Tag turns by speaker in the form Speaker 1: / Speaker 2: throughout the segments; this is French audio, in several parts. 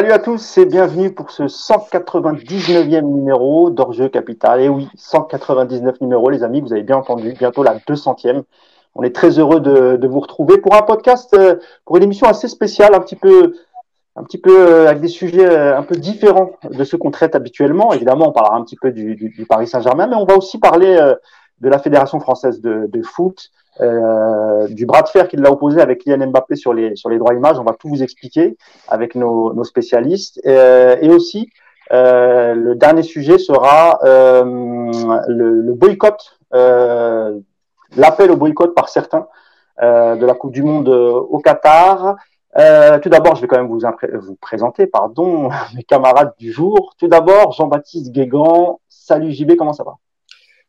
Speaker 1: Salut à tous et bienvenue pour ce 199e numéro d'Orjeu Capital. Et oui, 199 numéros, les amis, vous avez bien entendu, bientôt la 200e. On est très heureux de, vous retrouver pour un podcast, euh, pour une émission assez spéciale, un petit peu, un petit peu euh, avec des sujets euh, un peu différents de ceux qu'on traite habituellement. Évidemment, on parlera un petit peu du, Paris Saint-Germain, mais on va aussi parler de la Fédération française de foot, euh, du bras de fer qui l'a opposé avec Kylian Mbappé sur les, droits images. On va tout vous expliquer avec nos, spécialistes. Euh, et aussi, euh, le dernier sujet sera euh, le, boycott, euh, l'appel au boycott par certains de la Coupe du Monde au Qatar. tout d'abord, je vais quand même vous, vous présenter, pardon, mes camarades du jour. Tout d'abord, Jean-Baptiste Guégan. Salut JB, comment ça va?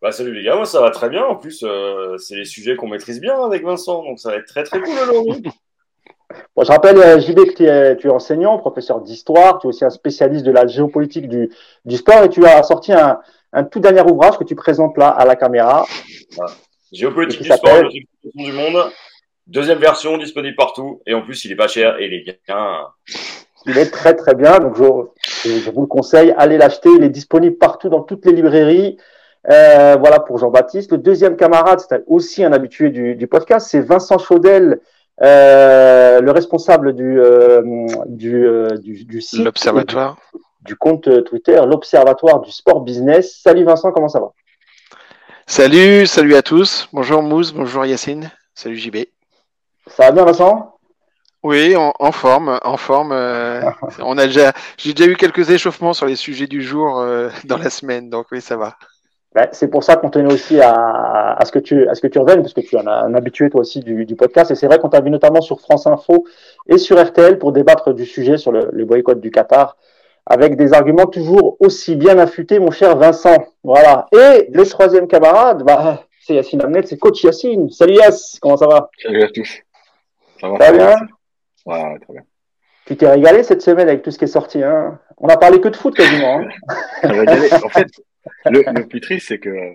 Speaker 2: Bah, salut les gars, moi ça va très bien. En plus, euh, c'est les sujets qu'on maîtrise bien avec Vincent, donc ça va être très très cool aujourd'hui.
Speaker 1: Bon, je rappelle, euh, JB, que tu es, tu es, enseignant, professeur d'histoire, tu es aussi un spécialiste de la géopolitique du, du sport et tu as sorti un, un, tout dernier ouvrage que tu présentes là à la caméra.
Speaker 2: Géopolitique du sport, du monde, deuxième version disponible partout et en plus il est pas cher et il est bien.
Speaker 1: Il est très très bien, donc je, je vous le conseille, allez l'acheter, il est disponible partout dans toutes les librairies. Euh, voilà pour Jean-Baptiste. Le deuxième camarade, c'est aussi un habitué du, du podcast, c'est Vincent Chaudel, euh, le responsable du, euh, du, du, du, site.
Speaker 3: L'Observatoire.
Speaker 1: Du, compte Twitter, l'Observatoire du Sport Business. Salut Vincent, comment ça va?
Speaker 3: Salut, salut à tous. Bonjour Mousse, bonjour Yacine. Salut JB.
Speaker 1: Ça va bien Vincent?
Speaker 3: Oui, en, en, forme, en forme. Euh, on a déjà, j'ai déjà eu quelques échauffements sur les sujets du jour euh, dans la semaine, donc oui, ça va.
Speaker 1: Ben, c'est pour ça qu'on tenait aussi à, à, ce que tu, à ce que tu reviennes, parce que tu es un, habitué toi aussi du, du podcast. Et c'est vrai qu'on t'a vu notamment sur France Info et sur RTL pour débattre du sujet sur le, le, boycott du Qatar, avec des arguments toujours aussi bien affûtés, mon cher Vincent. Voilà. Et le troisième camarade, bah, c'est Yacine Amnet, c'est coach Yacine. Salut Yass, comment ça va?
Speaker 4: Salut à tous.
Speaker 1: Ça va, ça va bien?
Speaker 4: Ouais, très bien.
Speaker 1: Tu t'es régalé cette semaine avec tout ce qui est sorti. Hein? On a parlé que de foot quasiment. Hein?
Speaker 4: En fait, le, le plus triste, c'est que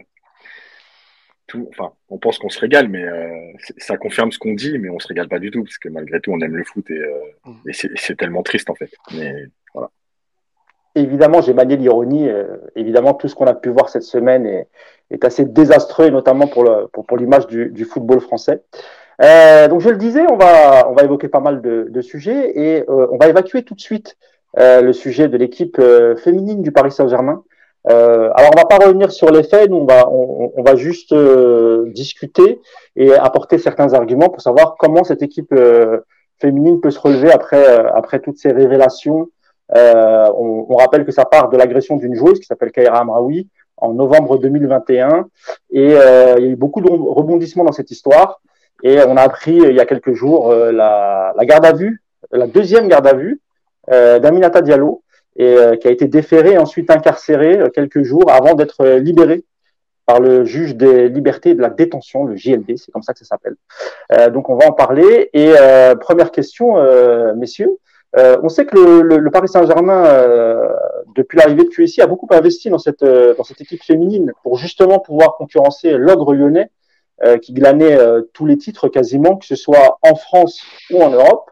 Speaker 4: tout, enfin, on pense qu'on se régale, mais euh, ça confirme ce qu'on dit, mais on se régale pas du tout, parce que malgré tout, on aime le foot et, euh, mm. et c'est tellement triste en fait. Mais voilà.
Speaker 1: Évidemment, j'ai manié l'ironie. Euh, évidemment, tout ce qu'on a pu voir cette semaine est, est assez désastreux, notamment pour l'image pour, pour du, du, football français. Euh, donc, je le disais, on va, on va évoquer pas mal de, de sujets et euh, on va évacuer tout de suite le sujet de l'équipe féminine du Paris Saint-Germain. Euh, alors, on va pas revenir sur les faits, nous, on va, on, on va juste euh, discuter et apporter certains arguments pour savoir comment cette équipe euh, féminine peut se relever après, euh, après toutes ces révélations. On, on, rappelle que ça part de l'agression d'une joueuse qui s'appelle Kaira Amraoui en novembre 2021 et il y a eu beaucoup de rebondissements dans cette histoire et on a appris il y a quelques jours la, la garde à vue, la deuxième garde à vue d'Aminata Diallo, et euh, qui a été déféré et ensuite incarcéré euh, quelques jours avant d'être euh, libéré par le juge des libertés de la détention, le JLD, c'est comme ça que ça s'appelle. Donc on va en parler. Et première question, messieurs, on sait que le Paris Saint-Germain, depuis l'arrivée de QSI, a beaucoup investi dans cette, dans cette équipe féminine pour justement pouvoir concurrencer l'ogre lyonnais qui glanait tous les titres quasiment, que ce soit en France ou en Europe.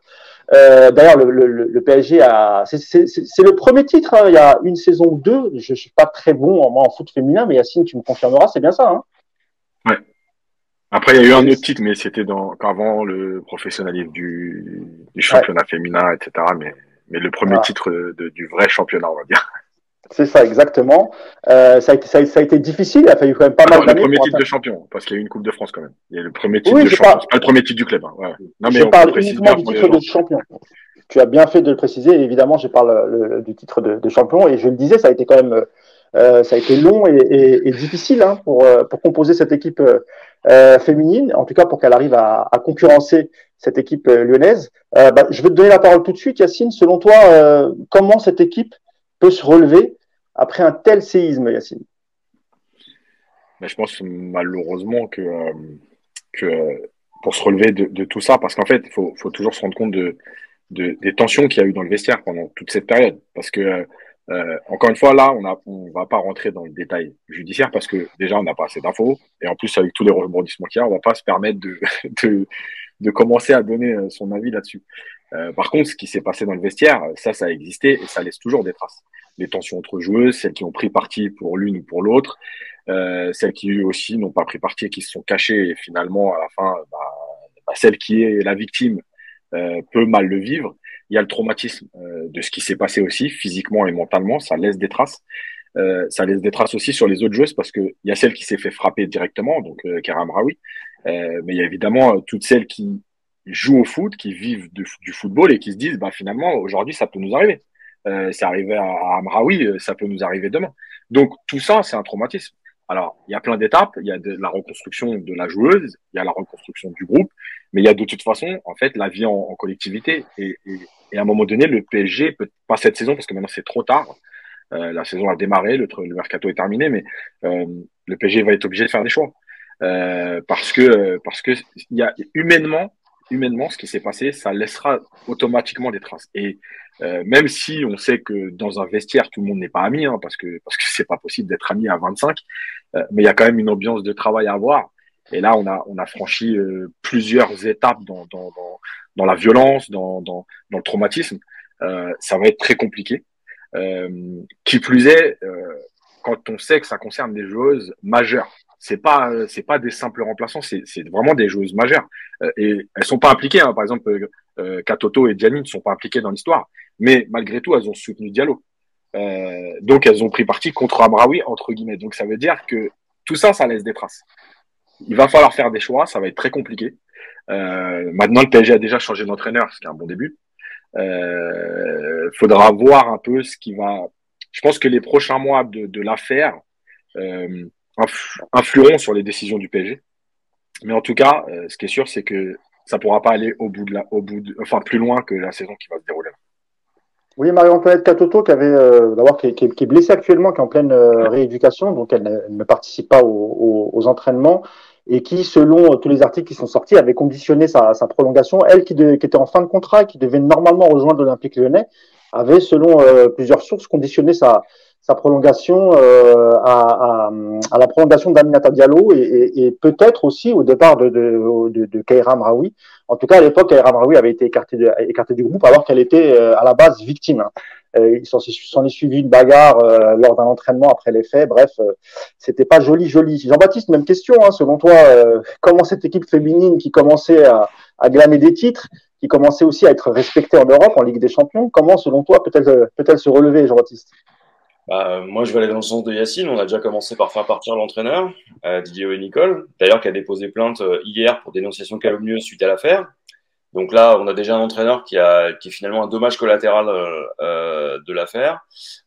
Speaker 1: Euh, D'ailleurs, le, le, le, PSG a. C'est le premier titre. Hein, il y a une saison ou deux. Je ne suis pas très bon en, en foot féminin, mais Yacine, tu me confirmeras, c'est bien ça. Hein
Speaker 4: ouais. Après, il y a eu un autre titre, mais c'était avant le professionnalisme du, du championnat ouais. féminin, etc. Mais, mais le premier ah. titre de, du vrai championnat, on va dire.
Speaker 1: C'est ça, exactement. Euh, ça, a été, ça, a, ça, a été, difficile, il a fallu quand même pas mal
Speaker 4: d'années. le premier titre de champion, parce qu'il y a eu une Coupe de France quand même. Il y a le premier titre oui, de champion. Pas... pas... le premier titre du club. Hein. Ouais.
Speaker 1: Non, mais je parle uniquement du titre de champion. Tu as bien fait de le préciser. Évidemment, je parle le, du titre de, de, champion. Et je le disais, ça a été quand même euh, ça a été long et, et, et difficile hein, pour, euh, pour composer cette équipe euh, féminine, en tout cas pour qu'elle arrive à, à, concurrencer cette équipe euh, lyonnaise. Euh, bah, je vais te donner la parole tout de suite, Yacine. Selon toi, comment cette équipe peut se relever après un tel séisme, Yacine
Speaker 4: Je pense malheureusement que, euh, que pour se relever de, tout ça, parce qu'en fait, il faut, toujours se rendre compte de, de des tensions qu'il y a eu dans le vestiaire pendant toute cette période. Parce que, euh, encore une fois, là, on ne va pas rentrer dans le détail judiciaire parce que déjà, on n'a pas assez d'infos. Et en plus, avec tous les rebondissements qu'il y a, on va pas se permettre de, de commencer à donner son avis là-dessus. par contre, ce qui s'est passé dans le vestiaire, ça, ça a existé et ça laisse toujours des traces. Les tensions entre joueuses, celles qui ont pris parti pour l'une ou pour l'autre, celles qui aussi n'ont pas pris parti et qui se sont cachées et finalement, à la fin, bah, bah, celle qui est la victime peut mal le vivre. Il y a le traumatisme de ce qui s'est passé aussi, physiquement et mentalement, ça laisse des traces. Euh, ça laisse des traces aussi sur les autres joueuses parce qu'il y a celle qui s'est fait frapper directement, donc euh, Karam Raoui, euh, mais il y a évidemment euh, toutes celles qui jouent au foot, qui vivent du, football et qui se disent bah, finalement aujourd'hui ça peut nous arriver. Euh, c'est arrivé à, Amraoui, ça peut nous arriver demain. Donc tout ça c'est un traumatisme. Alors il y a plein d'étapes, il y a de la reconstruction de la joueuse, il y a la reconstruction du groupe, mais il y a de toute façon en fait la vie en, en collectivité. Et, et, et, à un moment donné le PSG peut pas cette saison parce que maintenant c'est trop tard. Euh, la saison a démarré, le, le, mercato est terminé, mais euh, le PSG va être obligé de faire des choix. Euh, parce que parce que y a humainement humainement ce qui s'est passé, ça laissera automatiquement des traces. Et euh, même si on sait que dans un vestiaire tout le monde n'est pas ami, hein, parce que parce que c'est pas possible d'être ami à 25, euh, mais il y a quand même une ambiance de travail à avoir. Et là, on a on a franchi euh, plusieurs étapes dans, dans dans, dans la violence, dans dans dans le traumatisme. ça va être très compliqué. Euh, qui plus est, euh, quand on sait que ça concerne des joueuses majeures, c'est pas c'est pas des simples remplaçants, c'est vraiment des joueuses majeures euh, et elles sont pas impliquées. Hein. Par exemple, euh, Katoto et Diani ne sont pas impliquées dans l'histoire, mais malgré tout, elles ont soutenu Diallo. Euh, donc elles ont pris parti contre Amraoui entre guillemets. Donc ça veut dire que tout ça, ça laisse des traces. Il va falloir faire des choix, ça va être très compliqué. Euh, maintenant, le PSG a déjà changé d'entraîneur, ce qui est un bon début. Euh, faudra voir un peu ce qui va. Je pense que les prochains mois de, l'affaire euh, influeront sur les décisions du PSG. Mais en tout cas, euh, ce qui est sûr, c'est que ça pourra pas aller au bout de la, au bout enfin plus loin que la saison qui va se dérouler.
Speaker 1: Oui, Marie-Antoinette Catoto, qui avait euh, d'abord qui, est blessée actuellement, qui est en pleine euh, rééducation, donc elle ne, ne participe pas aux, entraînements et qui, selon tous les articles qui sont sortis, avait conditionné sa, prolongation. Elle, qui, était en fin de contrat, qui devait normalement rejoindre l'Olympique lyonnais, avait, selon plusieurs sources, conditionné sa, sa prolongation euh, à, à, à, la prolongation d'Aminata Diallo et, et, et peut-être aussi au départ de, de, de, de Kaira Mraoui. En tout cas, à l'époque, Kaira Mraoui avait été écartée, de, écartée du groupe alors qu'elle était euh, à la base victime. Euh, il s'en est suivi une bagarre euh, lors d'un entraînement après les faits. Bref, euh, c'était pas joli, joli. Jean-Baptiste, même question. Hein, selon toi, comment cette équipe féminine qui commençait à, à des titres, qui commençait aussi à être respectée en Europe, en Ligue des Champions, comment, selon toi, peut-elle peut-elle se relever, Jean-Baptiste?
Speaker 2: Bah, moi, je vais aller dans le sens de Yacine. On a déjà commencé par faire partir l'entraîneur, euh, Didier et Nicole, d'ailleurs, qui a déposé plainte hier pour dénonciation calomnieuse suite à l'affaire. Donc là, on a déjà un entraîneur qui, a, qui est finalement un dommage collatéral euh, de l'affaire.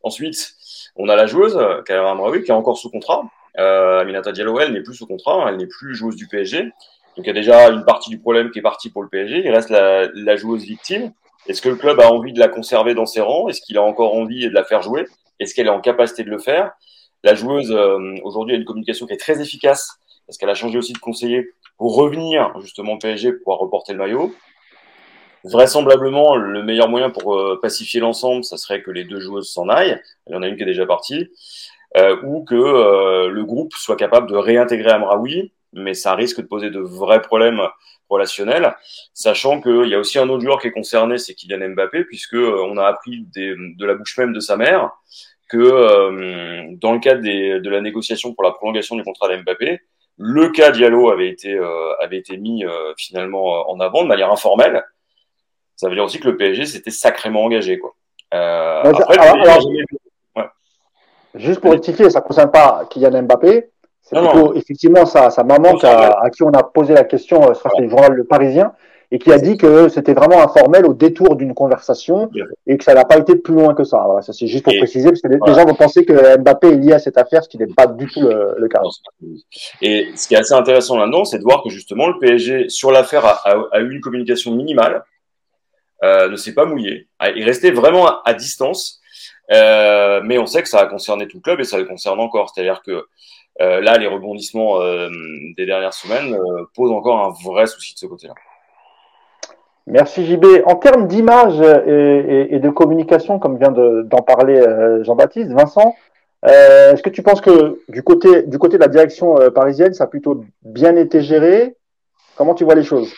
Speaker 2: Ensuite, on a la joueuse, Kaira Amraoui, qui est encore sous contrat. Euh, Aminata Diallo, elle n'est plus sous contrat, elle n'est plus joueuse du PSG. Donc il y a déjà une partie du problème qui est partie pour le PSG. Il reste la, la joueuse victime. Est-ce que le club a envie de la conserver dans ses rangs? Est-ce qu'il a encore envie de la faire jouer? Est-ce qu'elle est en capacité de le faire? La joueuse, euh, aujourd'hui, a une communication qui est très efficace parce qu'elle a changé aussi de conseiller pour revenir justement au PSG pour reporter le maillot vraisemblablement, le meilleur moyen pour euh, pacifier l'ensemble, ça serait que les deux joueuses s'en aillent. Il y en a une qui est déjà partie. Euh, ou que euh, le groupe soit capable de réintégrer Amraoui, mais ça risque de poser de vrais problèmes relationnels, sachant qu'il y a aussi un autre joueur qui est concerné, c'est Kylian Mbappé, puisque euh, on a appris des, de la bouche même de sa mère que euh, dans le cadre des, de la négociation pour la prolongation du contrat d'Mbappé, le cas Diallo avait été, avait été mis finalement en avant de manière informelle, ça veut dire aussi que le PSG s'était sacrément engagé. Quoi.
Speaker 1: Euh, après, alors, alors, ouais. Juste pour rectifier, ça ne concerne pas Kylian Mbappé. C'est plutôt non. effectivement sa, sa maman à qui on a posé la question, euh, c'est le journal Le Parisien, et qui a dit que c'était vraiment informel au détour d'une conversation et que ça n'a pas été plus loin que ça. Voilà, ça c'est juste pour et, préciser, parce que les, voilà. gens vont penser que Mbappé est lié à cette affaire, ce qui n'est pas du tout le, le, cas.
Speaker 2: Et ce qui est assez intéressant là-dedans, c'est de voir que justement le PSG, sur l'affaire, a, a, a eu une communication minimale euh, ne s'est pas mouillé. Ah, il restait vraiment à, à distance, euh, mais on sait que ça a concerné tout le club et ça le concerne encore. C'est-à-dire que euh, là, les rebondissements euh, des dernières semaines euh, posent encore un vrai souci de ce côté-là.
Speaker 1: Merci JB. En termes d'image et, de communication, comme vient d'en de, parler euh, Jean-Baptiste, Vincent, est-ce que tu penses que du côté, du côté de la direction parisienne, ça a plutôt bien été géré? Comment tu vois les choses?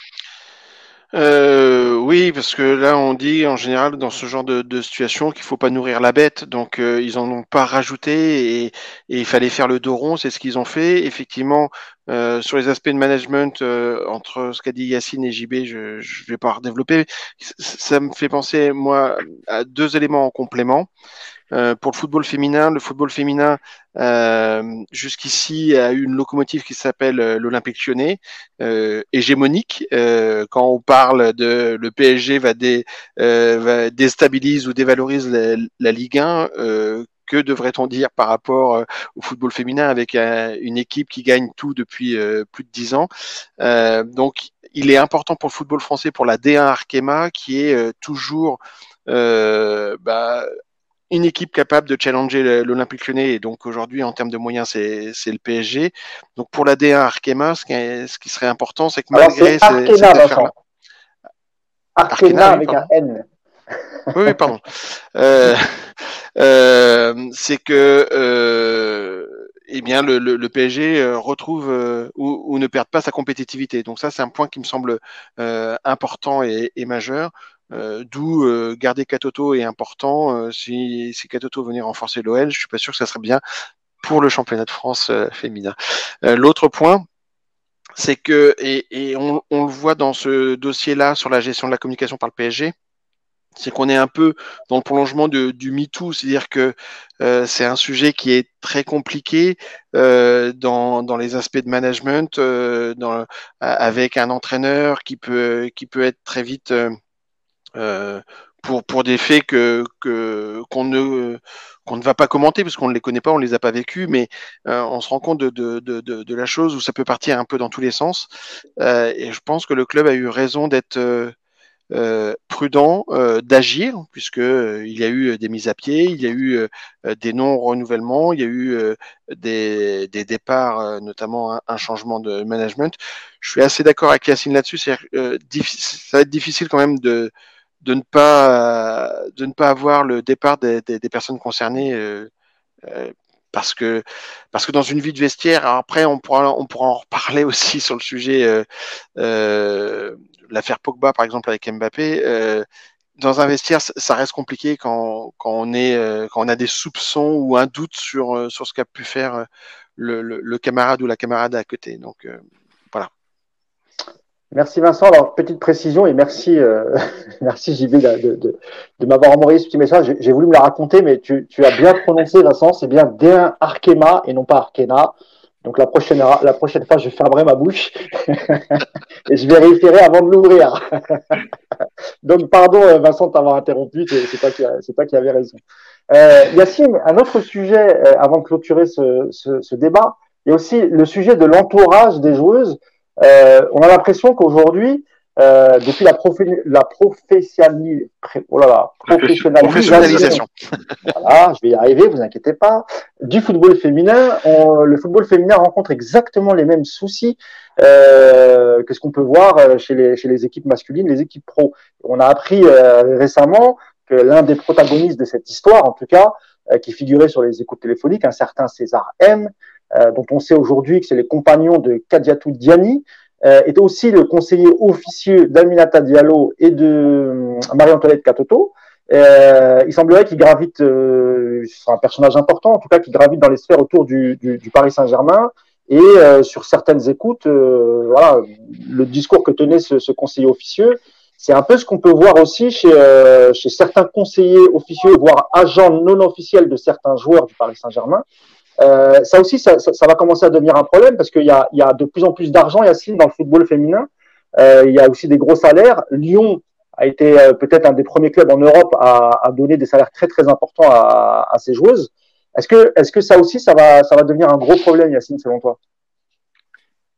Speaker 3: Euh, oui, parce que là, on dit en général dans ce genre de, situation qu'il faut pas nourrir la bête, donc euh, ils en ont pas rajouté et, il fallait faire le dos rond, c'est ce qu'ils ont fait. Effectivement, euh, sur les aspects de management euh, entre ce qu'a dit Yacine et JB, je, je vais pas redévelopper. Ça me fait penser moi à deux éléments en complément. Euh, pour le football féminin, le football féminin jusqu'ici a eu une locomotive qui s'appelle l'Olympique Lyonnais, hégémonique. Quand on parle de le PSG va, dé, va déstabilise ou dévalorise la, la Ligue 1, que devrait-on dire par rapport au football féminin avec une équipe qui gagne tout depuis plus de dix ans. Donc, il est important pour le football français, pour la D1 Arkema, qui est toujours euh, bah, une équipe capable de challenger l'Olympique Lyonnais. Et donc aujourd'hui en termes de moyens c'est le PSG. Donc pour la D1 Arkema, ce qui, ce qui serait important, c'est que malgré
Speaker 1: ces, Arkena, Arkena, Arkena avec un N.
Speaker 3: Oui, pardon. euh, euh, c'est que euh, eh bien le, le, PSG euh, retrouve ou, ne perd pas sa compétitivité. Donc ça, c'est un point qui me semble important et, majeur. D'où garder Katoto est important. Si, si Katoto venait renforcer l'OL, je suis pas sûr que ça serait bien pour le championnat de France féminin. L'autre point, c'est que et, et on, on, le voit dans ce dossier-là sur la gestion de la communication par le PSG c'est qu'on est un peu dans le prolongement de, du MeToo, c'est-à-dire que euh, c'est un sujet qui est très compliqué euh, dans, dans les aspects de management, euh, dans, avec un entraîneur qui peut, qui peut être très vite euh, pour, pour des faits que qu'on ne qu'on ne va pas commenter parce qu'on ne les connaît pas, on les a pas vécus, mais euh, on se rend compte de, de, de, de, la chose où ça peut partir un peu dans tous les sens. Euh, et je pense que le club a eu raison d'être euh, prudent euh, d'agir, puisque euh, il y a eu des mises à pied, il y a eu des non-renouvellements, il y a eu des, des, départs, notamment un, un, changement de management. Je suis assez d'accord avec Yacine là-dessus. Ça va être difficile quand même de de ne pas de ne pas avoir le départ des, des, des personnes concernées parce que parce que dans une vie de vestiaire après on pourra on pourra en reparler aussi sur le sujet euh, euh, l'affaire Pogba par exemple avec Mbappé euh, dans un vestiaire ça reste compliqué quand, quand on est euh, quand on a des soupçons ou un doute sur euh, sur ce qu'a pu faire le, le, le, camarade ou la camarade à côté. Donc
Speaker 1: Merci Vincent. Alors, petite précision et merci, euh, merci de, de, m'avoir envoyé ce petit message. J'ai voulu me la raconter, mais tu, tu as bien prononcé Vincent, c'est bien D1 Arkema et non pas Arkena. Donc la prochaine, la prochaine fois, je fermerai ma bouche et je vérifierai avant de l'ouvrir. Donc pardon Vincent de t'avoir interrompu, c'est pas c'est pas qu'il avait raison. Euh, Yacine, un autre sujet euh, avant de clôturer ce, ce, ce débat, il y a aussi le sujet de l'entourage des joueuses. Euh, on a l'impression qu'aujourd'hui, euh, depuis la, professionnalisation, oh là là,
Speaker 3: professionnalisation,
Speaker 1: voilà, je vais y arriver, vous inquiétez pas, du football féminin, on, le football féminin rencontre exactement les mêmes soucis euh, que ce qu'on peut voir euh, chez les, chez les équipes masculines, les équipes pro. On a appris euh, récemment que l'un des protagonistes de cette histoire, en tout cas, euh, qui figurait sur les écoutes téléphoniques, un certain César M, dont on sait aujourd'hui que c'est les compagnons de Kadiatou Diani, euh, est aussi le conseiller officieux d'Aminata Diallo et de euh, Marie-Antoinette Katoto. Euh, il semblerait qu'il gravite, euh, c'est un personnage important, en tout cas, qui gravite dans les sphères autour du, du, du Paris Saint-Germain. Et euh, sur certaines écoutes, euh, voilà, le discours que tenait ce, ce conseiller officieux, c'est un peu ce qu'on peut voir aussi chez, chez certains conseillers officieux, voire agents non officiels de certains joueurs du Paris Saint-Germain, euh, ça aussi, ça, va commencer à devenir un problème parce qu'il y a, y a de plus en plus d'argent, Yacine, dans le football féminin. Euh, il y a aussi des gros salaires. Lyon a été euh, peut-être un des premiers clubs en Europe à, donner des salaires très très importants à, ses joueuses. Est-ce que, ça aussi, ça va, devenir un gros problème, Yacine, selon toi?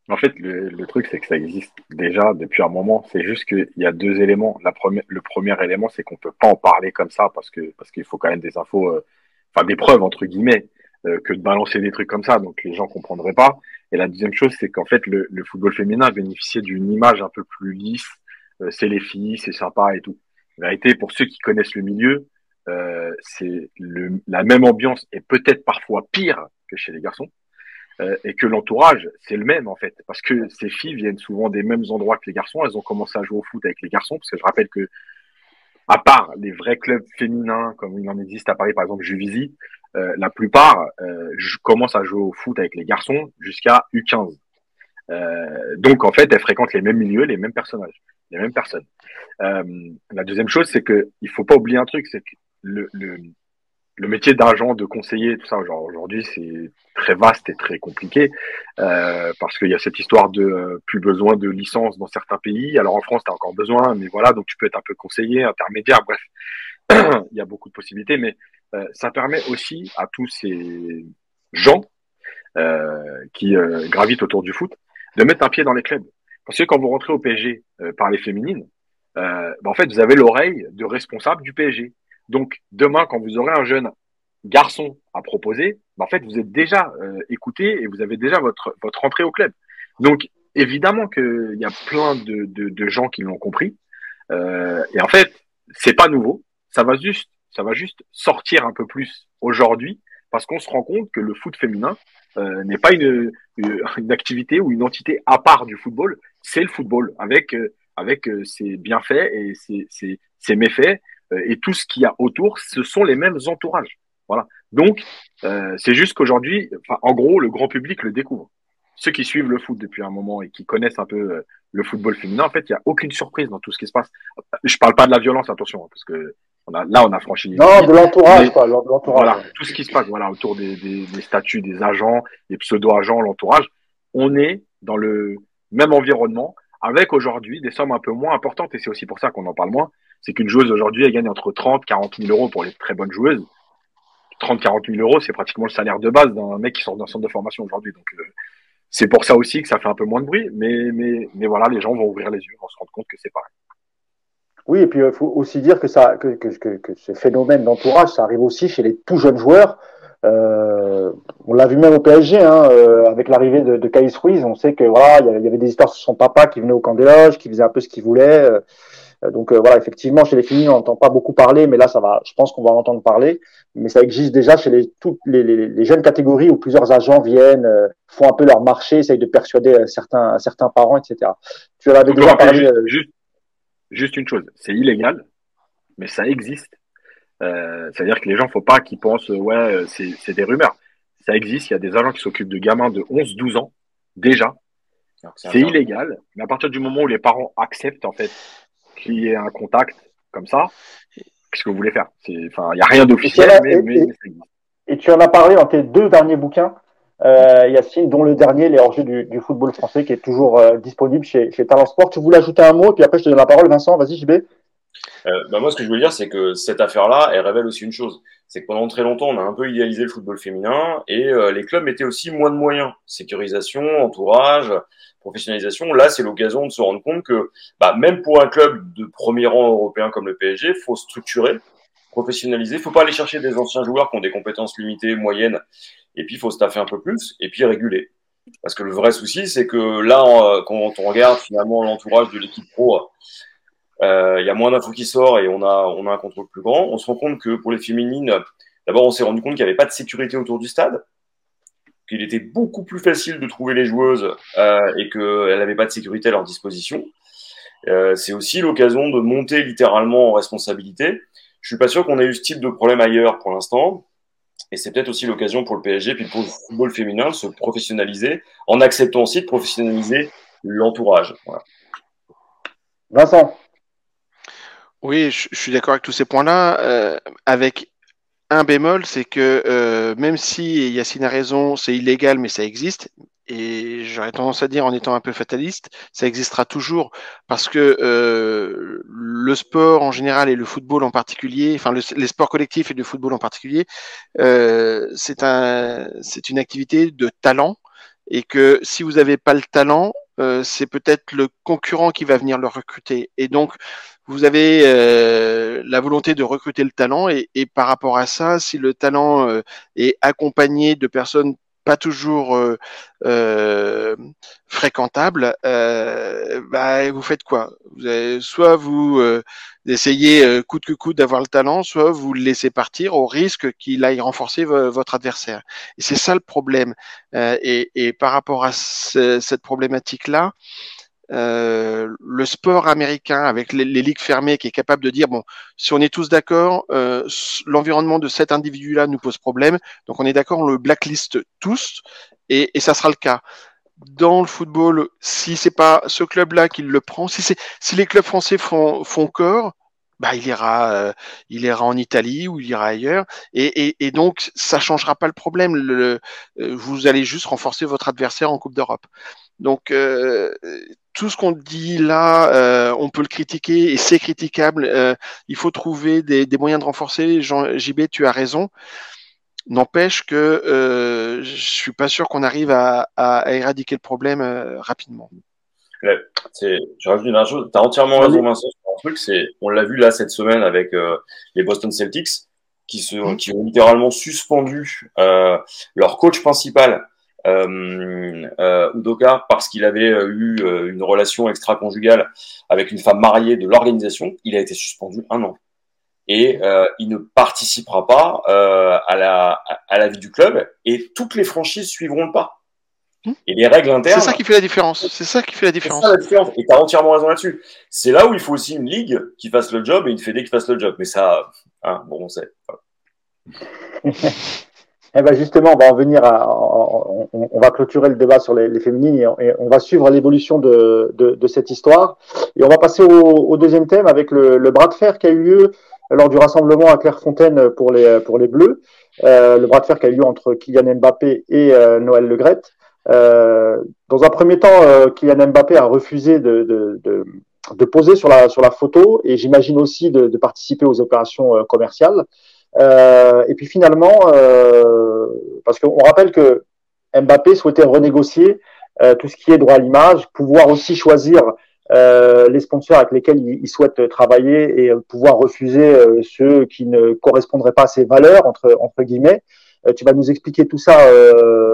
Speaker 4: En fait, le, truc, c'est que ça existe déjà depuis un moment. C'est juste qu'il y a deux éléments. Le premier élément, c'est qu'on peut pas en parler comme ça parce qu'il faut quand même des infos, des preuves entre guillemets. Euh, que de balancer des trucs comme ça, donc les gens comprendraient pas. Et la deuxième chose, c'est qu'en fait, le, le, football féminin bénéficiait d'une image un peu plus lisse. Euh, c'est les filles, c'est sympa et tout. Vérité, pour ceux qui connaissent le milieu, euh, c'est la même ambiance et peut-être parfois pire que chez les garçons. euh, et que l'entourage, c'est le même en fait, parce que ces filles viennent souvent des mêmes endroits que les garçons. Elles ont commencé à jouer au foot avec les garçons, parce que je rappelle que, à part les vrais clubs féminins, comme il en existe à Paris, par exemple Juvisy, euh, la plupart euh, commencent à jouer au foot avec les garçons jusqu'à U15. Euh, donc en fait, elles fréquentent les mêmes milieux, les mêmes personnages, les mêmes personnes. Euh, la deuxième chose, c'est que il faut pas oublier un truc, c'est que le, le, le métier d'agent, de conseiller, tout ça, aujourd'hui, c'est très vaste et très compliqué euh, parce qu'il y a cette histoire de plus besoin de licence dans certains pays. Alors en France, tu as encore besoin, mais voilà, donc tu peux être un peu conseiller, intermédiaire, bref, il y a beaucoup de possibilités, mais euh, ça permet aussi à tous ces gens euh, qui euh, gravitent autour du foot de mettre un pied dans les clubs. Parce que quand vous rentrez au PSG par les féminines, bah, en fait, vous avez l'oreille de responsable du PSG. Donc demain, quand vous aurez un jeune garçon à proposer, bah, en fait, vous êtes déjà euh, écouté et vous avez déjà votre, votre entrée au club. Donc, évidemment qu'il y a plein de, de, de gens qui l'ont compris. Euh, et en fait, c'est pas nouveau. Ça va juste, ça va juste sortir un peu plus aujourd'hui parce qu'on se rend compte que le foot féminin euh, n'est pas une, activité ou une entité à part du football. C'est le football avec euh, avec euh, ses bienfaits et ses, ses, méfaits et tout ce qu'il y a autour, ce sont les mêmes entourages. Voilà. Donc, c'est juste qu'aujourd'hui, en gros, le grand public le découvre. Ceux qui suivent le foot depuis un moment et qui connaissent un peu le football féminin, en fait, il n'y a aucune surprise dans tout ce qui se passe. Je parle pas de la violence, attention, hein, parce que on a, là, on a franchi.
Speaker 1: Non, de l'entourage, quoi.
Speaker 4: Voilà, tout ce qui se passe, voilà, autour des, des, des statuts, des agents, des pseudo-agents, l'entourage. On est dans le même environnement, avec aujourd'hui des sommes un peu moins importantes, et c'est aussi pour ça qu'on en parle moins. C'est qu'une joueuse aujourd'hui, elle gagne entre 30 40 000 euros pour les très bonnes joueuses. 30 40 000 euros, c'est pratiquement le salaire de base d'un mec qui sort d'un centre de formation aujourd'hui. Donc, euh, c'est pour ça aussi que ça fait un peu moins de bruit, mais, mais, mais voilà, les gens vont ouvrir les yeux, vont se rendre compte que c'est pareil.
Speaker 1: Oui, et puis il faut aussi dire que, ça, que, que, que, que ce phénomène d'entourage, ça arrive aussi chez les tout jeunes joueurs. Euh, on l'a vu même au PSG, hein, euh, avec l'arrivée de, de Caïs Ruiz, on sait que voilà, il y avait des histoires sur son papa qui venait au camp des loges, qui faisait un peu ce qu'il voulait. Euh, donc euh, voilà, effectivement, chez les filles, on n'entend pas beaucoup parler, mais là, ça va. Je pense qu'on va en entendre parler. Mais ça existe déjà chez les toutes les, les, les jeunes catégories où plusieurs agents viennent, euh, font un peu leur marché, essayent de persuader euh, certains certains parents, etc. Tu en avais déjà parlé.
Speaker 4: Juste, juste, une chose, c'est illégal, mais ça existe. Euh, C'est-à-dire que les gens, faut pas qu'ils pensent, ouais, c'est des rumeurs. Ça existe. Il y a des agents qui s'occupent de gamins de 11-12 ans déjà. C'est illégal, mais à partir du moment où les parents acceptent en fait qu'il y ait un contact comme ça, qu'est-ce que vous voulez faire? Enfin, il n'y a rien d'officiel, mais,
Speaker 1: et, mais, et, tu en as parlé dans tes deux derniers bouquins, euh, Yacine, dont le dernier, Les hors du, football français, qui est toujours euh, disponible chez, chez Sport. Tu voulais ajouter un mot, et puis après je te donne la parole, Vincent. Vas-y, JB.
Speaker 2: Euh, bah moi, ce que je voulais dire, c'est que cette affaire-là, elle révèle aussi une chose. C'est que pendant très longtemps, on a un peu idéalisé le football féminin et euh, les clubs mettaient aussi moins de moyens. Sécurisation, entourage, professionnalisation. Là, c'est l'occasion de se rendre compte que bah, même pour un club de premier rang européen comme le PSG, faut structurer, professionnaliser. faut pas aller chercher des anciens joueurs qui ont des compétences limitées, moyennes, et puis il faut se taffer un peu plus, et puis réguler. Parce que le vrai souci, c'est que là, quand on regarde finalement l'entourage de l'équipe pro, il euh, y a moins d'infos qui sort et on a, on a un contrôle plus grand. On se rend compte que pour les féminines, d'abord, on s'est rendu compte qu'il n'y avait pas de sécurité autour du stade, qu'il était beaucoup plus facile de trouver les joueuses euh, et qu'elles n'avaient pas de sécurité à leur disposition. Euh, c'est aussi l'occasion de monter littéralement en responsabilité. Je suis pas sûr qu'on ait eu ce type de problème ailleurs pour l'instant. Et c'est peut-être aussi l'occasion pour le PSG puis pour le football féminin de se professionnaliser en acceptant aussi de professionnaliser l'entourage. Voilà.
Speaker 1: Vincent
Speaker 3: oui, je, je suis d'accord avec tous ces points-là. Euh, avec un bémol, c'est que euh, même si Yacine a raison, c'est illégal, mais ça existe. Et j'aurais tendance à dire, en étant un peu fataliste, ça existera toujours parce que euh, le sport en général et le football en particulier, enfin le, les sports collectifs et le football en particulier, euh, c'est un, une activité de talent et que si vous n'avez pas le talent, euh, c'est peut-être le concurrent qui va venir le recruter. Et donc, vous avez euh, la volonté de recruter le talent et, et, par rapport à ça, si le talent euh, est accompagné de personnes toujours fréquentable, bah, vous faites quoi? Soit vous essayez coûte que coûte d'avoir le talent, soit vous le laissez partir au risque qu'il aille renforcer votre adversaire. Et c'est ça le problème. Et, par rapport à cette problématique-là, euh, le sport américain avec les, ligues fermées qui est capable de dire bon si on est tous d'accord euh, l'environnement de cet individu là nous pose problème donc on est d'accord on le blacklist tous et, et, ça sera le cas dans le football si c'est pas ce club là qui le prend si c'est si les clubs français font font corps bah, il ira, euh, il ira en Italie ou il ira ailleurs, et, et, et donc ça changera pas le problème. Le, vous allez juste renforcer votre adversaire en Coupe d'Europe. Donc euh, tout ce qu'on dit là, euh, on peut le critiquer et c'est critiquable. Euh, il faut trouver des, moyens de renforcer. Jean, JB, tu as raison. N'empêche que euh, je suis pas sûr qu'on arrive à, éradiquer le problème rapidement.
Speaker 2: je rajoute une chose. Tu as entièrement raison, Vincent, sur un truc. C'est, on l'a vu là cette semaine avec les Boston Celtics qui, se, mmh. qui ont littéralement suspendu leur coach principal euh, euh, Udoka parce qu'il avait euh, eu euh, une relation extra-conjugale avec une femme mariée de l'organisation. Il a été suspendu un an et euh, il ne participera pas euh, à, la, à la vie du club et toutes les franchises suivront le pas.
Speaker 3: Hmm. Et les règles internes. C'est ça qui fait la différence. C'est ça qui fait la différence.
Speaker 2: Ça, la différence. Et tu as entièrement raison là-dessus. C'est là où il faut aussi une ligue qui fasse le job et une fédé qui fasse le job. Mais ça, hein, bon, on sait.
Speaker 1: Eh ben justement, on va en venir à, on, va clôturer le débat sur les, féminines et, on va suivre l'évolution de, de, de, cette histoire. Et on va passer au, au deuxième thème avec le, le, bras de fer qui a eu lieu lors du rassemblement à Clairefontaine pour les, pour les Bleus. Euh, le bras de fer qui a eu lieu entre Kylian Mbappé et euh, Noël Legrette. Euh, dans un premier temps, euh, Kylian Mbappé a refusé de, de, de, de, poser sur la, sur la photo et j'imagine aussi de, de, participer aux opérations euh, commerciales. Euh, et puis finalement, euh, parce qu'on rappelle que Mbappé souhaitait renégocier euh, tout ce qui est droit à l'image, pouvoir aussi choisir euh, les sponsors avec lesquels il, souhaite travailler et pouvoir refuser euh, ceux qui ne correspondraient pas à ses valeurs entre entre guillemets. tu vas nous expliquer tout ça,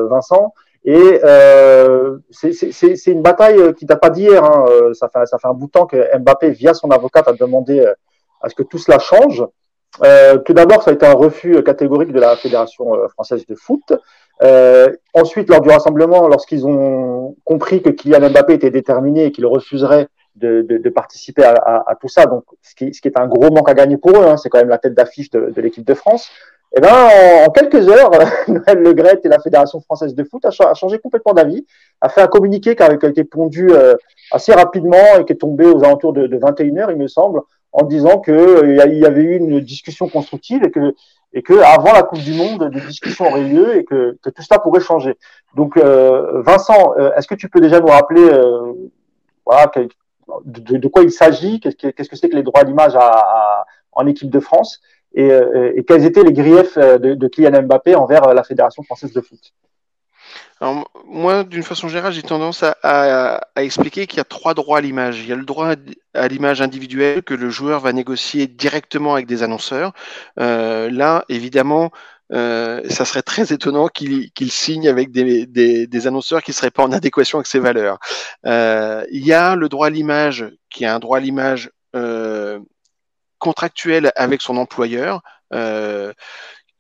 Speaker 1: Vincent. Et c'est une bataille qui t'a pas d'hier. Hein. Ça fait ça fait un bout de temps que Mbappé, via son avocate, a demandé à ce que tout cela change. Euh, tout d'abord, ça a été un refus catégorique de la Fédération euh, française de foot. Euh, ensuite, lors du rassemblement, lorsqu'ils ont compris que Kylian Mbappé était déterminé et qu'il refuserait de, de, de participer à, à, tout ça, donc ce qui, ce qui, est un gros manque à gagner pour eux, hein, c'est quand même la tête d'affiche de, de l'équipe de France. Et eh ben, en, quelques heures, Noël Le Gret et la Fédération française de foot a, changé complètement d'avis, a fait un communiqué qui a, été pondu euh, assez rapidement et qui est tombé aux alentours de, de 21 heures, il me semble, en disant que euh, y avait eu une discussion constructive et que et que avant la Coupe du Monde, des discussions auraient lieu et que, que tout cela pourrait changer. Donc, euh, Vincent, euh, est-ce que tu peux déjà nous rappeler de, quoi il s'agit Qu'est-ce que c'est que les droits d'image en équipe de France et, et, quels étaient les griefs de, de Kylian Mbappé envers la Fédération française de foot?
Speaker 3: Alors, moi, d'une façon générale, j'ai tendance à, expliquer qu'il y a trois droits à l'image. Il y a le droit à l'image individuelle que le joueur va négocier directement avec des annonceurs. Euh, là, évidemment, euh, ça serait très étonnant qu'il signe avec des, annonceurs qui seraient pas en adéquation avec ses valeurs. Euh, il y a le droit à l'image, qui est un droit à l'image contractuel avec son employeur.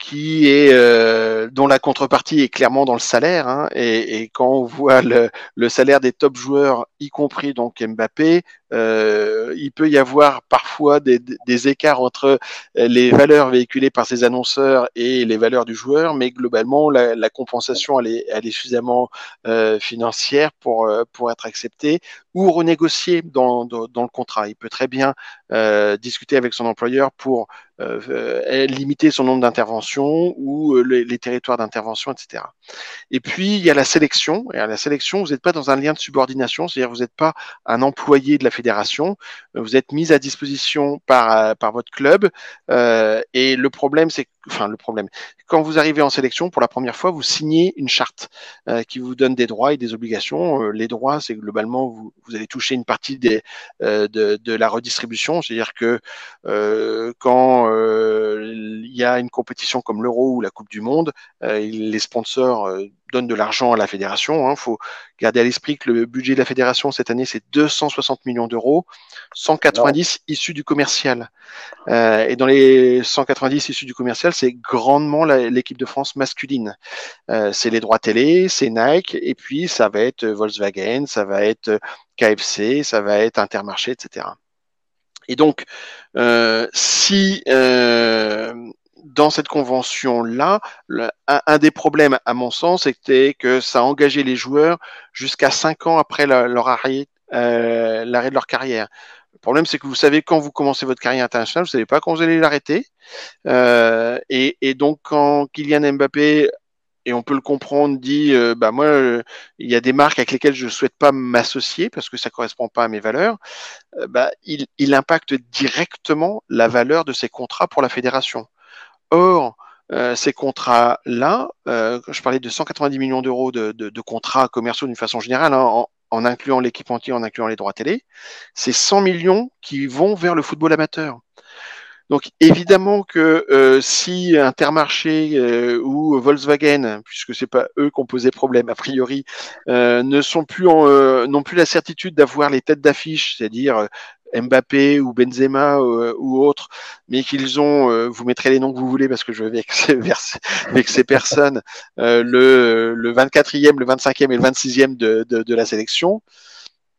Speaker 3: Qui est euh, dont la contrepartie est clairement dans le salaire. Hein, et, quand on voit le, salaire des top joueurs, y compris donc Mbappé, euh, il peut y avoir parfois des, écarts entre les valeurs véhiculées par ces annonceurs et les valeurs du joueur, mais globalement la, compensation elle est, elle est suffisamment euh, financière pour euh, pour être acceptée ou renégociée dans, dans, le contrat. Il peut très bien euh, discuter avec son employeur pour euh, euh, limiter son nombre d'interventions ou euh, les, les, territoires d'intervention, etc. Et puis il y a la sélection. Et à la sélection, vous n'êtes pas dans un lien de subordination, c'est-à-dire vous n'êtes pas un employé de la fédération, vous êtes mis à disposition par par votre club. Euh, et le problème, c'est que enfin le problème. Quand vous arrivez en sélection pour la première fois, vous signez une charte euh, qui vous donne des droits et des obligations. Euh, les droits, c'est globalement vous, vous, allez toucher une partie euh, de, de, la redistribution, c'est-à-dire que quand il y a une compétition comme l'Euro ou la Coupe du Monde, les sponsors donne de l'argent à la fédération. Il hein. faut garder à l'esprit que le budget de la fédération cette année, c'est 260 millions d'euros, 190 issus du commercial. Et dans les 190 issus du commercial, c'est grandement l'équipe de France masculine. Euh, c'est les droits télé, c'est Nike, et puis ça va être Volkswagen, ça va être KFC, ça va être Intermarché, etc. Et donc, euh, si euh, dans cette convention-là, un, des problèmes, à mon sens, c'était que ça engageait les joueurs jusqu'à cinq ans après euh, l'arrêt de leur carrière. Le problème, c'est que vous savez quand vous commencez votre carrière internationale, vous savez pas quand vous allez l'arrêter. Euh, et, donc, quand Kylian Mbappé, et on peut le comprendre, dit, euh, bah moi, euh, il y a des marques avec lesquelles je souhaite pas m'associer parce que ça correspond pas à mes valeurs. Bah, il, impacte directement la valeur de ces contrats pour la fédération. Or, ces contrats-là, je parlais de 190 millions d'euros de, de, de, contrats commerciaux d'une façon générale, hein, en, en, incluant l'équipe entière, en incluant les droits télé, c'est 100 millions qui vont vers le football amateur. Donc évidemment que euh, si Intermarché euh, ou Volkswagen, puisque c'est pas eux qui ont posé problème a priori, euh, ne sont plus euh, n'ont plus la certitude d'avoir les têtes d'affiche, c'est-à-dire Mbappé ou Benzema euh, ou autres, mais qu'ils ont, euh, vous mettrez les noms que vous voulez parce que je vais avec ces personnes, euh, le, le 24e, le 25e et le 26e de, de, de la sélection,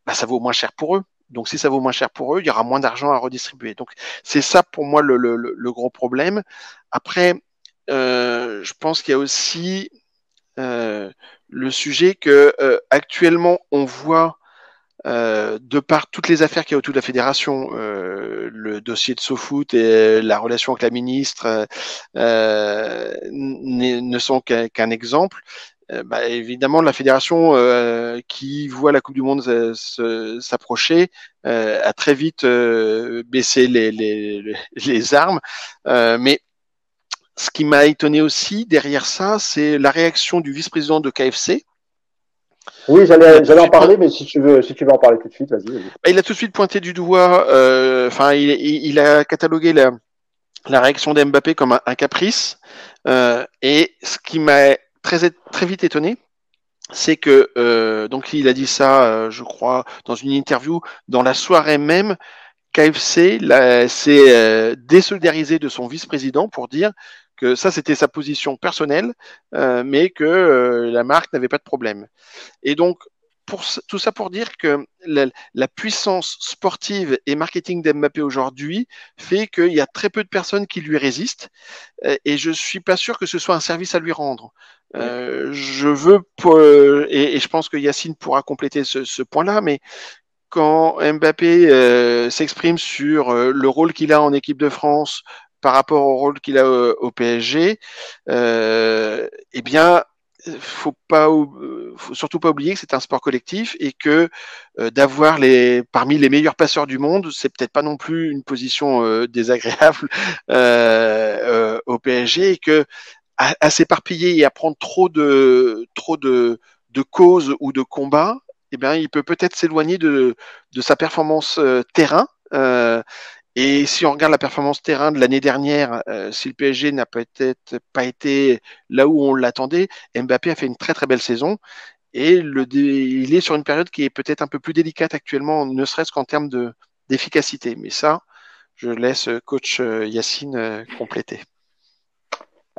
Speaker 3: bah, ça vaut moins cher pour eux. Donc si ça vaut moins cher pour eux, il y aura moins d'argent à redistribuer. Donc c'est ça pour moi le, le, le, gros problème. Après, je pense qu'il y a aussi le sujet que actuellement on voit euh, de par toutes les affaires qu'il y a autour de la fédération, euh, le dossier de SoFoot et la relation avec la ministre euh, ne sont qu'un exemple. Euh, bah, évidemment, la fédération euh, qui voit la Coupe du Monde s'approcher a très vite baissé les, les, les armes. mais ce qui m'a étonné aussi derrière ça, c'est la réaction du vice-président de KFC,
Speaker 1: oui, j'allais en parler, mais si tu veux, si tu veux en parler tout de suite, vas-y.
Speaker 3: Bah, il a tout de suite pointé du doigt. Euh, enfin, il, il, a catalogué la, la réaction d'Mbappé comme un, un caprice. Euh, et ce qui m'a très très vite étonné, c'est que euh, donc il a dit ça, euh, je crois, dans une interview dans la soirée même. KFC s'est euh, désolidarisé de son vice-président pour dire que ça c'était sa position personnelle, euh, mais que euh, la marque n'avait pas de problème. Et donc pour, tout ça pour dire que la, la puissance sportive et marketing d'Mbappé aujourd'hui fait qu'il y a très peu de personnes qui lui résistent euh, et je suis pas sûr que ce soit un service à lui rendre. Euh, je veux et, et, je pense que Yacine pourra compléter ce, ce point-là, mais quand Mbappé euh, s'exprime sur euh, le rôle qu'il a en équipe de France, par rapport au rôle qu'il a au, PSG, euh, eh bien, faut pas, faut surtout pas oublier que c'est un sport collectif et que euh, d'avoir les parmi les meilleurs passeurs du monde, c'est peut-être pas non plus une position euh, désagréable au PSG et que à, s'éparpiller et à prendre trop de trop de, causes ou de combats, eh bien, il peut peut-être s'éloigner de, sa performance terrain. Et si on regarde la performance terrain de l'année dernière, euh, si le PSG n'a peut-être pas été là où on l'attendait, Mbappé a fait une très très belle saison. Et le, il est sur une période qui est peut-être un peu plus délicate actuellement, ne serait-ce qu'en termes d'efficacité. Mais ça, je laisse coach euh, Yacine euh, compléter.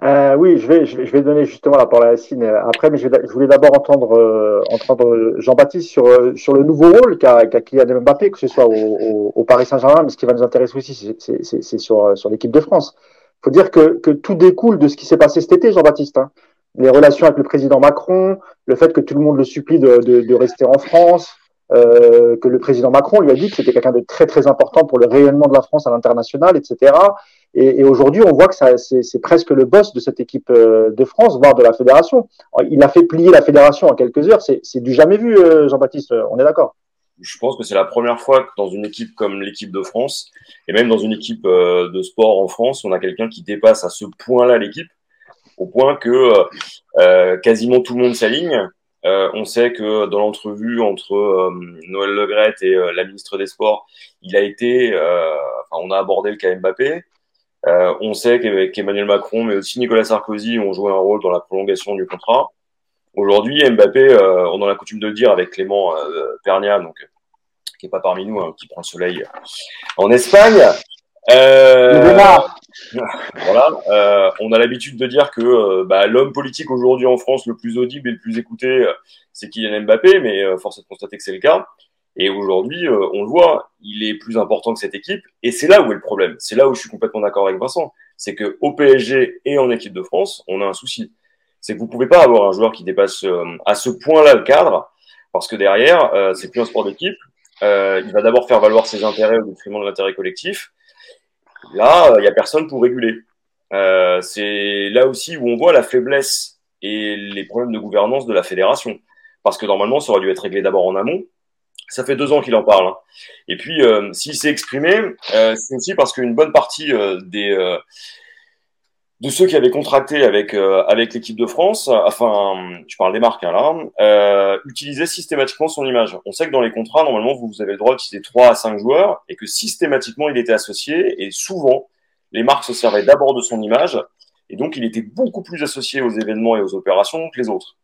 Speaker 1: Euh, oui, je vais, je vais, je vais donner justement la parole à Yacine euh, après, mais je, voulais d'abord entendre, euh, entendre Jean-Baptiste sur, euh, sur le nouveau rôle qu'a qu Kylian Mbappé, que ce soit au Paris Saint-Germain, mais ce qui va nous intéresser aussi, c'est sur, sur l'équipe de France. Il faut dire que, que tout découle de ce qui s'est passé cet été, Jean-Baptiste. Hein. Les relations avec le président Macron, le fait que tout le monde le supplie de, de, de rester en France, euh, que le président Macron lui a dit que c'était quelqu'un de très très important pour le rayonnement de la France à l'international, etc. Et, aujourd'hui, on voit que c'est presque le boss de cette équipe euh, de France, voire de la fédération. Il a fait plier la fédération en quelques heures. C'est du jamais vu, euh, Jean-Baptiste. On est d'accord?
Speaker 2: Je pense que c'est la première fois que dans une équipe comme l'équipe de France, et même dans une équipe euh, de sport en France, on a quelqu'un qui dépasse à ce point-là l'équipe, au point que euh, euh quasiment tout le monde s'aligne. Euh, on sait que dans l'entrevue entre euh, Noël Legrette et la ministre des Sports, il a été, on a abordé le cas Mbappé. On sait qu'Emmanuel Macron, mais aussi Nicolas Sarkozy ont joué un rôle dans la prolongation du contrat. Aujourd'hui, Mbappé, euh, on a la coutume de le dire avec Clément euh, Pernia, donc qui est pas parmi nous, hein, qui prend le soleil en Espagne. Euh, voilà, euh, on a l'habitude de dire que euh, bah, l'homme politique aujourd'hui en France le plus audible et le plus écouté, c'est Kylian Mbappé, mais force est de constater que c'est le cas. Et aujourd'hui, on le voit, il est plus important que cette équipe. Et c'est là où est le problème. C'est là où je suis complètement d'accord avec Vincent. C'est que au PSG et en équipe de France, on a un souci c'est que vous pouvez pas avoir un joueur qui dépasse euh, à ce point-là le cadre, parce que derrière, euh, c'est plus un sport d'équipe. Euh, il va d'abord faire valoir ses intérêts au détriment de l'intérêt collectif. Là, il y a personne pour réguler. c'est là aussi où on voit la faiblesse et les problèmes de gouvernance de la fédération, parce que normalement, ça aurait dû être réglé d'abord en amont. Ça fait deux ans qu'il en parle. Hein. Et puis, s'il s'est exprimé, c'est aussi parce qu'une bonne partie des de ceux qui avaient contracté avec euh, avec l'équipe de France, enfin, je parle des marques hein, là, euh, utilisaient systématiquement son image. On sait que dans les contrats, normalement, vous avez le droit d'utiliser 3 à 5 joueurs et que systématiquement, il était associé et souvent, les marques se servaient d'abord de son image et donc il était beaucoup plus associé aux événements et aux opérations que les autres.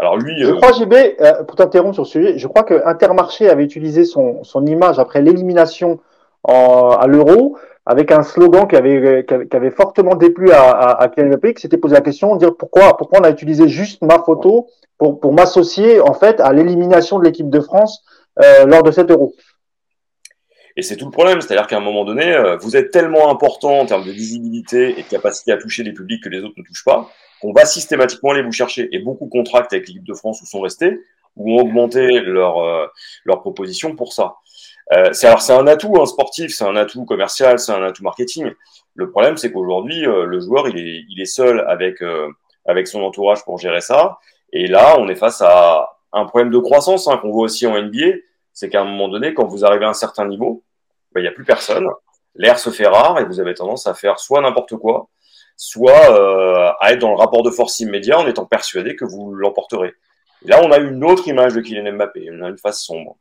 Speaker 1: Alors lui, je euh, crois, GB, euh, pour t'interrompre sur ce sujet, je crois que Intermarché avait utilisé son, son image après l'élimination à l'Euro avec un slogan qui avait, qui avait fortement déplu à, à, à Kylian Mbappé, qui s'était posé la question, dire pourquoi, pourquoi on a utilisé juste ma photo pour, pour m'associer en fait à l'élimination de l'équipe de France euh, lors de cet Euro.
Speaker 2: Et c'est tout le problème, c'est-à-dire qu'à un moment donné, euh, vous êtes tellement important en termes de visibilité et de capacité à toucher des publics que les autres ne touchent pas, qu'on va systématiquement aller vous chercher. Et beaucoup contractent avec l'équipe de France ou sont restés, ou ont augmenté leur, euh, leur proposition pour ça. Euh, c'est alors c'est un atout un sportif, c'est un atout commercial, c'est un atout marketing. Le problème c'est qu'aujourd'hui euh, le joueur il est il est seul avec euh, avec son entourage pour gérer ça. Et là on est face à un problème de croissance hein, qu'on voit aussi en NBA, c'est qu'à un moment donné quand vous arrivez à un certain niveau, il n'y a plus personne, l'air se fait rare et vous avez tendance à faire soit n'importe quoi, soit à être dans le rapport de force immédiat en étant persuadé que vous l'emporterez. Là on a une autre image de Kylian Mbappé, on a une face sombre.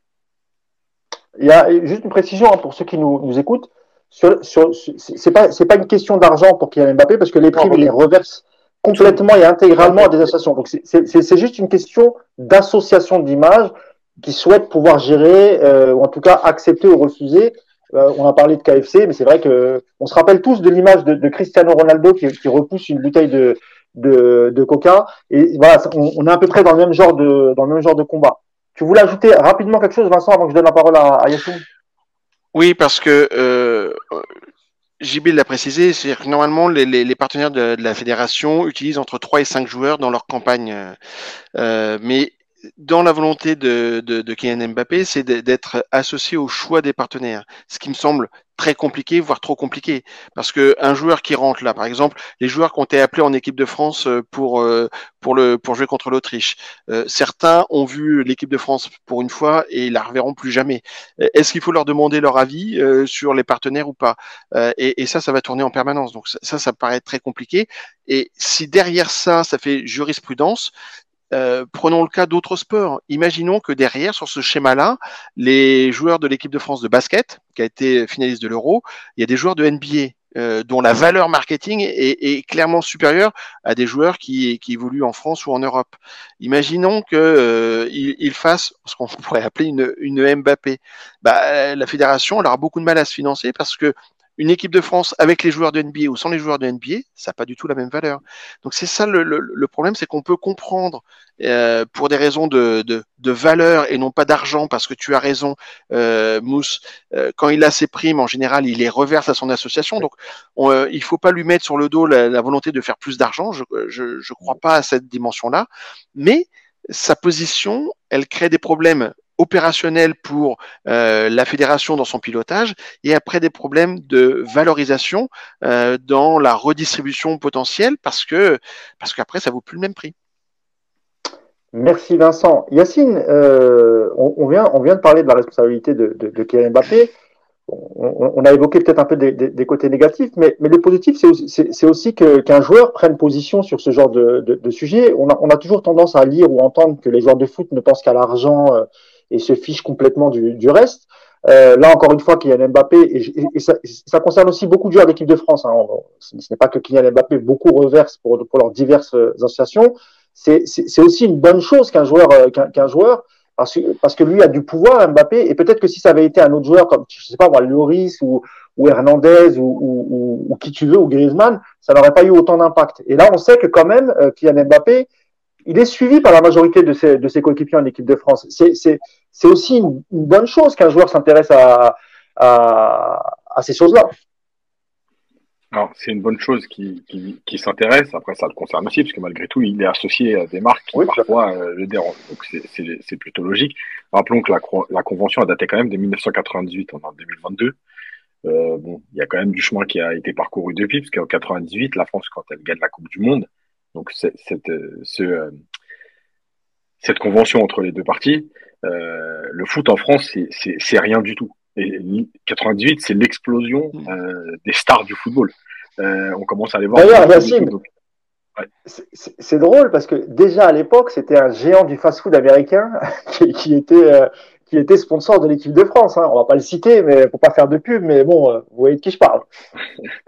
Speaker 1: Il y a juste une précision hein, pour ceux qui nous, nous écoutent. Sur, sur, c'est pas c'est pas une question d'argent pour Kylian Mbappé parce que les primes il les reverse complètement et intégralement à des associations. Donc c'est juste une question d'association d'images qui souhaitent pouvoir gérer euh, ou en tout cas accepter ou refuser. Euh, on a parlé de KFC, mais c'est vrai que on se rappelle tous de l'image de, Cristiano Ronaldo qui, repousse une bouteille de, de, Coca. Et voilà, on, est à peu près dans le même genre de dans le même genre de combat. Tu voulais ajouter rapidement quelque chose, Vincent, avant que je donne la parole à, à
Speaker 3: Oui, parce que euh, JB l'a précisé, c'est-à-dire que normalement, les, partenaires de, de, la fédération utilisent entre 3 et 5 joueurs dans leur campagne. Euh, mais dans la volonté de, de, de Kylian Mbappé, c'est d'être associé au choix des partenaires, ce qui me semble très compliqué, voire trop compliqué, parce que un joueur qui rentre là, par exemple, les joueurs qui ont été appelés en équipe de France euh, pour euh, pour le pour jouer contre l'Autriche, euh, certains ont vu l'équipe de France pour une fois et la reverront plus jamais. Est-ce qu'il faut leur demander leur avis sur les partenaires ou pas? Et, et, ça, ça va tourner en permanence. Donc ça, ça paraît très compliqué. Et si derrière ça, ça fait jurisprudence, euh, prenons le cas d'autres sports. Imaginons que derrière, sur ce schéma-là, les joueurs de l'équipe de France de basket, qui a été finaliste de l'Euro, il y a des joueurs de NBA. Euh, dont la valeur marketing est, est, clairement supérieure à des joueurs qui, qui, évoluent en France ou en Europe. Imaginons qu'ils euh, il fassent ce qu'on pourrait appeler une, une Mbappé. Bah, la fédération elle aura beaucoup de mal à se financer parce que une équipe de France avec les joueurs de NBA ou sans les joueurs de NBA, ça n'a pas du tout la même valeur. Donc c'est ça le, le, le problème, c'est qu'on peut comprendre euh, pour des raisons de, de, de, valeur et non pas d'argent, parce que tu as raison, euh, Mousse, euh, quand il a ses primes, en général, il les reverse à son association. Donc on, euh, il faut pas lui mettre sur le dos la, la volonté de faire plus d'argent. Je ne je, je crois pas à cette dimension-là. Mais sa position, elle crée des problèmes opérationnel pour euh, la fédération dans son pilotage et après des problèmes de valorisation euh, dans la redistribution potentielle parce que parce qu'après ça vaut plus le même prix.
Speaker 1: Merci Vincent. Yacine, euh, on, vient, on vient de parler de la responsabilité de, Kylian Mbappé. On, a évoqué peut-être un peu des, côtés négatifs, mais, mais le positif, c'est aussi, qu'un joueur prenne position sur ce genre de, de sujet. On a, on a, toujours tendance à lire ou entendre que les joueurs de foot ne pensent qu'à l'argent et se fichent complètement du, du reste. Euh, là, encore une fois, Kylian Mbappé, et, et ça, ça, concerne aussi beaucoup de joueurs d'équipe de France. Hein. Ce n'est pas que Kylian Mbappé, beaucoup reversent pour, pour leurs diverses associations c'est aussi une bonne chose qu'un joueur, euh, qu'un joueur parce que, parce que lui a du pouvoir, Mbappé, et peut-être que si ça avait été un autre joueur comme, je sais pas moi, Loris ou, ou Hernandez ou, ou, ou, qui tu veux, ou Griezmann, ça n'aurait pas eu autant d'impact. Et là, on sait que quand même, euh, Kylian Mbappé, il est suivi par la majorité de ses, de ses coéquipiers en équipe de France. C'est aussi une, une, bonne chose qu'un joueur s'intéresse à, à, à ces choses-là.
Speaker 4: C'est une bonne chose qui, qui, qui s'intéresse. Après, ça le concerne aussi, parce que malgré tout, il est associé à des marques qui parfois euh, le dérangent. Donc, c'est plutôt logique. Rappelons que la, la, convention a daté quand même de 1998, on est en 2022. Euh, bon, il y a quand même du chemin qui a été parcouru depuis, parce qu'en 98, la France, quand elle gagne la Coupe du Monde, donc cette, euh, ce, euh, cette convention entre les deux parties, euh, le foot en France, c'est rien du tout. Et 98, c'est l'explosion mm. euh, des stars du football. Euh, on commence à les voir.
Speaker 1: D'ailleurs, Yacine, c'est drôle parce que déjà à l'époque, c'était un géant du fast-food américain qui, était, qui était sponsor de l'équipe de France. Hein. On va pas le citer, mais pour pas faire de pub, mais bon, vous voyez de qui je parle.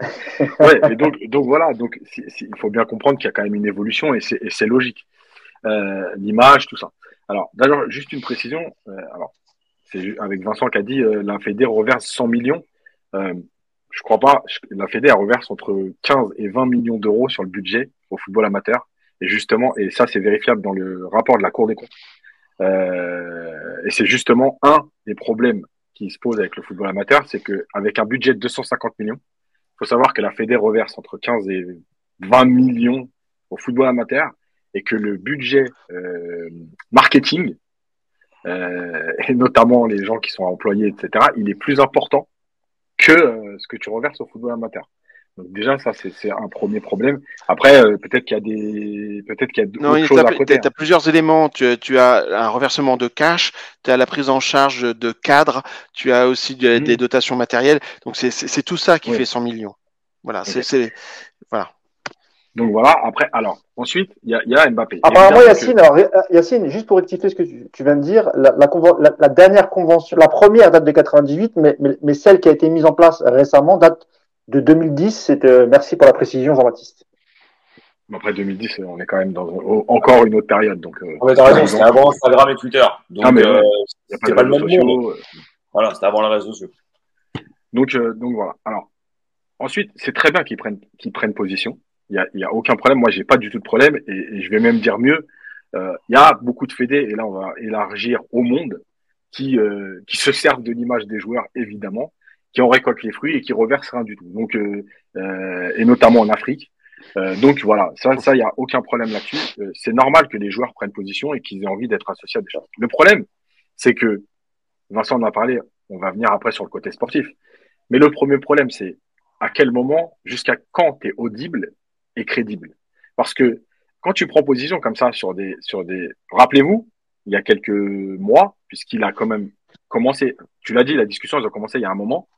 Speaker 4: ouais, mais donc, voilà, donc il faut bien comprendre qu'il y a quand même une évolution et c'est logique. L'image, tout ça. Alors, d'ailleurs, juste une précision. alors, c'est avec Vincent qui a dit euh, la Fédé reverse 100 millions. Euh, je crois pas. La Fédé reverse entre 15 et 20 millions d'euros sur le budget au football amateur. Et justement, et ça c'est vérifiable dans le rapport de la Cour des comptes. Euh, et c'est justement un des problèmes qui se pose avec le football amateur, c'est que avec un budget de 250 millions, il faut savoir que la Fédé reverse entre 15 et 20 millions au football amateur et que le budget euh, marketing euh, et notamment les gens qui sont employés, etc., il est plus important que ce que tu reverses au football amateur. Donc déjà, ça c'est un premier problème. Après, euh, peut-être qu'il y a des, peut-être qu'il y a d'autres choses à côté.
Speaker 3: Tu as, hein. plusieurs éléments. Tu, tu, as un reversement de cash, tu as la prise en charge de cadres, tu as aussi des mmh. dotations matérielles. Donc c'est tout ça qui fait 100 millions. Voilà, c'est voilà.
Speaker 4: Donc voilà, après, alors, ensuite, il y a, y a, Mbappé.
Speaker 1: Apparemment, Yacine, alors, Yacine, juste pour rectifier ce que tu, viens de dire, la, la, la, dernière convention, la première date de 98, mais, mais, mais, celle qui a été mise en place récemment date de 2010. C'est, euh, merci pour la précision, Jean-Baptiste.
Speaker 4: Après 2010, on est quand même dans encore une autre période. Donc,
Speaker 2: euh, ouais, t'as raison, c'était avant Instagram et Twitter. Donc, non, mais, euh, c'était pas, le même euh. Voilà, c'était avant les réseaux sociaux.
Speaker 4: Donc, euh, donc voilà. Alors, ensuite, c'est très bien qu'ils prennent, qu'ils prennent position. Il y a, y a, aucun problème. Moi, j'ai pas du tout de problème. Et, je vais même dire mieux. Euh, il y a beaucoup de fédés, et là, on va élargir au monde, qui, euh, qui se servent de l'image des joueurs, évidemment, qui en récoltent les fruits et qui reversent rien du tout. Donc, euh, euh et notamment en Afrique. Euh, donc voilà, ça, ça, il y a aucun problème là-dessus. C'est normal que les joueurs prennent position et qu'ils aient envie d'être associés à des choses. Le problème, c'est que Vincent en a parlé. On va venir après sur le côté sportif. Mais le premier problème, c'est à quel moment, jusqu'à quand tu es audible et crédible? Parce que quand tu prends position comme ça sur des, sur des, rappelez-vous, il y a quelques mois, puisqu'il a quand même commencé, tu l'as dit, la discussion, elle a commencé il y a un moment.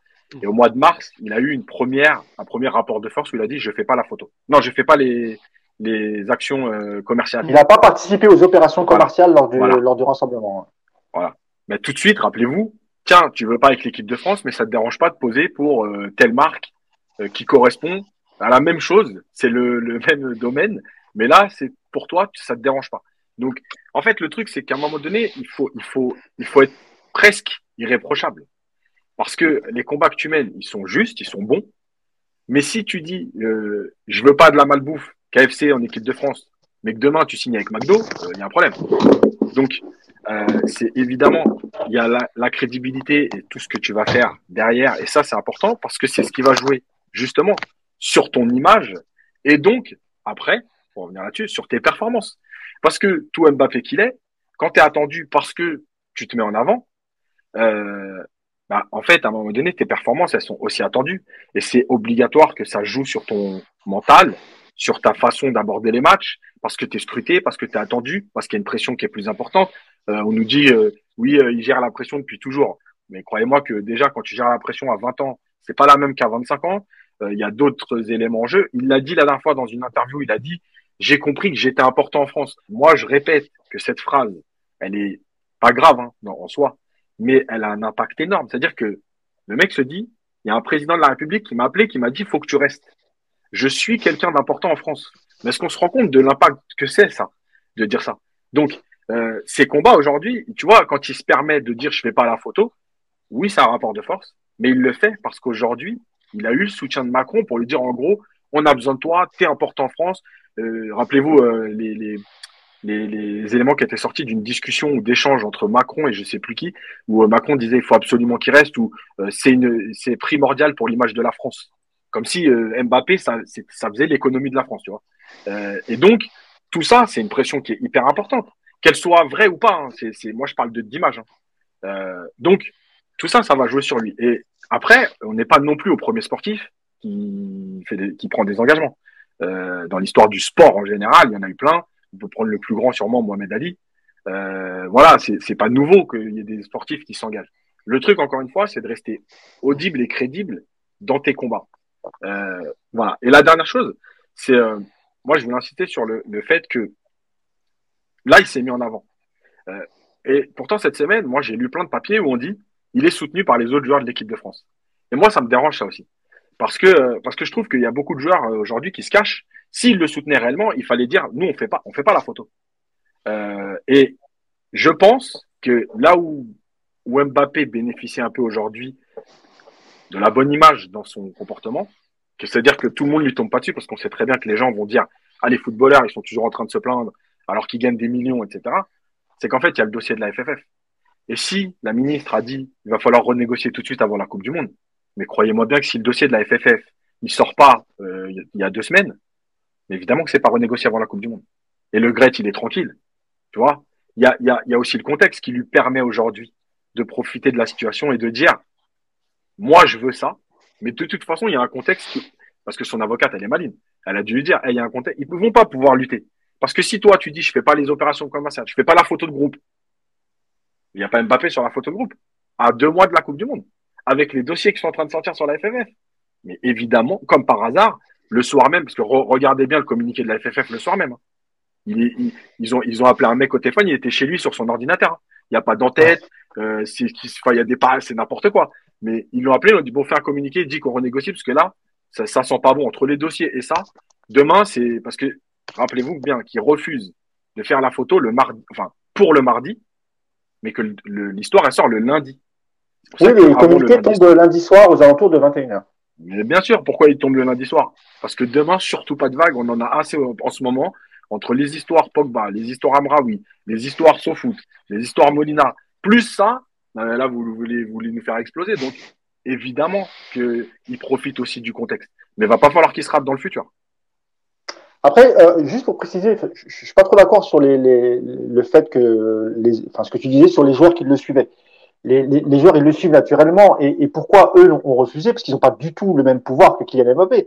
Speaker 4: Et au mois de mars, il a eu une première, un premier rapport de force où il a dit, je fais pas la photo. Non, je fais pas les, les actions euh, commerciales.
Speaker 1: Il n'a pas participé aux opérations commerciales lors, du, lors du rassemblement.
Speaker 4: Voilà. Mais tout de suite, rappelez-vous, tiens, tu veux pas avec l'équipe de France, mais ça te dérange pas de poser pour euh, telle marque euh, qui correspond à la même chose, c'est le, le, même domaine, mais là, c'est pour toi, ça te dérange pas. Donc, en fait, le truc, c'est qu'à un moment donné, il faut, il faut, il faut être presque irréprochable, parce que les combats que tu mènes, ils sont justes, ils sont bons. Mais si tu dis, euh, je veux pas de la malbouffe KFC en équipe de France, mais que demain tu signes avec McDo, euh, il y a un problème. Donc, euh, c'est évidemment, il y a la, la, crédibilité et tout ce que tu vas faire derrière, et ça c'est important parce que c'est ce qui va jouer justement sur ton image et donc, après, pour revenir là-dessus, sur tes performances. Parce que tout Mbappé qu'il est, quand tu es attendu parce que tu te mets en avant, euh, bah, en fait, à un moment donné, tes performances, elles sont aussi attendues. Et c'est obligatoire que ça joue sur ton mental sur ta façon d'aborder les matchs, parce que tu es scruté, parce que tu es attendu, parce qu'il y a une pression qui est plus importante. Euh, on nous dit, euh, oui, euh, il gère la pression depuis toujours. Mais croyez-moi que déjà, quand tu gères la pression à 20 ans, c'est pas la même qu'à 25 ans. Il y a d'autres éléments en jeu. Il l'a dit la dernière fois dans une interview, il a dit, j'ai compris que j'étais important en France. Moi, je répète que cette phrase, elle est pas grave hein, en soi, mais elle a un impact énorme. C'est-à-dire que le mec se dit, il y a un président de la République qui m'a appelé, qui m'a dit, faut que tu restes. Je suis quelqu'un d'important en France. Mais est-ce qu'on se rend compte de l'impact que c'est ça, de dire ça? Donc, euh, ces combats aujourd'hui, tu vois, quand il se permet de dire je fais pas la photo, oui, c'est un rapport de force, mais il le fait parce qu'aujourd'hui, il a eu le soutien de Macron pour lui dire en gros, on a besoin de toi, tu es important en France. Euh, rappelez-vous euh, les, les, éléments qui étaient sortis d'une discussion ou d'échange entre Macron et je sais plus qui, où Macron disait il faut absolument qu'il reste, ou c'est une c'est primordial pour l'image de la France. Comme si Mbappé, ça, ça faisait l'économie de la France, tu vois. et donc, tout ça, c'est une pression qui est hyper importante qu'elle soit vraie ou pas. Hein, c'est, moi, je parle de d'image. Hein. Euh, donc, tout ça, ça va jouer sur lui. Et après, on n'est pas non plus au premier sportif qui, fait qui prend des engagements. Euh, dans l'histoire du sport en général, il y en a eu plein. On peut prendre le plus grand, sûrement, Mohamed Ali. Euh, voilà, c'est, pas nouveau qu'il y ait des sportifs qui s'engagent. Le truc, encore une fois, c'est de rester audible et crédible dans tes combats. Euh, voilà. Et la dernière chose, c'est, euh, moi, je voulais insister sur le, fait que Là, il s'est mis en avant. Euh, et pourtant, cette semaine, moi, j'ai lu plein de papiers où on dit il est soutenu par les autres joueurs de l'équipe de France. Et moi, ça me dérange ça aussi. Parce que, parce que je trouve qu'il y a beaucoup de joueurs aujourd'hui qui se cachent. S'ils le soutenaient réellement, il fallait dire nous, on fait fait pas la photo. Euh, et je pense que là où, Mbappé bénéficie un peu aujourd'hui de la bonne image dans son comportement, c'est-à-dire que tout le monde lui tombe pas dessus parce qu'on sait très bien que les gens vont dire ah les footballeurs ils sont toujours en train de se plaindre alors qu'ils gagnent des millions, etc., c'est qu'en fait, il y a le dossier de la FFF. Et si la ministre a dit il va falloir renégocier tout de suite avant la Coupe du Monde, mais croyez-moi bien que si le dossier de la FFF il sort pas euh, il y a deux semaines, évidemment que c'est pas renégocié avant la Coupe du Monde. Et le Gret, il est tranquille. Tu vois Il y a, aussi le contexte qui lui permet aujourd'hui de profiter de la situation et de dire moi, je veux ça, mais de toute façon, il y a un contexte parce que son avocate, elle est maline. Elle a dû lui dire il y a un contexte. Ils ne vont pas pouvoir lutter. Parce que si toi, tu dis, je fais pas les opérations comme ça, je fais pas la photo de groupe, il n'y a pas Mbappé sur la photo de groupe, à deux mois de la Coupe du Monde, avec les dossiers qui sont en train de sortir sur la FFF. Mais évidemment, comme par hasard, le soir même, parce que regardez bien le communiqué de la FFF le soir même. Hein. ils, ont, ils ont appelé un mec au téléphone, il était chez lui sur son ordinateur. Hein. Il n'y a pas d'entête, euh, il y a des c'est n'importe quoi. Mais ils l'ont appelé, ils ont dit bon, fais un communiqué, dit qu'on renégocie, parce que là, ça, ça sent pas bon entre les dossiers et ça. Demain, c'est parce que rappelez-vous bien, qu'il refuse de faire la photo le mardi, enfin, pour le mardi, mais que l'histoire, elle sort le lundi.
Speaker 1: Oui, mais le communiqué tombe lundi soir aux alentours de 21h.
Speaker 4: Mais bien sûr, pourquoi il tombe le lundi soir? Parce que demain, surtout pas de vague, on en a assez en ce moment, entre les histoires Pogba, les histoires Amraoui, les histoires Sofoot, les histoires Molina, plus ça, là, vous voulez, vous voulez nous faire exploser. Donc, évidemment qu'il profite aussi du contexte. Mais il va pas falloir qu'il se rate dans le futur.
Speaker 1: Après, euh, juste pour préciser, je, je suis pas trop d'accord sur les, les, le fait que, les, enfin, ce que tu disais sur les joueurs qui le suivaient. Les, les, les joueurs, ils le suivent naturellement. Et, et pourquoi eux ont refusé? Parce qu'ils n'ont pas du tout le même pouvoir que Kylian Mbappé.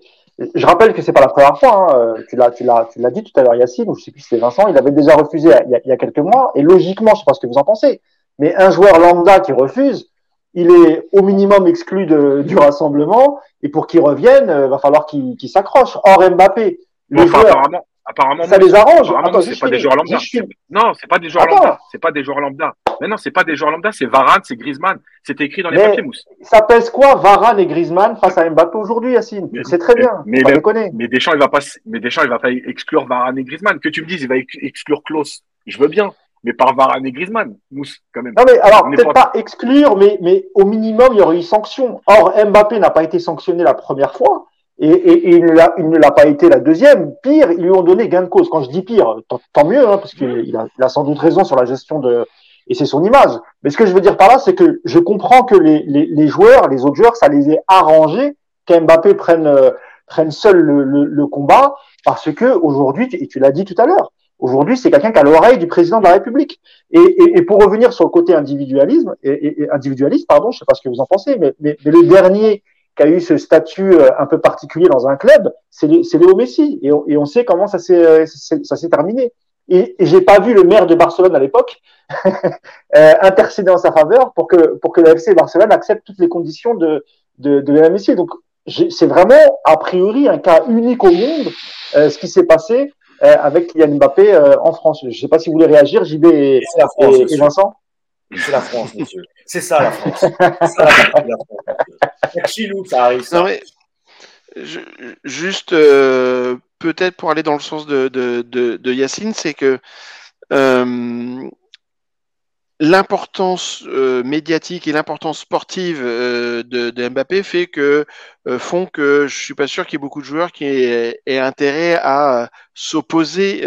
Speaker 1: Je rappelle que c'est pas la première fois. Hein, tu l'as, tu l'as, tu l'as dit tout à l'heure, Yacine, ou je sais plus si c'est Vincent. Il avait déjà refusé il y, a, il y a quelques mois. Et logiquement, je sais pas ce que vous en pensez, mais un joueur lambda qui refuse, il est au minimum exclu de, du rassemblement. Et pour qu'il revienne, euh, va falloir qu'il, qu'il s'accroche. Or Mbappé
Speaker 4: apparemment, apparemment,
Speaker 1: ça les arrange.
Speaker 4: Apparemment, c'est pas des joueurs lambda. Non, c'est pas des joueurs lambda. C'est pas des joueurs lambda. Mais non, c'est pas des joueurs lambda. C'est Varane, c'est Griezmann. C'est écrit dans les papiers mousse.
Speaker 1: Ça pèse quoi, Varane et Griezmann face à Mbappé aujourd'hui, Yacine? C'est très bien.
Speaker 4: Mais, mais, mais Deschamps, il va pas, mais Deschamps, il va pas exclure Varane et Griezmann. Que tu me dises, il va exclure Klaus. Je veux bien. Mais par Varane et Griezmann, mousse, quand même.
Speaker 1: Non, mais alors, peut-être pas... pas exclure, mais, mais au minimum, il y aurait eu sanction. Or, Mbappé n'a pas été sanctionné la première fois. Et, et, et il ne l'a pas été la deuxième. Pire, ils lui ont donné gain de cause. Quand je dis pire, tant, mieux, hein, parce qu'il a, il a sans doute raison sur la gestion de... Et c'est son image. Mais ce que je veux dire par là, c'est que je comprends que les, les, les, joueurs, les autres joueurs, ça les ait arrangés qu'Mbappé prenne, euh, prenne seul le, le, le, combat, parce que aujourd'hui, et tu l'as dit tout à l'heure, aujourd'hui, c'est quelqu'un qui a l'oreille du président de la République. Et, et, et, pour revenir sur le côté individualisme, et, individualiste, pardon, je sais pas ce que vous en pensez, mais, mais le dernier qui a eu ce statut euh, un peu particulier dans un club, c'est Léo Messi. Et on, et on, sait comment ça s'est ça s'est terminé. Et, et j'ai pas vu le maire de Barcelone à l'époque euh, intercéder en sa faveur pour que pour que le FC Barcelone accepte toutes les conditions de de, de Léo Messi. Donc c'est vraiment a priori un cas unique au monde euh, ce qui s'est passé euh, avec Kylian Mbappé euh, en France. Je ne sais pas si vous voulez réagir, JB et, et, et Vincent.
Speaker 2: C'est la France, monsieur. C'est ça la France. C'est ça la France. Chez nous, ça arrive. Ça. Non, mais,
Speaker 3: je, juste euh, peut-être pour aller dans le sens de, de, de, de Yacine, c'est que euh, l'importance euh, médiatique et l'importance sportive euh, de, de, Mbappé fait que euh, font que je suis pas sûr qu'il y ait beaucoup de joueurs qui aient, intérêt à s'opposer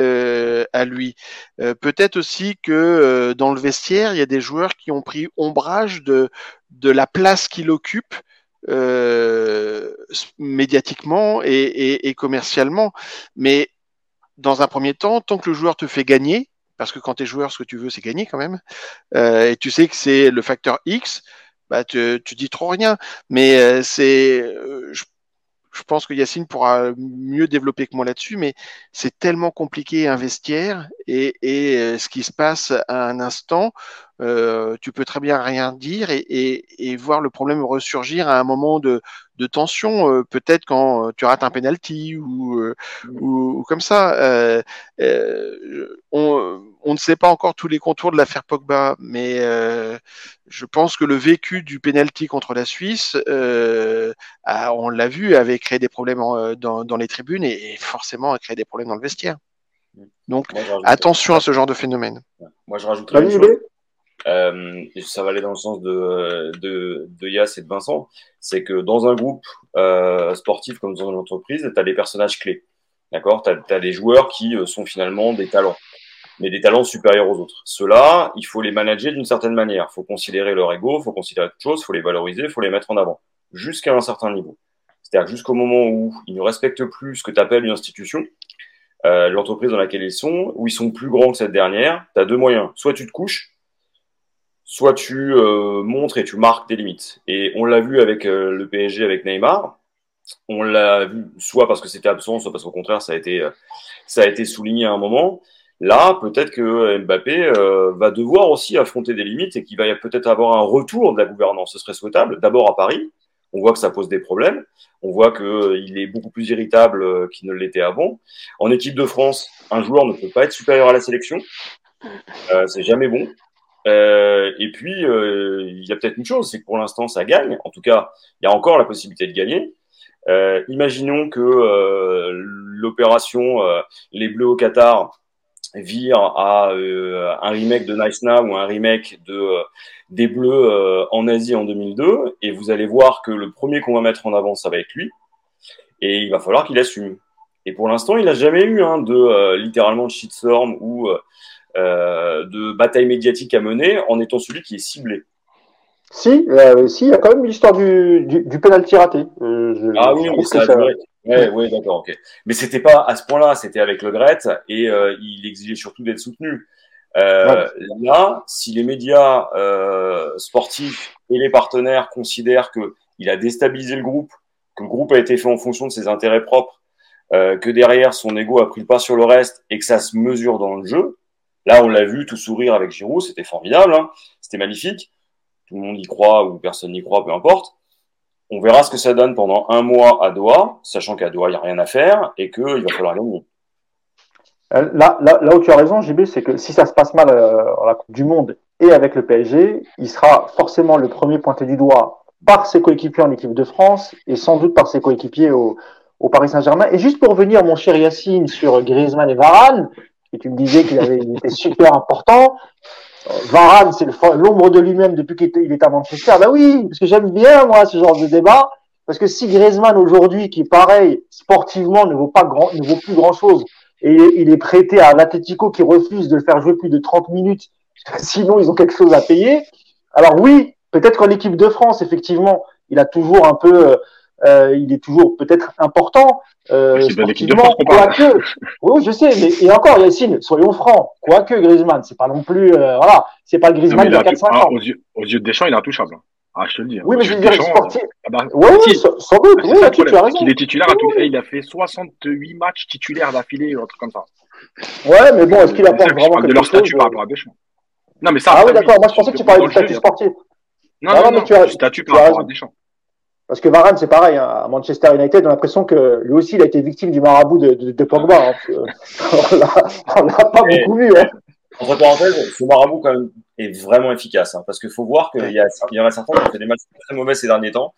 Speaker 3: à lui. Peut-être aussi que dans le vestiaire, il y a des joueurs qui ont pris ombrage de de la place qu'il occupe. médiatiquement et, et, et commercialement, mais dans un premier temps, tant que le joueur te fait gagner, parce que quand tu es joueur, ce que tu veux, c'est gagner quand même. Euh, et tu sais que c'est le facteur X, bah, tu, dis trop rien. Mais euh, c'est, euh, je, pense que Yacine pourra mieux développer que moi là-dessus, mais c'est tellement compliqué un vestiaire et, ce qui se passe à un instant, tu peux très bien rien dire et, voir le problème ressurgir à un moment de, de tension, euh, peut-être quand tu rates un penalty ou, euh, ou, ou, comme ça. Euh, on, on, ne sait pas encore tous les contours de l'affaire Pogba, mais je pense que le vécu du penalty contre la Suisse, a, on l'a vu, avait créé des problèmes en, dans, dans, les tribunes et, forcément a créé des problèmes dans le vestiaire. Donc Moi, attention à ce genre de phénomène.
Speaker 2: Moi je rajouterais une chose. Euh, ça va aller dans le sens de, de, de Yass et de Vincent, c'est que dans un groupe euh, sportif comme dans une entreprise, tu as des personnages clés. D'accord? Tu as, des joueurs qui euh, sont finalement des talents, mais des talents supérieurs aux autres. Ceux-là, il faut les manager d'une certaine manière. Il faut considérer leur ego, il faut considérer toute chose, il faut les valoriser, il faut les mettre en avant, jusqu'à un certain niveau. C'est-à-dire jusqu'au moment où ils ne respectent plus ce que tu appelles une institution, euh, l'entreprise dans laquelle ils sont, où ils sont plus grands que cette dernière, tu as deux moyens. Soit tu te couches, soit tu euh, montres et tu marques tes limites. Et on l'a vu avec euh, le PSG, avec Neymar. On l'a vu soit parce que c'était absent, soit parce qu'au contraire, ça a été, euh, ça a été souligné à un moment. Là, peut-être que Mbappé va devoir aussi affronter des limites et qu'il va peut-être avoir un retour de la gouvernance. Ce serait souhaitable. D'abord à Paris, on voit que ça pose des problèmes. On voit qu'il est beaucoup plus irritable qu'il ne l'était avant. En équipe de France, un joueur ne peut pas être supérieur à la sélection. C'est jamais bon. Euh, et puis, euh, il y a peut-être une chose, c'est que pour l'instant, ça gagne. En tout cas, il y a encore la possibilité de gagner. Euh, imaginons que euh, l'opération euh, Les Bleus au Qatar vire à un remake de Nice Now ou un remake de des Bleus en Asie en 2002, et vous allez voir que le premier qu'on va mettre en avant, ça va être lui, et il va falloir qu'il assume. Et pour l'instant, il n'a jamais eu hein, de littéralement de shitstorm ou euh, de bataille médiatique à mener en étant celui qui est ciblé.
Speaker 1: Si, euh, si, il y a quand même l'histoire du, du, du penalty raté. Euh,
Speaker 2: je, ah oui, mais ça. Ouais, ouais, d'accord, ok. Mais c'était pas à ce point-là, c'était avec Le Gret et euh, il exigeait surtout d'être soutenu. Euh, ouais. Là, si les médias euh, sportifs et les partenaires considèrent que il a déstabilisé le groupe, que le groupe a été fait en fonction de ses intérêts propres, euh, que derrière son ego a pris le pas sur le reste et que ça se mesure dans le jeu, Là, on l'a vu tout sourire avec Giroud, c'était formidable, hein c'était magnifique. Tout le monde y croit ou personne n'y croit, peu importe. On verra ce que ça donne pendant un mois à Doha, sachant qu'à Doha, il n'y a rien à faire et qu'il va falloir gagner.
Speaker 1: Euh, là, là, là où tu as raison, JB, c'est que si ça se passe mal euh, à la Coupe du Monde et avec le PSG, il sera forcément le premier pointé du doigt par ses coéquipiers en équipe de France et sans doute par ses coéquipiers au, au Paris Saint-Germain. Et juste pour revenir, mon cher Yacine, sur Griezmann et Varane, et tu me disais qu'il avait, était super important. Varane, c'est l'ombre de lui-même depuis qu'il est à Manchester. Ben oui, parce que j'aime bien, moi, ce genre de débat. Parce que si Griezmann, aujourd'hui, qui pareil, sportivement, ne vaut pas grand, ne vaut plus grand chose, et il est prêté à l'Atletico qui refuse de le faire jouer plus de 30 minutes, sinon ils ont quelque chose à payer. Alors oui, peut-être qu'en équipe de France, effectivement, il a toujours un peu, euh, il est toujours peut-être important, euh, sportivement, quoique, oui, je sais, mais et encore, Yacine, soyons francs, quoique Griezmann, c'est pas non plus, euh, voilà, c'est pas le Griezmann de 4-5 ans.
Speaker 4: Aux yeux, aux yeux de Deschamps, il est intouchable. Ah, je te le dis.
Speaker 1: Oui, mais je veux dire, sportif.
Speaker 4: Ah bah,
Speaker 1: ouais, oui, sans doute.
Speaker 4: C'est
Speaker 1: Oui,
Speaker 4: le
Speaker 1: là-dessus, tu as raison.
Speaker 4: Il est titulaire à tous les... Il a fait 68 matchs titulaires d'affilée, un truc comme ça.
Speaker 1: Ouais, mais bon, est-ce qu'il
Speaker 4: C'est
Speaker 1: apporte vraiment
Speaker 4: de leur statut par rapport à Deschamps. Non, mais ça.
Speaker 1: Ah oui, d'accord. Moi, je pensais que tu parlais du statut sportif.
Speaker 4: Non,
Speaker 1: Non,
Speaker 4: non,
Speaker 1: non,
Speaker 4: non,
Speaker 1: mais tu as-
Speaker 4: statut
Speaker 1: tu
Speaker 4: par rapport à. Deschamps.
Speaker 1: Parce que Varane, c'est pareil. hein. À Manchester United, on a l'impression que lui aussi, il a été victime du marabout de, de, de Pogba. hein. on l'a- pas
Speaker 2: Et-
Speaker 1: beaucoup vu. Hein.
Speaker 2: Entre parenthèses, ce marabout quand même est vraiment efficace, hein, parce qu'il faut voir qu'il y, a- il y en a certains qui ont fait des matchs très mauvais ces derniers temps.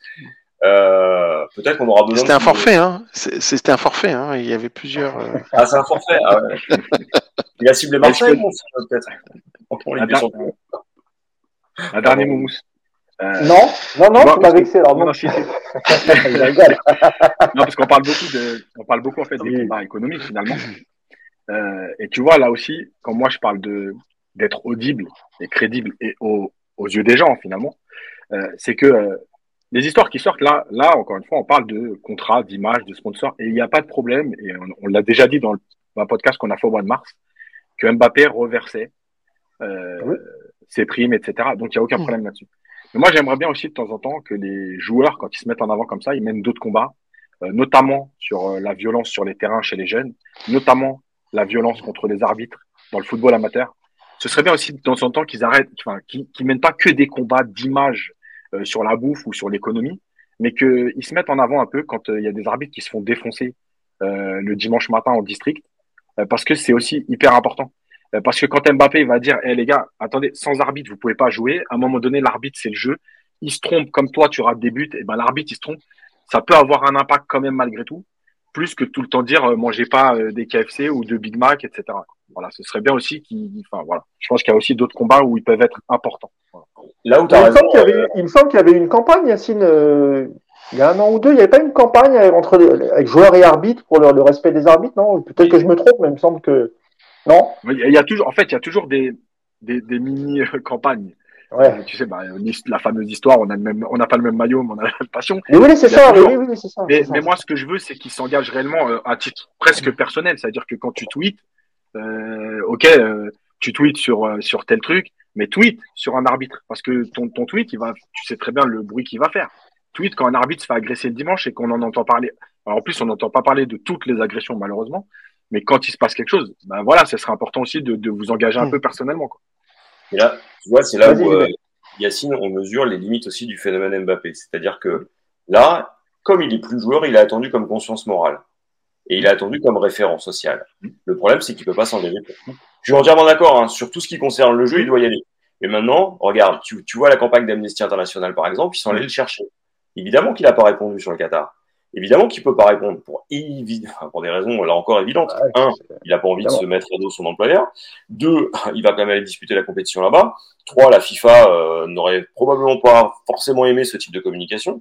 Speaker 2: Euh, Peut-être qu'on aura besoin.
Speaker 3: C'était un
Speaker 2: de-
Speaker 3: forfait, hein. C'était un forfait, hein. Il y avait plusieurs. euh,
Speaker 2: Ah, c'est un forfait. Ah, ouais. Il a ciblé Marseille, peut-être.
Speaker 4: Un dernier Mousse. Euh,
Speaker 1: Non, non, non,
Speaker 4: Bon,
Speaker 1: tu m'as vexé. Alors,
Speaker 4: non,
Speaker 1: non,
Speaker 4: non, si, si. Non, parce qu'on parle beaucoup de, on parle beaucoup en fait des
Speaker 1: Oui.
Speaker 4: combats économiques finalement. Euh, et tu vois là aussi, quand moi je parle de d'être audible et crédible et aux, aux yeux des gens finalement, euh, c'est que les histoires qui sortent là, là encore une fois, on parle de contrats, d'images, de sponsors et il n'y a pas de problème. Et on, on l'a déjà dit dans le dans un podcast qu'on a fait au mois de mars que Mbappé reversait
Speaker 1: Oui.
Speaker 4: ses primes, etc. Donc il n'y a aucun
Speaker 3: Mm.
Speaker 4: problème là-dessus. Mais moi j'aimerais bien aussi de temps en temps que les joueurs, quand ils se mettent en avant comme ça, ils mènent d'autres combats euh, notamment sur euh, la violence sur les terrains chez les jeunes, notamment la violence contre les arbitres dans le football amateur. Ce serait bien aussi de temps en temps qu'ils arrêtent, enfin, qu'ils mènent pas que des combats d'image euh, sur la bouffe ou sur l'économie, mais qu'ils se mettent en avant un peu quand il y a des arbitres qui se font défoncer le dimanche matin en district, parce que c'est aussi hyper important. Euh, parce que quand Mbappé va dire, eh les gars, attendez, sans arbitre vous pouvez pas jouer. À un moment donné, l'arbitre c'est le jeu. Il se trompe comme toi, tu rates des buts, et ben l'arbitre il se trompe ça peut avoir un impact quand même malgré tout, plus que tout le temps dire euh, mangez pas euh, des KFC ou de Big Mac, etc. Voilà, ce serait bien aussi qu'il, enfin voilà, je pense qu'il y a aussi d'autres combats où ils peuvent être importants. Voilà.
Speaker 2: Là où tu
Speaker 1: Il
Speaker 2: as
Speaker 1: me,
Speaker 2: raison.
Speaker 1: semble qu'il y avait,
Speaker 2: euh,
Speaker 1: eu- il me semble qu'il y avait une campagne, Yacine, euh, il y a un an ou deux. Il n'y avait pas une campagne entre les- avec joueurs et arbitres pour le, le respect des arbitres, non? Peut-être que je me trompe, mais il me semble que. Non
Speaker 4: Il y a- toujours, en fait, il y a toujours des des, des mini euh.
Speaker 1: Ouais.
Speaker 4: Euh, tu sais, bah, l'hist- la fameuse histoire, on a le même, on n'a pas le même maillot, mais on a la même passion.
Speaker 1: Mais oui, c'est ça,
Speaker 4: toujours-
Speaker 1: oui, oui, oui, c'est ça.
Speaker 4: Mais,
Speaker 1: c'est ça.
Speaker 4: mais moi, ce que je veux, c'est qu'ils s'engagent réellement euh, à titre presque personnel. C'est-à-dire que quand tu tweets, euh, ok, euh, tu tweets sur euh, sur tel truc, mais tweet sur un arbitre parce que ton ton tweet, il va, tu sais très bien le bruit qu'il va faire. Tweet quand un arbitre se fait agresser le dimanche et qu'on en entend parler. Alors, en plus, on n'entend pas parler de toutes les agressions malheureusement, mais quand il se passe quelque chose, ben voilà, ce serait important aussi de, de vous engager un
Speaker 3: Mm.
Speaker 4: peu personnellement. Quoi.
Speaker 2: Et là, tu vois, c'est là où euh. Yacine, on mesure les limites aussi du phénomène Mbappé. C'est-à-dire que là, comme il est plus joueur, il est attendu comme conscience morale. Et il est attendu comme référent social. Le problème, c'est qu'il peut pas s'engager. Je suis entièrement d'accord, hein, sur tout ce qui concerne le jeu, il doit y aller. Mais maintenant, regarde, tu, tu vois la campagne d'Amnesty International, par exemple, ils sont allés le chercher. Évidemment qu'il n'a pas répondu sur le Qatar. Évidemment qu'il peut pas répondre pour, évi- enfin, pour des raisons, là encore, évidentes.
Speaker 1: Ouais,
Speaker 2: Un, il a pas envie de se mettre à dos son employeur. Deux, il va quand même aller disputer la compétition là-bas. Trois, la FIFA euh, n'aurait probablement pas forcément aimé ce type de communication,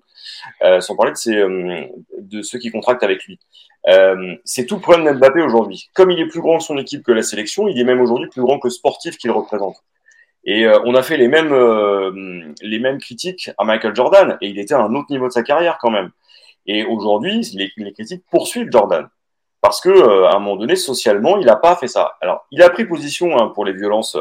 Speaker 2: euh, sans parler de, ses, euh, de ceux qui contractent avec lui. Euh, c'est tout le problème d'Mbappé aujourd'hui. Comme il est plus grand que son équipe que la sélection, il est même aujourd'hui plus grand que le sportif qu'il représente. Et euh, on a fait les mêmes, euh, les mêmes critiques à Michael Jordan, et il était à un autre niveau de sa carrière quand même. Et aujourd'hui, les, critiques poursuivent Jordan. Parce que euh, à un moment donné, socialement, il n'a pas fait ça. Alors, il a pris position hein, pour les violences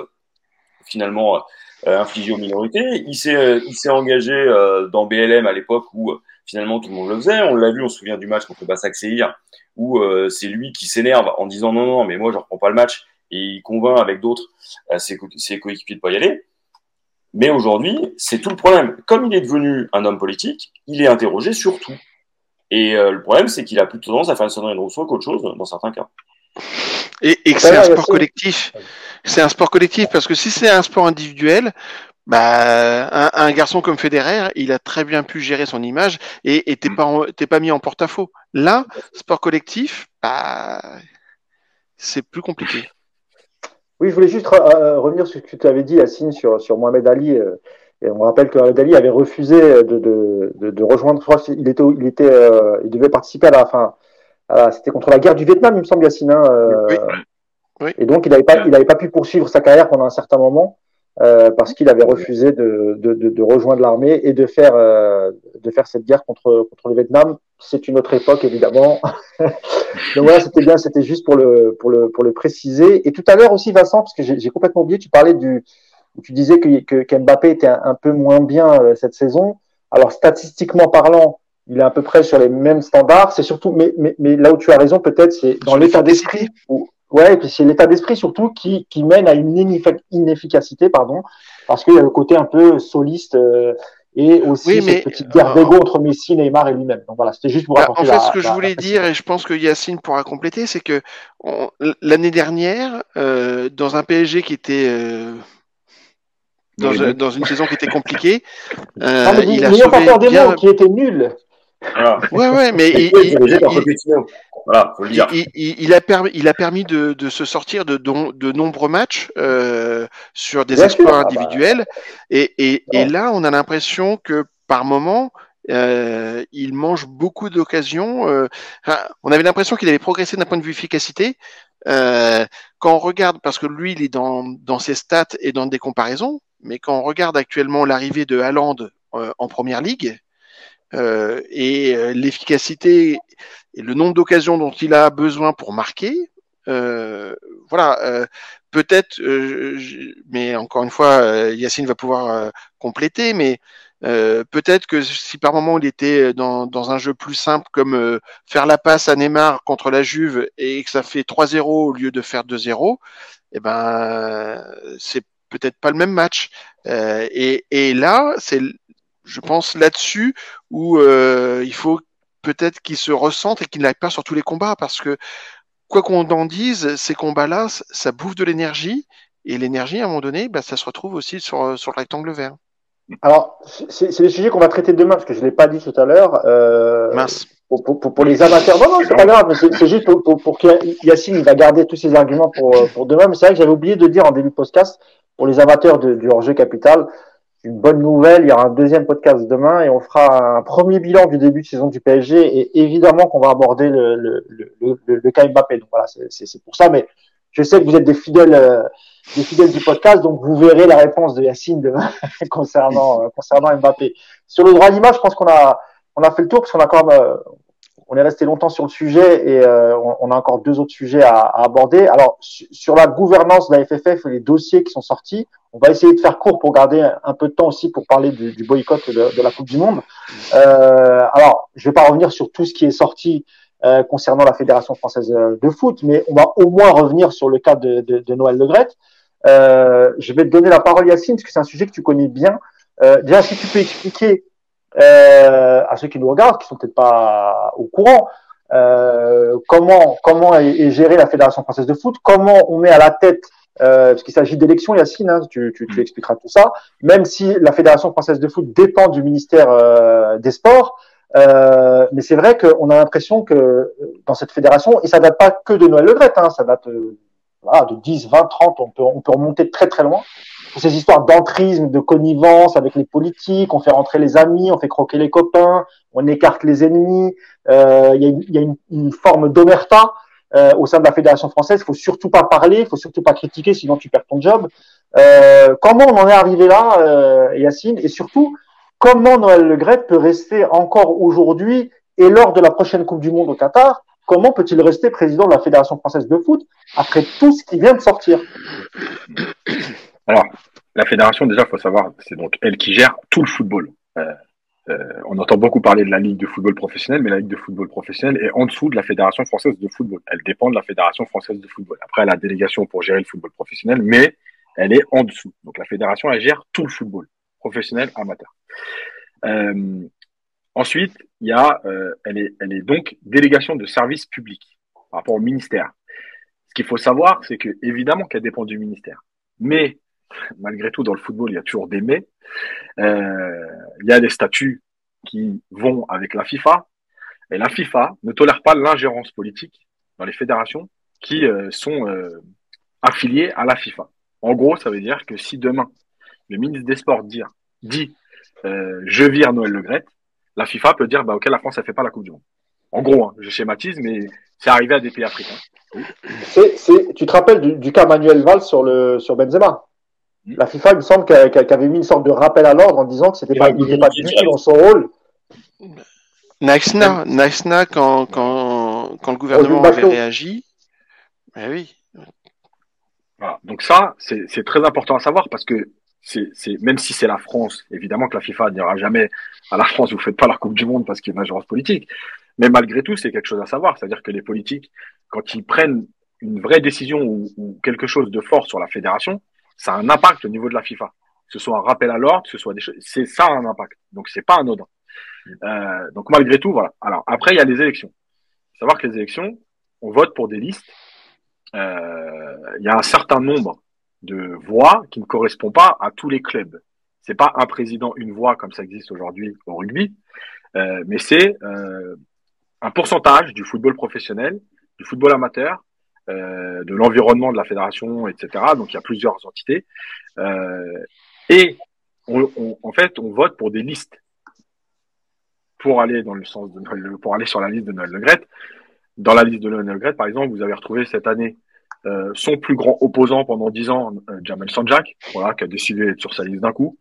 Speaker 2: finalement euh, infligées aux minorités. Il s'est, euh, il s'est engagé euh, dans BLM à l'époque où euh, finalement tout le monde le faisait. On l'a vu, on se souvient du match contre Bassak Seir, où euh, c'est lui qui s'énerve en disant non, non, mais moi je reprends pas le match, et il convainc avec d'autres ses, ses coéquipiers de pas y aller. Mais aujourd'hui, c'est tout le problème. Comme il est devenu un homme politique, il est interrogé sur tout. Et euh, le problème, c'est qu'il a plutôt tendance à faire une sonnerie de Rousseau qu'autre chose dans certains cas.
Speaker 3: Et, et que
Speaker 1: Ça
Speaker 3: c'est un sport collectif. C'est un sport collectif parce que si c'est un sport individuel, bah, un, un garçon comme Federer, il a très bien pu gérer son image et et t'es pas en- t'es pas mis en porte-à-faux. Là, sport collectif, bah, c'est plus compliqué.
Speaker 1: Oui, je voulais juste euh, revenir sur ce que tu avais dit, Yacine, sur, sur Mohamed Ali. euh, et on rappelle que Mohamed Ali avait refusé de, de, de, de rejoindre. Qu'il était, il était, euh, il devait participer à la fin. C'était contre la guerre du Vietnam, il me semble, Yacine. hein, euh,
Speaker 3: Oui. Oui.
Speaker 1: Et donc, il n'avait pas, il avait pas pu poursuivre sa carrière pendant un certain moment euh, parce qu'il avait refusé de, de, de, de rejoindre l'armée et de faire, euh, de faire cette guerre contre, contre le Vietnam. C'est une autre époque, évidemment. Donc voilà, c'était bien, c'était juste pour le, pour le, pour le préciser. Et tout à l'heure aussi, Vincent, parce que j'ai complètement oublié, tu parlais du, où tu disais que, que qu'Mbappé était un, peu moins bien euh, cette saison. Alors statistiquement parlant, il est à peu près sur les mêmes standards. C'est surtout, mais, mais, mais là où tu as raison, peut-être, c'est dans l'état d'esprit. ouais, et puis c'est l'état d'esprit surtout qui, qui mène à une inefficacité, pardon, parce qu'il y a le côté un peu soliste. Euh, et aussi cette petite guerre d'ego entre Messi, Neymar et lui-même. Donc voilà, c'était juste pour
Speaker 3: bah, En fait, ce que je voulais dire, et je pense que Yacine pourra compléter, c'est que l'année dernière, euh, dans un PSG qui était euh, dans, dans, une saison qui était compliquée,
Speaker 1: euh, non, il a sauvé pas des mots, qui était nul.
Speaker 3: Voilà. Ouais, ouais, mais il, il, voilà, faut le dire. il, a permis, il a permis de, de se sortir de, de, nombreux matchs euh, sur des exploits ah bah. individuels. Et, et, et, là, on a l'impression que par moment, euh, il mange beaucoup d'occasions. Euh, on avait l'impression qu'il avait progressé d'un point de vue efficacité. Euh, quand on regarde, parce que lui, il est dans, dans ses stats et dans des comparaisons, mais quand on regarde actuellement l'arrivée de Haaland euh, en première ligue, euh, et euh, l'efficacité et le nombre d'occasions dont il a besoin pour marquer, voilà, peut-être, mais encore une fois, Yacine va pouvoir compléter, mais peut-être que si par moment il était dans, dans un jeu plus simple comme faire la passe à Neymar contre la Juve et que ça fait 3-0 au lieu de faire 2-0, eh ben c'est peut-être pas le même match. et, et là, c'est je pense là-dessus où euh, il faut peut-être qu'il se ressente et qu'il n'aille pas sur tous les combats parce que quoi qu'on en dise, ces combats-là, ça bouffe de l'énergie et l'énergie, à un moment donné, bah, ça se retrouve aussi sur, sur le rectangle vert.
Speaker 1: Alors, c'est le sujet qu'on va traiter demain parce que je ne l'ai pas dit tout à l'heure. Euh,
Speaker 3: Mince.
Speaker 1: Pour, pour, pour, les amateurs, non, non, c'est pas grave, c'est juste pour, pour, pour que Yacine va garder tous ses arguments pour, pour demain. Mais c'est vrai que j'avais oublié de dire en début de podcast, pour les amateurs du hors-jeu capital, une bonne nouvelle. Il y aura un deuxième podcast demain et on fera un premier bilan du début de saison du PSG et évidemment qu'on va aborder le, le, le, le, cas Mbappé. Donc voilà, c'est pour ça. Mais je sais que vous êtes des fidèles, euh, des fidèles du podcast, donc vous verrez la réponse de Yacine demain concernant, euh, concernant Mbappé. Sur le droit d'image, je pense qu'on a, on a fait le tour parce qu'on a quand même, euh, on est resté longtemps sur le sujet et on, a encore deux autres sujets à, à aborder. Alors sur la gouvernance de la FFF et les dossiers qui sont sortis, on va essayer de faire court pour garder un peu de temps aussi pour parler du, du boycott de, de, la Coupe du Monde. Euh, alors, je vais pas revenir sur tout ce qui est sorti euh, concernant la Fédération française de foot, mais on va au moins revenir sur le cas de, de, de Noël Legrette. Euh, je vais te donner la parole, Yacine, parce que c'est un sujet que tu connais bien. Euh, déjà, si tu peux expliquer euh, à ceux qui nous regardent, qui sont peut-être pas au courant, euh, comment comment est, est gérée la Fédération française de foot, comment on met à la tête euh, parce qu'il s'agit d'élections, Yacine, hein, tu, tu, tu, mm. expliqueras tout ça, même si la Fédération française de foot dépend du ministère euh, des Sports, euh, mais c'est vrai qu'on a l'impression que dans cette fédération, et ça date pas que de Noël Le hein, ça date euh, voilà, de 10, 20, 30, on peut, on peut remonter très très loin. Ces histoires d'entrisme, de connivence avec les politiques, on fait rentrer les amis, on fait croquer les copains, on écarte les ennemis, euh, il y a, y a une, une forme d'omerta euh, au sein de la fédération française. Il faut surtout pas parler, il faut surtout pas critiquer, sinon tu perds ton job. Euh, comment on en est arrivé là, euh, Yacine? Et surtout, comment Noël Le Gret peut rester encore aujourd'hui et lors de la prochaine Coupe du Monde au Qatar Comment peut-il rester président de la Fédération française de foot après tout ce qui vient de sortir?
Speaker 4: Alors, la fédération, déjà, il faut savoir, c'est donc elle qui gère tout le football. Euh, euh, on entend beaucoup parler de la Ligue de football professionnel, mais la Ligue de football professionnel est en dessous de la Fédération française de football. Elle dépend de la Fédération française de football. Après, elle a la délégation pour gérer le football professionnel, mais elle est en dessous. Donc la Fédération, elle gère tout le football, professionnel, amateur. Euh, ensuite, il y a, elle, est, elle est donc délégation de service public par rapport au ministère. Ce qu'il faut savoir, c'est que évidemment qu'elle dépend du ministère, mais malgré tout, dans le football, il y a toujours des mais. Euh, il y a des statuts qui vont avec la FIFA. Et la FIFA ne tolère pas l'ingérence politique dans les fédérations qui euh, sont euh, affiliées à la FIFA. En gros, ça veut dire que si demain, le ministre des Sports dit, je vire Noël Le Gret, la FIFA peut dire bah, ok, la France, ne fait pas la Coupe du Monde. En gros, hein, je schématise, mais c'est arrivé à des pays africains.
Speaker 1: tu te rappelles du, du, cas Manuel Valls sur, le, sur Benzema? La FIFA, il me semble qu'elle avait mis une sorte de rappel à l'ordre en disant que c'était pas, il pas du tout dans son rôle.
Speaker 3: Naxna, Naxna quand, quand, quand le gouvernement avait réagi, ben oui.
Speaker 4: Voilà. Donc ça, c'est très important à savoir parce que c'est, même si c'est la France, évidemment que la FIFA ne dira jamais à la France, vous faites pas la Coupe du Monde parce qu'il y a une agence politique. Mais malgré tout, c'est quelque chose à savoir. C'est-à-dire que les politiques, quand ils prennent une vraie décision ou, quelque chose de fort sur la fédération, ça a un impact au niveau de la FIFA. Que ce soit un rappel à l'ordre, que ce soit des choses, c'est ça un impact. Donc c'est pas anodin. Euh, donc malgré tout, voilà. Alors après, il y a les élections. Faut savoir que les élections, on vote pour des listes. Euh, il y a un certain nombre de voix qui ne correspond pas à tous les clubs. C'est pas un président une voix comme ça existe aujourd'hui au rugby, euh, mais c'est euh, un pourcentage du football professionnel, du football amateur, euh, de l'environnement de la fédération, etc. Donc il y a plusieurs entités euh, et en fait on vote pour des listes pour aller dans le sens de pour aller sur la liste de Noël Le Dans la liste de Noël Le par exemple, vous avez retrouvé cette année euh, son plus grand opposant pendant dix ans, Jamel Sanjak, voilà, qui a décidé d'être sur sa liste d'un coup.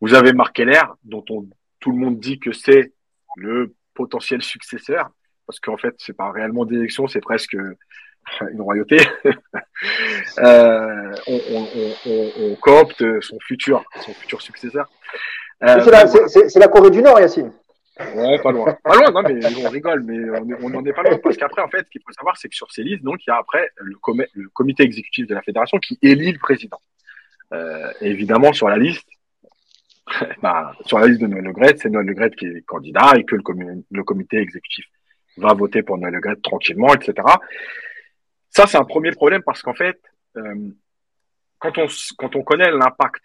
Speaker 4: Vous avez Marc Keller, dont on, tout le monde dit que c'est le potentiel successeur, parce qu'en fait, c'est pas réellement d'élection, c'est presque une royauté. euh, on, on, on, on, coopte son futur, son futur successeur.
Speaker 1: Euh, c'est la, la, Corée du Nord, Yacine.
Speaker 4: Ouais, pas loin. Pas loin, non, mais on rigole, mais on n'en est pas loin. Parce qu'après, en fait, ce qu'il faut savoir, c'est que sur ces listes, donc, il y a après le, le comité exécutif de la fédération qui élit le président. Euh, évidemment, sur la liste, bah, sur la liste de Noël Le c'est Noël Le qui est candidat et que le, le comité exécutif va voter pour Noël Le tranquillement, etc. Ça, c'est un premier problème parce qu'en fait, euh, quand, on, quand on connaît l'impact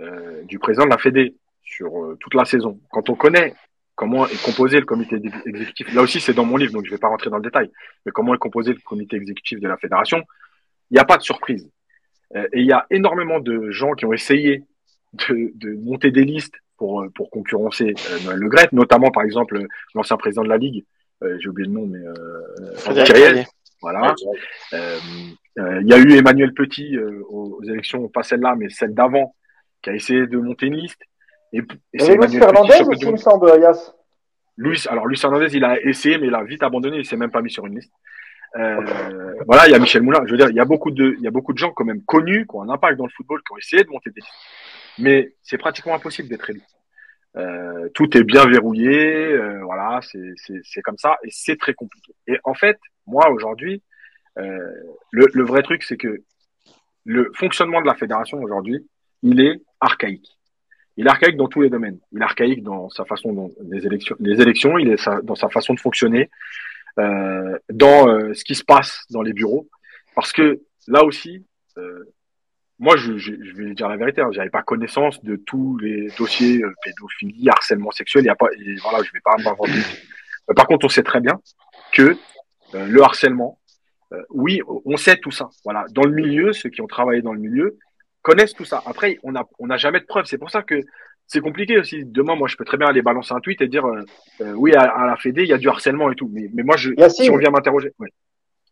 Speaker 4: euh, du président de la Fédé sur euh, toute la saison, quand on connaît comment est composé le comité exécutif. Là aussi, c'est dans mon livre, donc je ne vais pas rentrer dans le détail. Mais comment est composé le comité exécutif de la fédération Il n'y a pas de surprise. Et il y a énormément de gens qui ont essayé de, de monter des listes pour, pour concurrencer euh, le Gret, notamment par exemple l'ancien président de la Ligue, j'ai oublié le nom, mais euh, Voilà. Il y a eu Emmanuel Petit aux, élections, pas celle-là, mais celle d'avant, qui a essayé de monter une liste.
Speaker 1: Et, et Luis Fernandez aussi, il me semble, Yas.
Speaker 4: Luis, alors Luis Fernandez, il a essayé, mais il a vite abandonné, il s'est même pas mis sur une liste. Euh, Voilà, il y a Michel Moulin. Je veux dire, il y a beaucoup de, il y a beaucoup de gens quand même connus, qui ont un impact dans le football, qui ont essayé de monter des listes. Mais c'est pratiquement impossible d'être élu. Euh, tout est bien verrouillé, euh, voilà, c'est comme ça, et c'est très compliqué. Et en fait, moi aujourd'hui, euh, le, vrai truc, c'est que le fonctionnement de la fédération aujourd'hui, il est archaïque. Il est archaïque dans tous les domaines. Il est archaïque dans sa façon des élections, les élections, il est dans sa façon de fonctionner, euh, dans euh, ce qui se passe dans les bureaux. Parce que là aussi, moi, je, vais dire la vérité, hein, j'avais pas connaissance de tous les dossiers pédophilie, harcèlement sexuel. Il y a pas, voilà, je vais pas m'inventer. Par contre, on sait très bien que le harcèlement, oui, on sait tout ça. Voilà, dans le milieu, ceux qui ont travaillé dans le milieu, connaissent tout ça. Après, on n'a on a jamais de preuves. C'est pour ça que c'est compliqué aussi. Demain, moi, je peux très bien aller balancer un tweet et dire euh, euh, oui, à, la Fédé, il y a du harcèlement et tout. Mais, mais moi, je, si on vient m'interroger.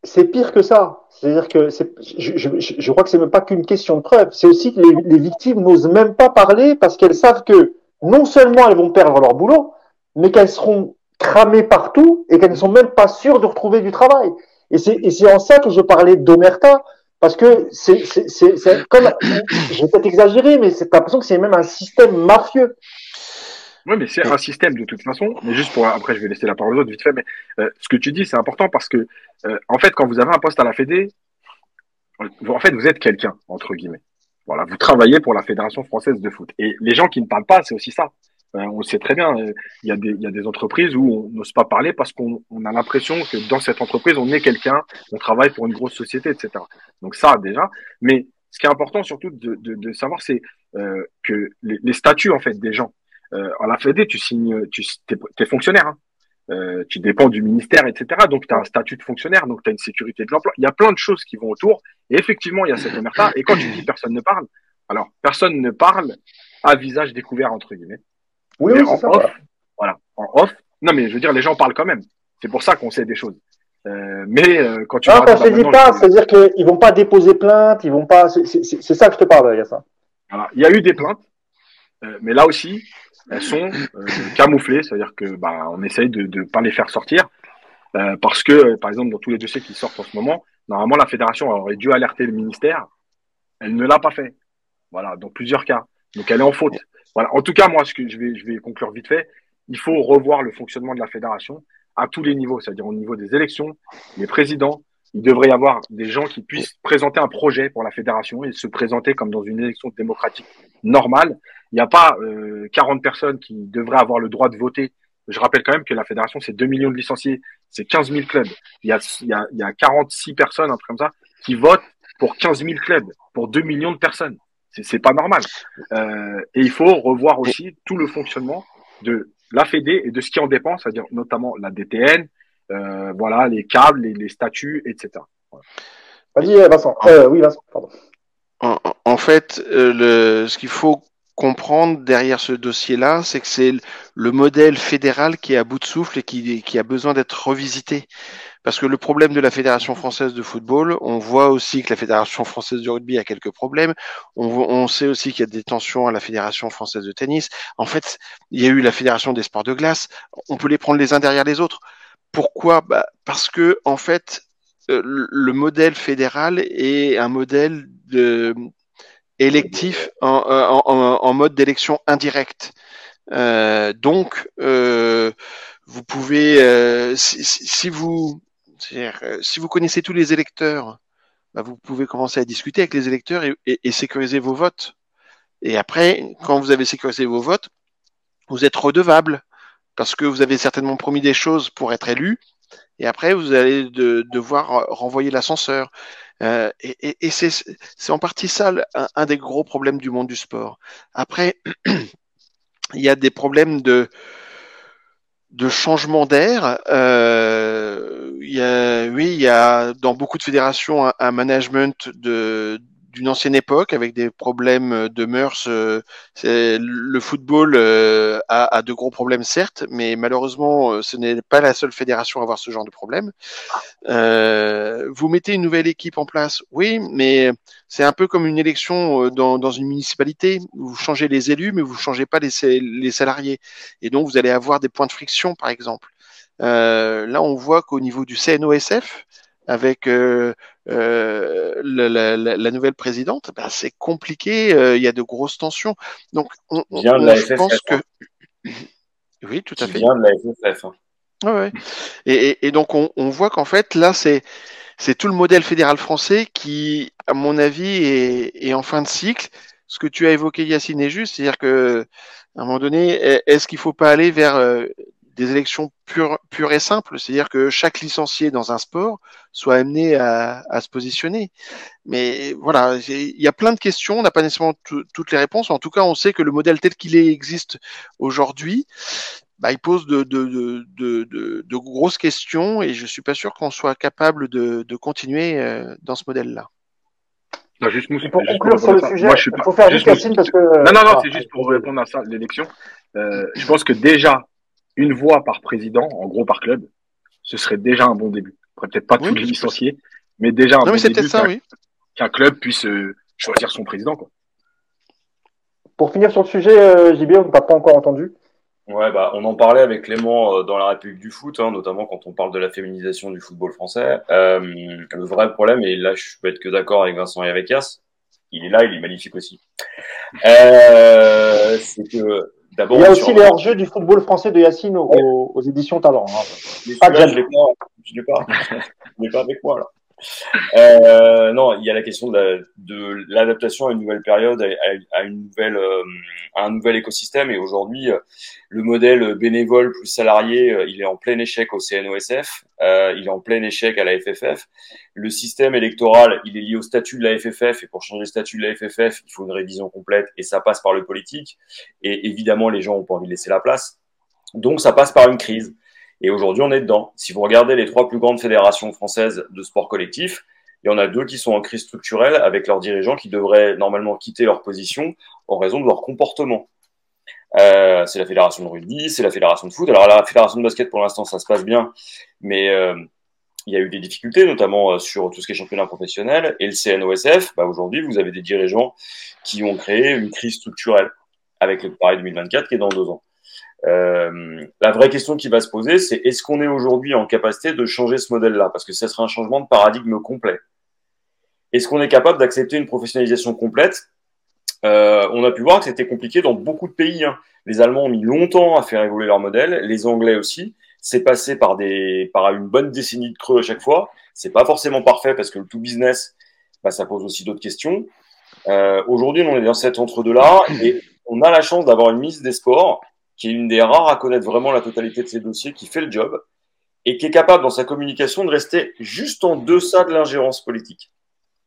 Speaker 1: C'est pire que ça. C'est-à-dire que je, je, je, crois que c'est même pas qu'une question de preuve. C'est aussi que les, les victimes n'osent même pas parler parce qu'elles savent que non seulement elles vont perdre leur boulot, mais qu'elles seront cramées partout et qu'elles ne sont même pas sûres de retrouver du travail. Et c'est en ça que je parlais d'Omerta parce que c'est comme, je vais peut-être exagérer, mais c'est l'impression que c'est même un système mafieux.
Speaker 4: Oui, mais c'est un système de toute façon. Mais juste pour après, je vais laisser la parole aux autres vite fait. Mais euh, ce que tu dis, c'est important parce que euh, en fait, quand vous avez un poste à la Fédé, en fait, vous êtes quelqu'un entre guillemets. Voilà, vous travaillez pour la Fédération française de foot. Et les gens qui ne parlent pas, c'est aussi ça. Euh, on sait très bien. Il y, a des, il y a des entreprises où on n'ose pas parler parce qu'on on a l'impression que dans cette entreprise, on est quelqu'un, on travaille pour une grosse société, etc. Donc ça déjà. Mais ce qui est important surtout de, de, savoir, c'est euh, que les, statuts en fait des gens. Euh, la Fédé, tu signes, tu es, fonctionnaire. Hein. Euh, tu dépends du ministère, etc. Donc, tu as un statut de fonctionnaire, donc tu as une sécurité de l'emploi. Il y a plein de choses qui vont autour. Et effectivement, il y a cette omerta. Et quand tu dis personne ne parle, alors personne ne parle à visage découvert, entre guillemets.
Speaker 1: Oui, oui, ça,
Speaker 4: voilà. En off. Non, mais je veux dire, les gens parlent quand même. C'est pour ça qu'on sait des choses. Euh, mais euh, quand tu
Speaker 1: non, quand je te dis pas, c'est-à-dire qu'ils vont pas déposer plainte, ils vont pas. C'est ça que je te parle, il y a ça.
Speaker 4: Voilà. Il y a eu des plaintes, euh, mais là aussi, elles sont camouflées, c'est-à-dire que bah, on essaye de ne pas les faire sortir, parce que, par exemple, dans tous les dossiers qui sortent en ce moment, normalement, la fédération aurait dû alerter le ministère, elle ne l'a pas fait. Voilà, dans plusieurs cas. Donc elle est en faute. Voilà. En tout cas, moi, ce que je vais, je vais conclure vite fait. Il faut revoir le fonctionnement de la fédération à tous les niveaux, c'est-à-dire au niveau des élections, les présidents. Il devrait y avoir des gens qui puissent présenter un projet pour la fédération et se présenter comme dans une élection démocratique normale. Il n'y a pas euh, 40 personnes qui devraient avoir le droit de voter. Je rappelle quand même que la fédération, c'est 2 millions de licenciés, c'est 15 000 clubs. Il y, a, il, y a, il y a 46 personnes, un truc comme ça, qui votent pour 15 000 clubs, pour 2 millions de personnes. C'est pas normal. Euh, et il faut revoir aussi tout le fonctionnement de la Fédé et de ce qui en dépend, c'est-à-dire notamment la DTN, euh, voilà, les câbles, les, les statuts, etc. Voilà.
Speaker 1: Vas-y, Vincent. Euh, oui, Vincent, pardon.
Speaker 3: En, en fait, euh, le, ce qu'il faut comprendre derrière ce dossier-là, c'est que c'est le modèle fédéral qui est à bout de souffle et qui, qui a besoin d'être revisité. Parce que le problème de la Fédération française de football, on voit aussi que la Fédération française de rugby a quelques problèmes. On, on sait aussi qu'il y a des tensions à la Fédération française de tennis. En fait, il y a eu la Fédération des sports de glace. On peut les prendre les uns derrière les autres. Pourquoi? Bah Parce que en fait, le modèle fédéral est un modèle de, électif en, en, en mode d'élection indirecte. Euh, donc, euh, vous pouvez, euh, si, si, vous, euh, si vous connaissez tous les électeurs, bah, vous pouvez commencer à discuter avec les électeurs et, sécuriser vos votes. Et après, quand vous avez sécurisé vos votes, vous êtes redevable parce que vous avez certainement promis des choses pour être élu. Et après, vous allez de, devoir renvoyer l'ascenseur. Euh, et, c'est en partie ça un, des gros problèmes du monde du sport. Après, il y a des problèmes de, de changement d'air. Euh, oui, il y a dans beaucoup de fédérations un, un management de d'une ancienne époque avec des problèmes de mœurs. C'est, le football a, a, de gros problèmes certes, mais malheureusement ce n'est pas la seule fédération à avoir ce genre de problème. Euh, vous mettez une nouvelle équipe en place, oui, mais c'est un peu comme une élection dans, dans une municipalité. Vous changez les élus, mais vous changez pas les, les salariés, et donc vous allez avoir des points de friction, par exemple. Euh, là, on voit qu'au niveau du CNOSF, avec euh, euh, la, la, la, nouvelle présidente, bah, c'est compliqué, euh, il y a de grosses tensions. Donc, on, on, je pense que. Oui, tout à fait.
Speaker 2: Vient de la. Hein.
Speaker 3: Ouais, et, et, et, donc, on, on voit qu'en fait, là, c'est. C'est tout le modèle fédéral français qui, à mon avis, est, est en fin de cycle. Ce que tu as évoqué, Yacine, est juste, c'est-à-dire que, à un moment donné, est-ce qu'il ne faut pas aller vers des élections pures, pures et simples, c'est-à-dire que chaque licencié dans un sport soit amené à, à se positionner. Mais voilà, il y a plein de questions, on n'a pas nécessairement toutes les réponses. En tout cas, on sait que le modèle tel qu'il existe aujourd'hui, bah, il pose de, de, de, de, grosses questions et je suis pas sûr qu'on soit capable de, continuer euh, dans ce modèle-là.
Speaker 4: Non, juste, Mousse,
Speaker 1: pour conclure sur le sujet,
Speaker 4: Moi, je suis
Speaker 1: il faut faire juste Cassine parce que.
Speaker 4: Non, non, non, c'est juste pour répondre à ça, l'élection. Euh, je pense que déjà, une voix par président, en gros par club, ce serait déjà un bon début. Peut-être pas oui, tous les licenciés, mais déjà un
Speaker 3: non,
Speaker 4: bon
Speaker 3: mais
Speaker 4: début
Speaker 3: ça,
Speaker 4: qu'un
Speaker 3: oui.
Speaker 4: qu club puisse euh, choisir son président. Quoi.
Speaker 1: Pour finir sur le sujet, euh, JB, on ne t'a pas encore entendu.
Speaker 2: Ouais, bah, on en parlait avec Clément euh, dans la République du foot, hein, notamment quand on parle de la féminisation du football français. Euh, le vrai problème, et là je peux être que d'accord avec Vincent et avec Yass, il est là, il est magnifique aussi. Euh, c'est que
Speaker 1: D'abord, il y a aussi les hors-jeux du football français de Yacine aux, ouais. aux éditions Talent. Hein.
Speaker 2: Pas je l'ai pas, je l'ai pas, je l'ai pas avec moi là. Euh, non, il y a la question de l'adaptation à une nouvelle période, à, une nouvelle, euh, à un nouvel écosystème. Et aujourd'hui, le modèle bénévole plus salarié, il est en plein échec au CNOSF, euh, il est en plein échec à la FFF. Le système électoral, il est lié au statut de la FFF. Et pour changer le statut de la FFF, il faut une révision complète. Et ça passe par le politique. Et évidemment, les gens ont pas envie de laisser la place. Donc, ça passe par une crise. Et aujourd'hui, on est dedans. Si vous regardez les trois plus grandes fédérations françaises de sport collectif, il y en a deux qui sont en crise structurelle avec leurs dirigeants qui devraient normalement quitter leur position en raison de leur comportement. Euh, c'est la fédération de rugby, c'est la fédération de foot. Alors la fédération de basket, pour l'instant, ça se passe bien, mais euh, il y a eu des difficultés, notamment euh, sur tout ce qui est championnat professionnel. Et le CNOSF, bah, aujourd'hui, vous avez des dirigeants qui ont créé une crise structurelle avec le Paris 2024 qui est dans deux ans. Euh, la vraie question qui va se poser, c'est est-ce qu'on est aujourd'hui en capacité de changer ce modèle-là? Parce que ce serait un changement de paradigme complet. Est-ce qu'on est capable d'accepter une professionnalisation complète? Euh, on a pu voir que c'était compliqué dans beaucoup de pays. Hein. Les Allemands ont mis longtemps à faire évoluer leur modèle, les Anglais aussi. C'est passé par des par une bonne décennie de creux à chaque fois. C'est pas forcément parfait parce que le tout business, bah, ça pose aussi d'autres questions. Euh, Aujourd'hui, on est dans cet entre-deux-là et on a la chance d'avoir une mise des sports qui est une des rares à connaître vraiment la totalité de ces dossiers, qui fait le job et qui est capable dans sa communication de rester juste en deçà de l'ingérence politique.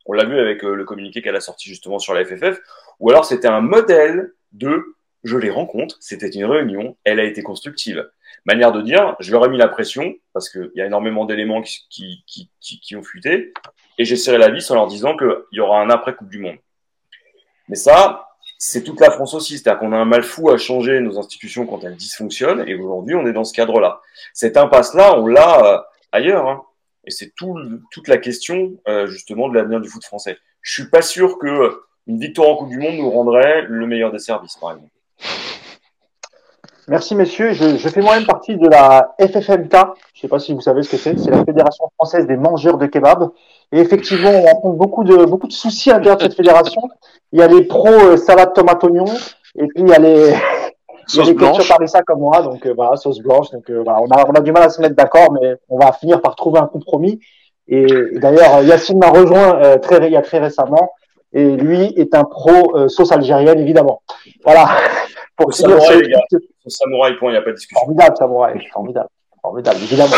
Speaker 2: On l'a vu avec euh, le communiqué qu'elle a sorti justement sur la FFF, ou alors c'était un modèle de je les rencontre, c'était une réunion, elle a été constructive. Manière de dire, je leur ai mis la pression, parce qu'il y a énormément d'éléments qui, ont fuité, et j'ai serré la vis en leur disant qu'il y aura un après-Coupe du Monde. Mais ça, c'est toute la France aussi. C'est-à-dire qu'on a un mal fou à changer nos institutions quand elles dysfonctionnent, et aujourd'hui, on est dans ce cadre-là. Cette impasse-là, on l'a euh, ailleurs. Hein. Et c'est tout, toute la question, euh, justement, de l'avenir du foot français. Je suis pas sûr que une victoire en Coupe du Monde nous rendrait le meilleur des services, par exemple.
Speaker 1: Merci messieurs. Je, fais moi-même partie de la FFMK. Je ne sais pas si vous savez ce que c'est. C'est la Fédération française des mangeurs de kebab. Et effectivement, on rencontre beaucoup de beaucoup de soucis à l'intérieur de cette fédération. Il y a les pros euh, salade tomate oignon, et puis il y a les il y a les ketchup ça comme moi, donc euh, voilà sauce blanche. Donc euh, voilà, on a on a du mal à se mettre d'accord, mais on va finir par trouver un compromis. Et, et d'ailleurs, Yacine m'a rejoint euh, très il y a très récemment et lui est un pro euh, sauce algérienne, évidemment. Voilà.
Speaker 2: Pour samouraï, les gars. samouraï, point, il n'y a pas de discussion.
Speaker 1: Formidable, samouraï, formidable, formidable, évidemment.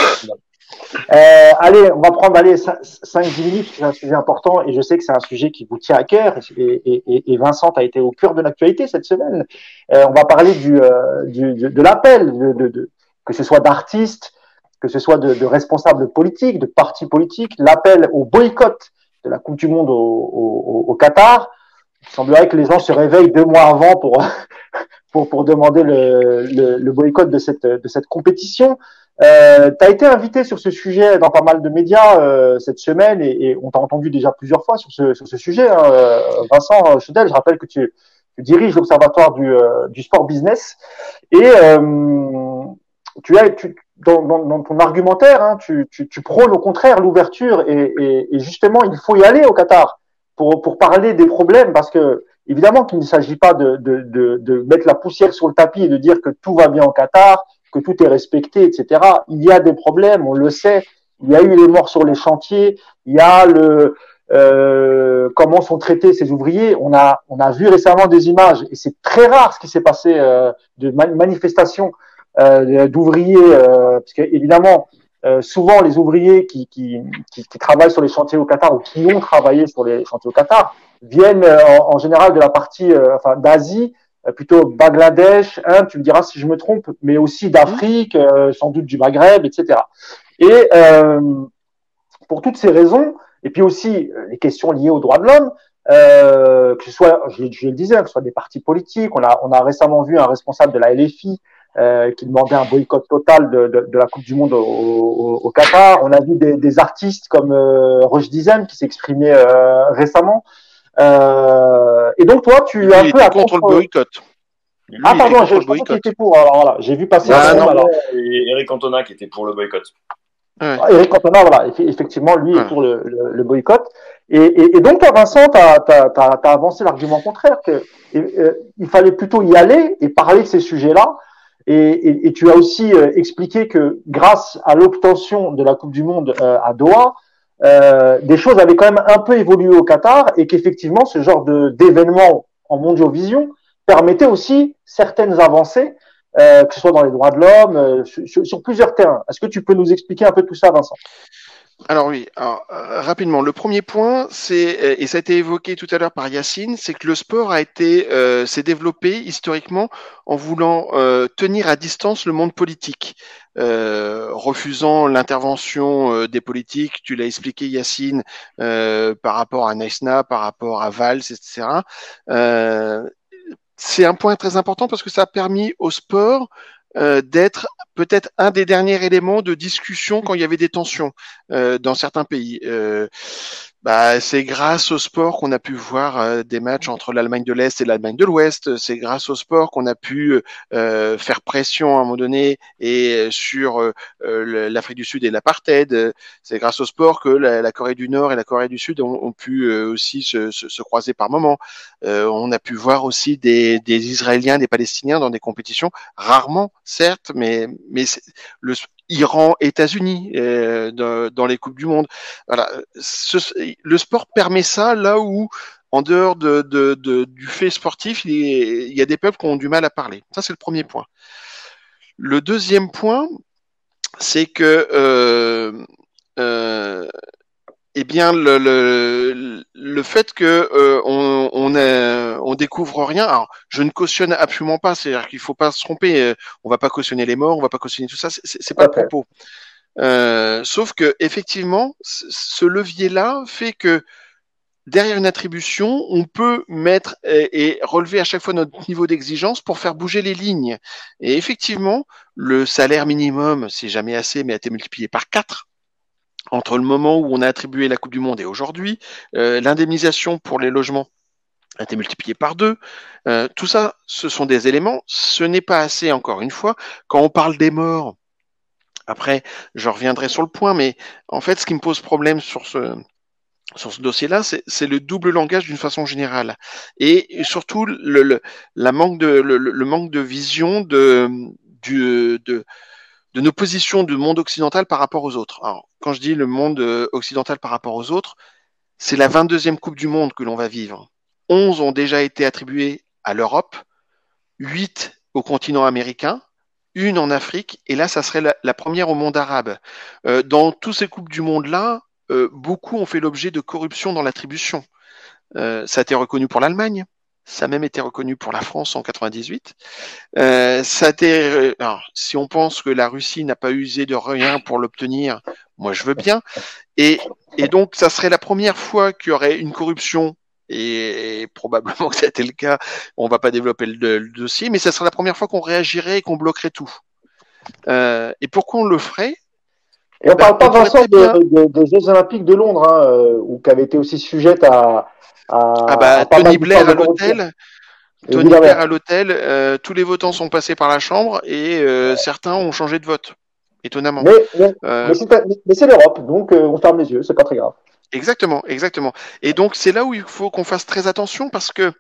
Speaker 1: Euh, allez, on va prendre allez 5-10 minutes, c'est un sujet important et je sais que c'est un sujet qui vous tient à cœur et, Vincent a été au cœur de l'actualité cette semaine. Euh, on va parler du, euh, de, l'appel, de, que ce soit d'artistes, que ce soit de, responsables politiques, de partis politiques, l'appel au boycott de la Coupe du Monde au, Qatar. Il semblerait que les gens se réveillent deux mois avant pour, pour, pour demander le, le, le, boycott de cette, de cette compétition. Euh, tu as été invité sur ce sujet dans pas mal de médias euh, cette semaine et, et on t'a entendu déjà plusieurs fois sur ce, sur ce sujet. Hein. Euh, Vincent Chedel, je rappelle que tu, tu diriges l'Observatoire du, euh, du sport business et euh, tu as, tu, dans, dans, dans, ton argumentaire, hein, tu, tu, tu, prônes au contraire l'ouverture et, et, et, justement il faut y aller au Qatar pour, pour parler des problèmes parce que évidemment qu'il ne s'agit pas de, de, de, de, mettre la poussière sur le tapis et de dire que tout va bien au Qatar, que tout est respecté, etc. Il y a des problèmes, on le sait. Il y a eu les morts sur les chantiers, il y a le euh, comment sont traités ces ouvriers. On a on a vu récemment des images et c'est très rare ce qui s'est passé euh, de manifestations euh, d'ouvriers, euh, parce que évidemment euh, souvent les ouvriers qui, qui, qui, travaillent sur les chantiers au Qatar ou qui ont travaillé sur les chantiers au Qatar viennent euh, en, en général de la partie enfin d'Asie euh, plutôt Bangladesh, hein, tu me diras si je me trompe, mais aussi d'Afrique, euh, sans doute du Maghreb, etc. Et euh, pour toutes ces raisons, et puis aussi euh, les questions liées aux droits de l'homme, euh, que ce soit, je, je, le disais, que ce soit des partis politiques, on a, on a récemment vu un responsable de la LFI euh, qui demandait un boycott total de, de, de, la Coupe du Monde au, au, au Qatar. On a vu des, des artistes comme euh, Roche Dizem qui s'exprimait récemment. Euh, et donc toi, tu
Speaker 3: es
Speaker 1: un peu
Speaker 3: à contre le boycott.
Speaker 1: Lui, ah pardon, j'ai était pour. Alors voilà, j'ai vu passer.
Speaker 2: Ah, non, alors. Et Eric Cantona qui était pour le boycott.
Speaker 1: Ouais. Ah, Eric Cantona, voilà, effectivement, lui ouais. est pour le, le, le boycott. Et, et, et, donc toi, Vincent, tu as, as, as, avancé l'argument contraire que euh, il fallait plutôt y aller et parler de ces sujets-là. Et, et, tu as aussi euh, expliqué que grâce à l'obtention de la Coupe du Monde euh, à Doha, euh, des choses avaient quand même un peu évolué au Qatar et qu'effectivement ce genre d'événement en mondiovision permettait aussi certaines avancées, euh, que ce soit dans les droits de l'homme, euh, sur, sur, plusieurs terrains. Est-ce que tu peux nous expliquer un peu tout ça, Vincent?
Speaker 3: Alors oui, alors, euh, rapidement, le premier point, c'est et ça a été évoqué tout à l'heure par Yacine, c'est que le sport a été euh, s'est développé historiquement en voulant euh, tenir à distance le monde politique, euh, refusant l'intervention euh, des politiques. Tu l'as expliqué Yacine par rapport à Naïsna, par rapport à Valls, etc. c'est un point très important parce que ça a permis au sport euh, d'être peut-être un des derniers éléments de discussion quand il y avait des tensions euh, dans certains pays. Euh, bah, c'est grâce au sport qu'on a pu voir euh, des matchs entre l'Allemagne de l'Est et l'Allemagne de l'Ouest. C'est grâce au sport qu'on a pu euh, faire pression à un moment donné et euh, sur l'Afrique du Sud et l'apartheid. C'est grâce au sport que la, Corée du Nord et la Corée du Sud ont, pu aussi se, se, croiser par moments. on a pu voir aussi des, des Israéliens, des Palestiniens dans des compétitions, rarement certes, mais mais le Iran, États-Unis euh, dans, les coupes du monde. Voilà, le sport permet ça là où, en dehors de, du fait sportif, il, y a des peuples qui ont du mal à parler. Ça, c'est le premier point. Le deuxième point, c'est que euh, euh, eh bien le, le, le fait que euh, on, on, on, découvre rien. Alors, je ne cautionne absolument pas. C'est-à-dire qu'il faut pas se tromper. Euh, on va pas cautionner les morts, on va pas cautionner tout ça. C'est pas le propos. Euh, sauf que effectivement, ce levier-là fait que derrière une attribution, on peut mettre et, et relever à chaque fois notre niveau d'exigence pour faire bouger les lignes. Et effectivement, le salaire minimum, c'est jamais assez, mais a été multiplié par 4 entre le moment où on a attribué la Coupe du Monde et aujourd'hui, euh, l'indemnisation pour les logements a été multipliée par deux. Euh, tout ça, ce sont des éléments. Ce n'est pas assez, encore une fois. Quand on parle des morts, après, je reviendrai sur le point, mais en fait, ce qui me pose problème sur ce, sur ce dossier-là, c'est le double langage d'une façon générale. Et surtout, le, la manque de, le, manque de vision de, du, de, de nos positions du monde occidental par rapport aux autres. Alors, quand je dis le monde euh, occidental par rapport aux autres, c'est la 22e Coupe du Monde que l'on va vivre. 11 ont déjà été attribuées à l'Europe, 8 au continent américain, une en Afrique, et là, ça serait la, première au monde arabe. Euh, dans tous ces Coupes du Monde-là, euh, beaucoup ont fait l'objet de corruption dans l'attribution. ça a été reconnu pour l'Allemagne, ça a même été reconnu pour la France en 98. Euh, ça a été, alors, si on pense que la Russie n'a pas usé de rien pour l'obtenir, moi je veux bien. Et, et donc, ça serait la première fois qu'il y aurait une corruption. Et, probablement que ça a été le cas. On va pas développer le, dossier, mais ça serait la première fois qu'on réagirait et qu'on bloquerait tout. Euh, et pourquoi on le ferait?
Speaker 1: Et on ne parle pas, Vincent, des Jeux Olympiques de Londres, hein, euh, ou qui avait été aussi sujette à,
Speaker 3: ah bah, Tony Blair à l'hôtel. Tony Blair à l'hôtel, euh, tous les votants sont passés par la Chambre et euh, certains ont changé de vote, étonnamment.
Speaker 1: Mais, euh, c'est l'Europe, donc on ferme les yeux, c'est pas très grave.
Speaker 3: Exactement, exactement. Et donc c'est là où il faut qu'on fasse très attention parce que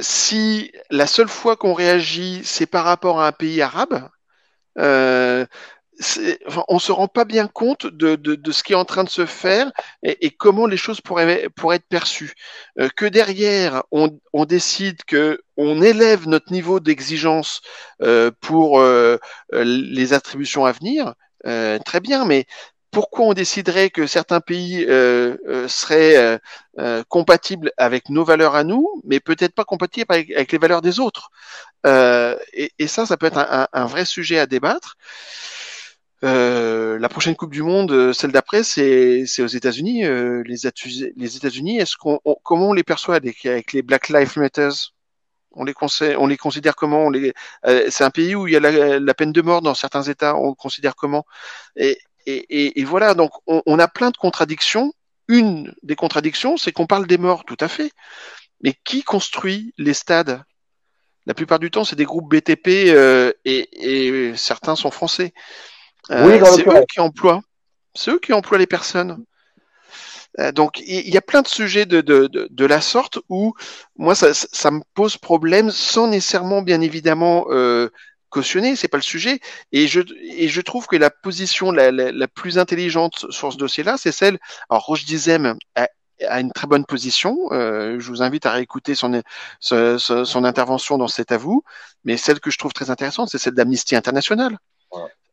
Speaker 3: si la seule fois qu'on réagit c'est par rapport à un pays arabe, enfin, on se rend pas bien compte de, de, ce qui est en train de se faire et, et comment les choses pourraient, pourraient être perçues. Euh, que derrière, on, on, décide que on élève notre niveau d'exigence euh, pour euh, les attributions à venir, très bien, mais pourquoi on déciderait que certains pays seraient compatibles avec nos valeurs à nous, mais peut-être pas compatibles avec, les valeurs des autres? Et, et, ça, ça peut être un vrai sujet à débattre. Euh, la prochaine Coupe du Monde, euh, celle d'après, c'est aux États-Unis. Euh, les, États-Unis, est-ce qu'on comment on les perçoit avec, les Black Lives Matter on les, on les considère comment? C'est un pays où il y a la, peine de mort dans certains États. On le considère comment? Et, et, et, voilà. Donc, on, on, a plein de contradictions. Une des contradictions, c'est qu'on parle des morts, tout à fait. Mais qui construit les stades? La plupart du temps, c'est des groupes BTP et certains sont français. Euh, c'est eux qui emploient. C'est eux qui emploient les personnes. Euh, donc il y, a plein de sujets de, de, de, de la sorte où moi ça, ça, me pose problème sans nécessairement bien évidemment euh, cautionner, c'est pas le sujet. Et je, et je trouve que la position la, la, la plus intelligente sur ce dossier-là, c'est celle. Alors Roche Dizem a, a, une très bonne position. Euh, je vous invite à réécouter son, son, son, intervention dans cet avou. Mais celle que je trouve très intéressante, c'est celle d'Amnesty International.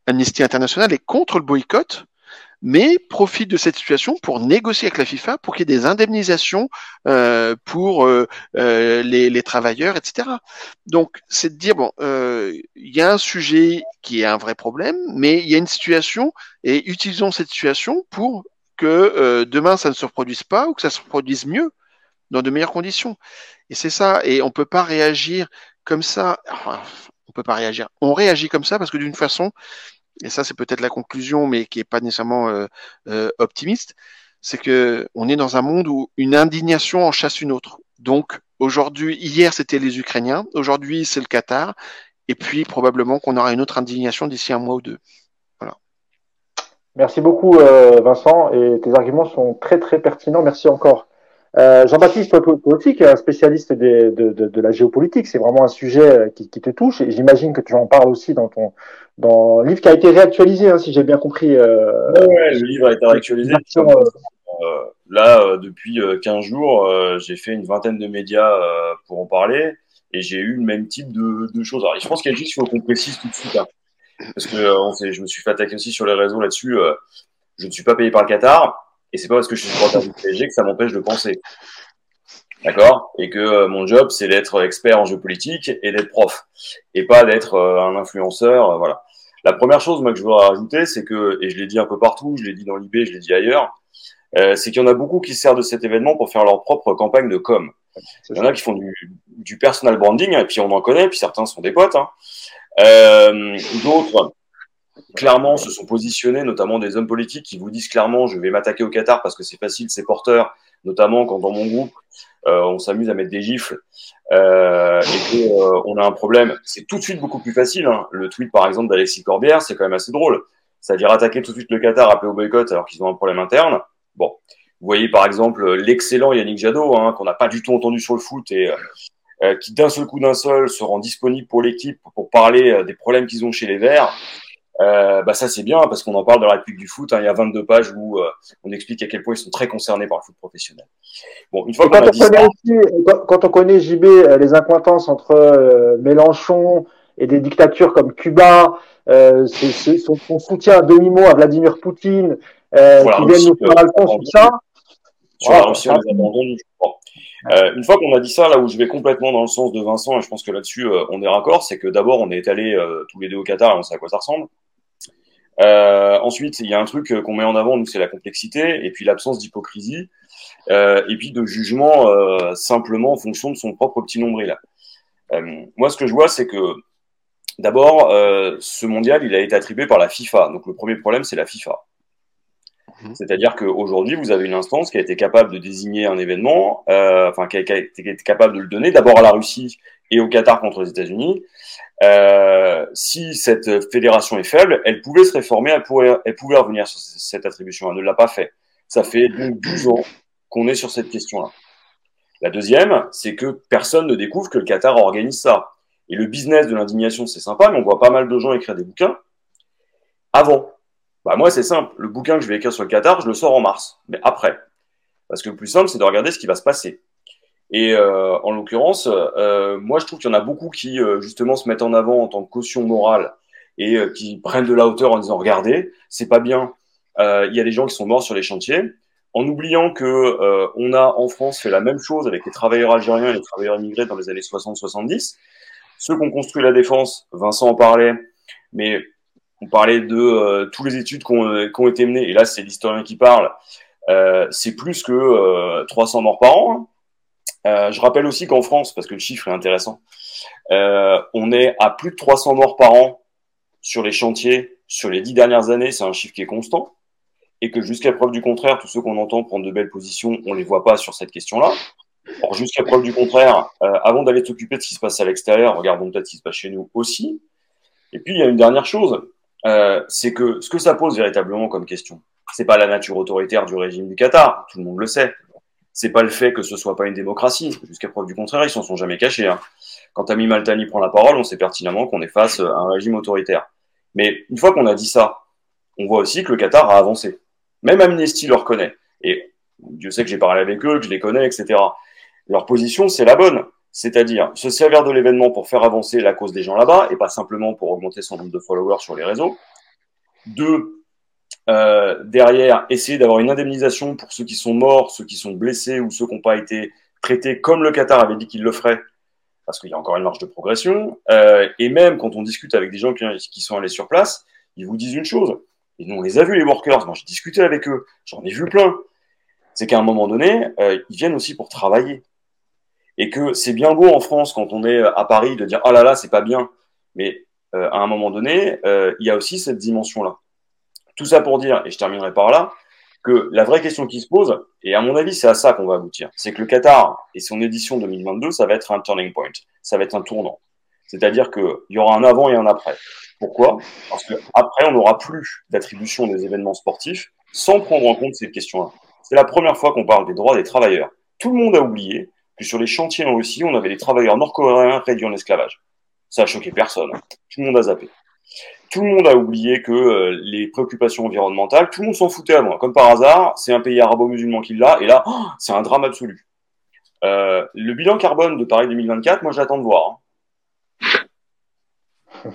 Speaker 3: Amnesty International est contre le boycott, mais profite de cette situation pour négocier avec la FIFA pour qu'il y ait des indemnisations euh, pour euh, euh, les, travailleurs, etc. Donc, c'est de dire bon, il y a un sujet qui est un vrai problème, mais il y a une situation et utilisons cette situation pour que demain ça ne se reproduise pas ou que ça se reproduise mieux dans de meilleures conditions. Et c'est ça. Et on peut pas réagir comme ça. On peut pas réagir. On réagit comme ça parce que d'une façon, et ça c'est peut-être la conclusion, mais qui est pas nécessairement euh, euh, optimiste, c'est que on est dans un monde où une indignation en chasse une autre. Donc aujourd'hui, hier c'était les Ukrainiens, aujourd'hui c'est le Qatar, et puis probablement qu'on aura une autre indignation d'ici un mois ou deux. Voilà.
Speaker 1: Merci beaucoup euh, Vincent, et tes arguments sont très très pertinents. Merci encore. Euh, Jean-Baptiste, toi, aussi, qui est un spécialiste de, de, de, la géopolitique, c'est vraiment un sujet euh, qui, qui te touche, et j'imagine que tu en parles aussi dans ton dans le livre qui a été réactualisé, hein, si j'ai bien compris.
Speaker 2: Euh, ouais, le livre a été réactualisé. Euh, là, depuis 15 jours, j'ai fait une vingtaine de médias pour en parler, et j'ai eu le même type de, de choses. Alors, je pense qu'il faut qu'on précise tout de suite, hein, parce que on je me suis fait attaquer aussi sur les réseaux là-dessus. je ne suis pas payé par le Qatar et c'est pas parce que je suis supporter du PSG que ça m'empêche de penser. D'accord? Et que euh, mon job, c'est d'être expert en géopolitique et d'être prof. Et pas d'être euh, un influenceur. Euh, voilà. La première chose, moi, que je voudrais rajouter, c'est que, et je l'ai dit un peu partout, je l'ai dit dans l'IB, je l'ai dit ailleurs, c'est qu'il y en a beaucoup qui servent de cet événement pour faire leur propre campagne de com. Il y en a qui font du, du personal branding, et puis on en connaît, puis certains sont des potes. Hein. D'autres clairement se sont positionnés, notamment des hommes politiques qui vous disent clairement je vais m'attaquer au Qatar parce que c'est facile, c'est porteur, notamment quand dans mon groupe euh, on s'amuse à mettre des gifles euh, et qu'on euh, a un problème. C'est tout de suite beaucoup plus facile. Hein. Le tweet par exemple d'Alexis Corbière, c'est quand même assez drôle. C'est-à-dire attaquer tout de suite le Qatar, appeler au boycott alors qu'ils ont un problème interne. Bon, vous voyez par exemple l'excellent Yannick Jadot, hein, qu'on n'a pas du tout entendu sur le foot et qui d'un seul coup d'un seul se rend disponible pour l'équipe pour parler des problèmes qu'ils ont chez les Verts. Euh, bah ça c'est bien parce qu'on en parle dans la République du foot. Hein, il y a 22 pages où euh, on explique à quel point ils sont très concernés par le foot professionnel.
Speaker 1: Bon, une fois qu'on a dit ça, aussi, quand, on connaît JB euh, les incointances entre euh, Mélenchon et des dictatures comme Cuba, euh, son, son, soutien à demi-mot à Vladimir Poutine, euh, qui vient nous faire la sur ça.
Speaker 2: Sur la Russie, on les abandonne. Euh, une fois qu'on a dit ça, là où je vais complètement dans le sens de Vincent, et je pense que là-dessus on est raccord, c'est que d'abord on est allé tous les deux au Qatar et on sait à quoi ça ressemble. Euh, ensuite, il y a un truc qu'on met en avant, nous, c'est la complexité, et puis l'absence d'hypocrisie, euh, et puis de jugement euh, simplement en fonction de son propre petit nombril. Euh, moi, ce que je vois, c'est que d'abord, euh, ce mondial, il a été attribué par la FIFA. Donc, le premier problème, c'est la FIFA. Mhm. C'est-à-dire qu'aujourd'hui, vous avez une instance qui a été capable de désigner un événement, euh, enfin, qui a, qui a, été capable de le donner d'abord à la Russie et au Qatar contre les États-Unis, euh, si cette fédération est faible, elle pouvait se réformer, elle, elle pouvait revenir sur cette attribution. Elle ne l'a pas fait. Ça fait donc 12 ans qu'on est sur cette question-là. La deuxième, c'est que personne ne découvre que le Qatar organise ça. Et le business de l'indignation, c'est sympa, mais on voit pas mal de gens écrire des bouquins avant. Bah moi, c'est simple. Le bouquin que je vais écrire sur le Qatar, je le sors en mars, mais après. Parce que le plus simple, c'est de regarder ce qui va se passer. Et euh, en l'occurrence, euh, moi, je trouve qu'il y en a beaucoup qui, euh, justement, se mettent en avant en tant que caution morale et euh, qui prennent de la hauteur en disant, regardez, c'est pas bien. Euh, il y a des gens qui sont morts sur les chantiers, en oubliant que on a en France fait la même chose avec les travailleurs algériens et les travailleurs immigrés dans les années 60-70. Ceux qui ont construit la défense, Vincent en parlait, mais on parlait de tous les études qui ont, ont, été menées, et là, c'est l'historien qui parle. c'est plus que 300 morts par an. Hein. Euh, je rappelle aussi qu'en France, parce que le chiffre est intéressant, euh, on est à plus de 300 morts par an sur les chantiers sur les dix dernières années. C'est un chiffre qui est constant. Et que jusqu'à preuve du contraire, tous ceux qu'on entend prendre de belles positions, on les voit pas sur cette question-là. Or, jusqu'à preuve du contraire, euh, avant d'aller t'occuper de ce qui se passe à l'extérieur, regardons peut-être ce qui se passe chez nous aussi. Et puis, il y a une dernière chose, c'est que ce que ça pose véritablement comme question, c'est pas la nature autoritaire du régime du Qatar, tout le monde le sait c'est pas le fait que ce soit pas une démocratie. Jusqu'à preuve du contraire, ils s'en sont jamais cachés. Hein. Quand Ami Maltani prend la parole, on sait pertinemment qu'on est face à un régime autoritaire. Mais une fois qu'on a dit ça, on voit aussi que le Qatar a avancé. Même Amnesty le reconnaît. Et Dieu sait que j'ai parlé avec eux, que je les connais, etc. Leur position, c'est la bonne. C'est-à-dire se servir de l'événement pour faire avancer la cause des gens là-bas et pas simplement pour augmenter son nombre de followers sur les réseaux. Deux, euh, derrière, essayer d'avoir une indemnisation pour ceux qui sont morts, ceux qui sont blessés ou ceux qui n'ont pas été traités comme le Qatar avait dit qu'il le ferait, parce qu'il y a encore une marge de progression. Euh, et même quand on discute avec des gens qui, sont allés sur place, ils vous disent une chose. Et nous, on les a vus, les workers. Moi, j'ai discuté avec eux. J'en ai vu plein. C'est qu'à un moment donné, euh, ils viennent aussi pour travailler. Et que c'est bien beau en France, quand on est à Paris, de dire « Oh là là, c'est pas bien ». Mais euh, à un moment donné, euh, il y a aussi cette dimension-là. Tout ça pour dire, et je terminerai par là, que la vraie question qui se pose, et à mon avis, c'est à ça qu'on va aboutir, c'est que le Qatar et son édition 2022, ça va être un turning point, ça va être un tournant. C'est-à-dire qu'il y aura un avant et un après. Pourquoi? Parce qu'après, on n'aura plus d'attribution des événements sportifs sans prendre en compte cette question-là. C'est la première fois qu'on parle des droits des travailleurs. Tout le monde a oublié que sur les chantiers en Russie, on avait des travailleurs nord-coréens réduits en esclavage. Ça a choqué personne. Tout le monde a zappé. Tout le monde a oublié que euh, les préoccupations environnementales, tout le monde s'en foutait avant. Comme par hasard, c'est un pays arabo-musulman qui l'a, et là, oh, c'est un drame absolu. Euh, le bilan carbone de Paris 2024, moi j'attends de voir. Hein.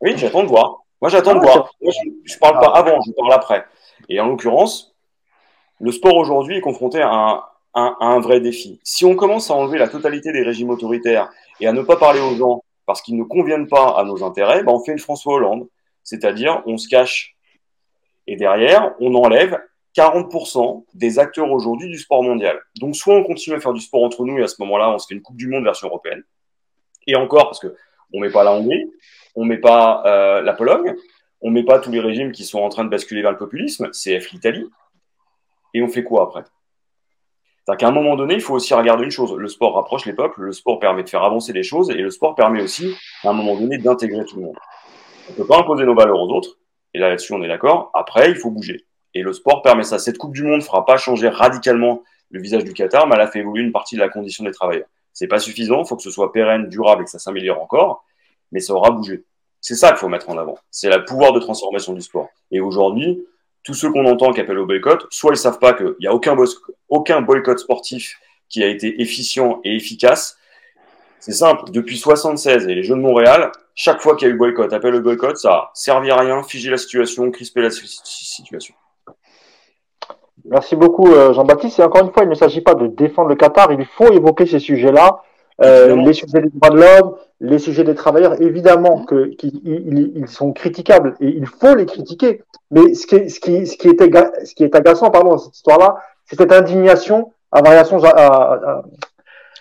Speaker 2: Oui, j'attends de voir. Moi j'attends de ah, voir. je, ne parle pas avant, je parle après. Et en l'occurrence, le sport aujourd'hui est confronté à un, un, vrai défi. Si on commence à enlever la totalité des régimes autoritaires et à ne pas parler aux gens parce qu'ils ne conviennent pas à nos intérêts, ben on fait une François Hollande, c'est-à-dire on se cache et derrière on enlève 40% des acteurs aujourd'hui du sport mondial. Donc soit on continue à faire du sport entre nous et à ce moment-là on se fait une Coupe du Monde version européenne. Et encore parce que on met pas la Hongrie, on met pas euh, la Pologne, on met pas tous les régimes qui sont en train de basculer vers le populisme, CF l'Italie. Et on fait quoi après? C'est qu'à un moment donné, il faut aussi regarder une chose. Le sport rapproche les peuples, le sport permet de faire avancer les choses, et le sport permet aussi, à un moment donné, d'intégrer tout le monde. On ne peut pas imposer nos valeurs aux autres, et là, là-dessus, on est d'accord. Après, il faut bouger. Et le sport permet ça. Cette Coupe du Monde ne fera pas changer radicalement le visage du Qatar, mais elle a fait évoluer une partie de la condition des travailleurs. C'est pas suffisant, il faut que ce soit pérenne, durable et que ça s'améliore encore, mais ça aura bougé. C'est ça qu'il faut mettre en avant. C'est le pouvoir de transformation du sport. Et aujourd'hui, tous ceux qu'on entend qui appellent au boycott, soit ils savent pas qu'il n'y a aucun, boycott sportif qui a été efficient et efficace. C'est simple, depuis 76 et les Jeux de Montréal, chaque fois qu'il y a eu boycott, appel au boycott, ça a servi à rien, figé la situation, crispé la situation.
Speaker 1: Merci beaucoup euh, Jean-Baptiste. Et encore une fois, il ne s'agit pas de défendre le Qatar, il faut évoquer ces sujets-là euh, les sujets des droits de l'homme, les sujets des travailleurs, évidemment que qu'ils ils sont critiquables et il faut les critiquer. Mais ce qui, ce qui, ce qui est, ce qui est agaçant, pardon, dans cette histoire-là, c'est cette indignation à variation à, à,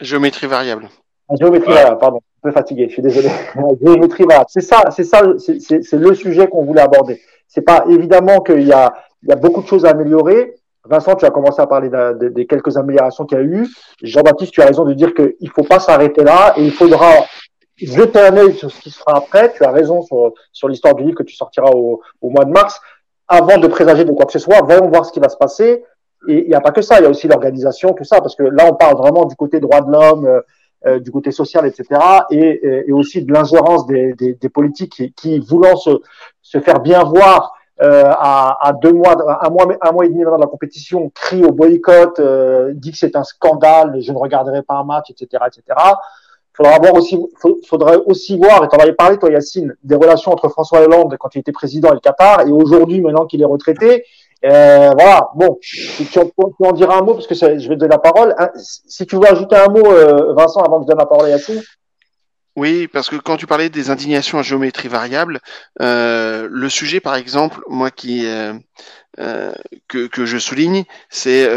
Speaker 3: géométrie variable.
Speaker 1: À géométrie variable, pardon, un peu fatigué, je suis désolé. géométrie variable, c'est ça, c'est ça, c'est le sujet qu'on voulait aborder. C'est pas évidemment qu'il y a, il y a beaucoup de choses à améliorer, Vincent, tu as commencé à parler des quelques améliorations qu'il y a eu. Jean-Baptiste, tu as raison de dire qu'il ne faut pas s'arrêter là et il faudra jeter un œil sur ce qui sera après. Tu as raison sur, l'histoire du livre que tu sortiras au, mois de mars. Avant de présager de quoi que ce soit, voyons voir ce qui va se passer. Et il n'y a pas que ça, il y a aussi l'organisation, tout ça, parce que là, on parle vraiment du côté droit de l'homme, euh, euh, du côté social, etc., et, aussi de l'ingérence des, politiques qui, voulant se, se faire bien voir, à, à, deux mois, un mois, un mois et demi avant la compétition, crie au boycott, euh, dit que c'est un scandale, je ne regarderai pas un match, etc., etc. Faudra voir aussi, faudrait aussi voir, et tu en avais parlé toi Yacine, des relations entre François Hollande quand il était président et le Qatar, et aujourd'hui maintenant qu'il est retraité. Euh, voilà, bon, tu, tu, en diras un mot parce que je vais te donner la parole. Si tu veux ajouter un mot, euh, Vincent, avant de donner la parole à Yacine.
Speaker 3: Oui, parce que quand tu parlais des indignations à géométrie variable, euh, le sujet, par exemple, moi qui euh, euh, que, je souligne, c'est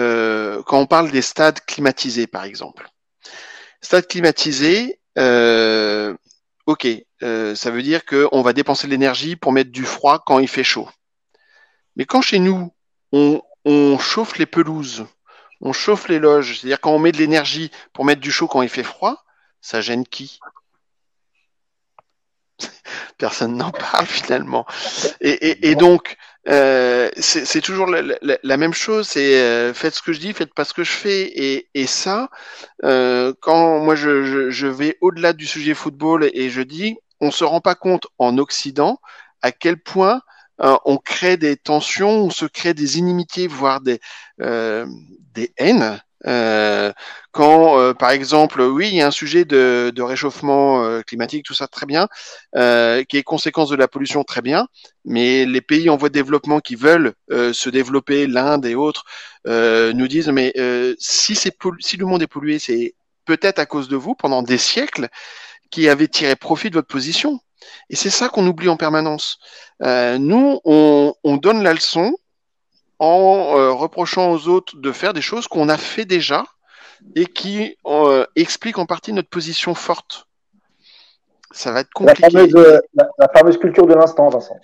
Speaker 3: quand on parle des stades climatisés, par exemple. Stade climatisé, ok, ça veut dire qu'on va dépenser de l'énergie pour mettre du froid quand il fait chaud. Mais quand chez nous, on, on chauffe les pelouses, on chauffe les loges, c'est-à-dire quand on met de l'énergie pour mettre du chaud quand il fait froid, ça gêne qui? personne n'en parle finalement. Et, donc, euh, c'est toujours la, même chose. C'est euh, faites ce que je dis, faites pas ce que je fais. Et, ça, euh, quand moi je, vais au-delà du sujet football et je dis, on se rend pas compte en Occident à quel point on crée des tensions, on se crée des inimitiés, voire des des haines quand, par exemple, oui, il y a un sujet de, réchauffement euh, climatique, tout ça très bien, euh, qui est conséquence de la pollution très bien, mais les pays en voie de développement qui veulent se développer, l'Inde et autres, nous disent mais si le monde est pollué, c'est peut-être à cause de vous pendant des siècles qui avez tiré profit de votre position. Et c'est ça qu'on oublie en permanence. nous, on, on donne la leçon, en euh, reprochant aux autres de faire des choses qu'on a fait déjà et qui euh, expliquent en partie notre position forte. Ça va être compliqué.
Speaker 1: La fameuse, culture de l'instant, Vincent.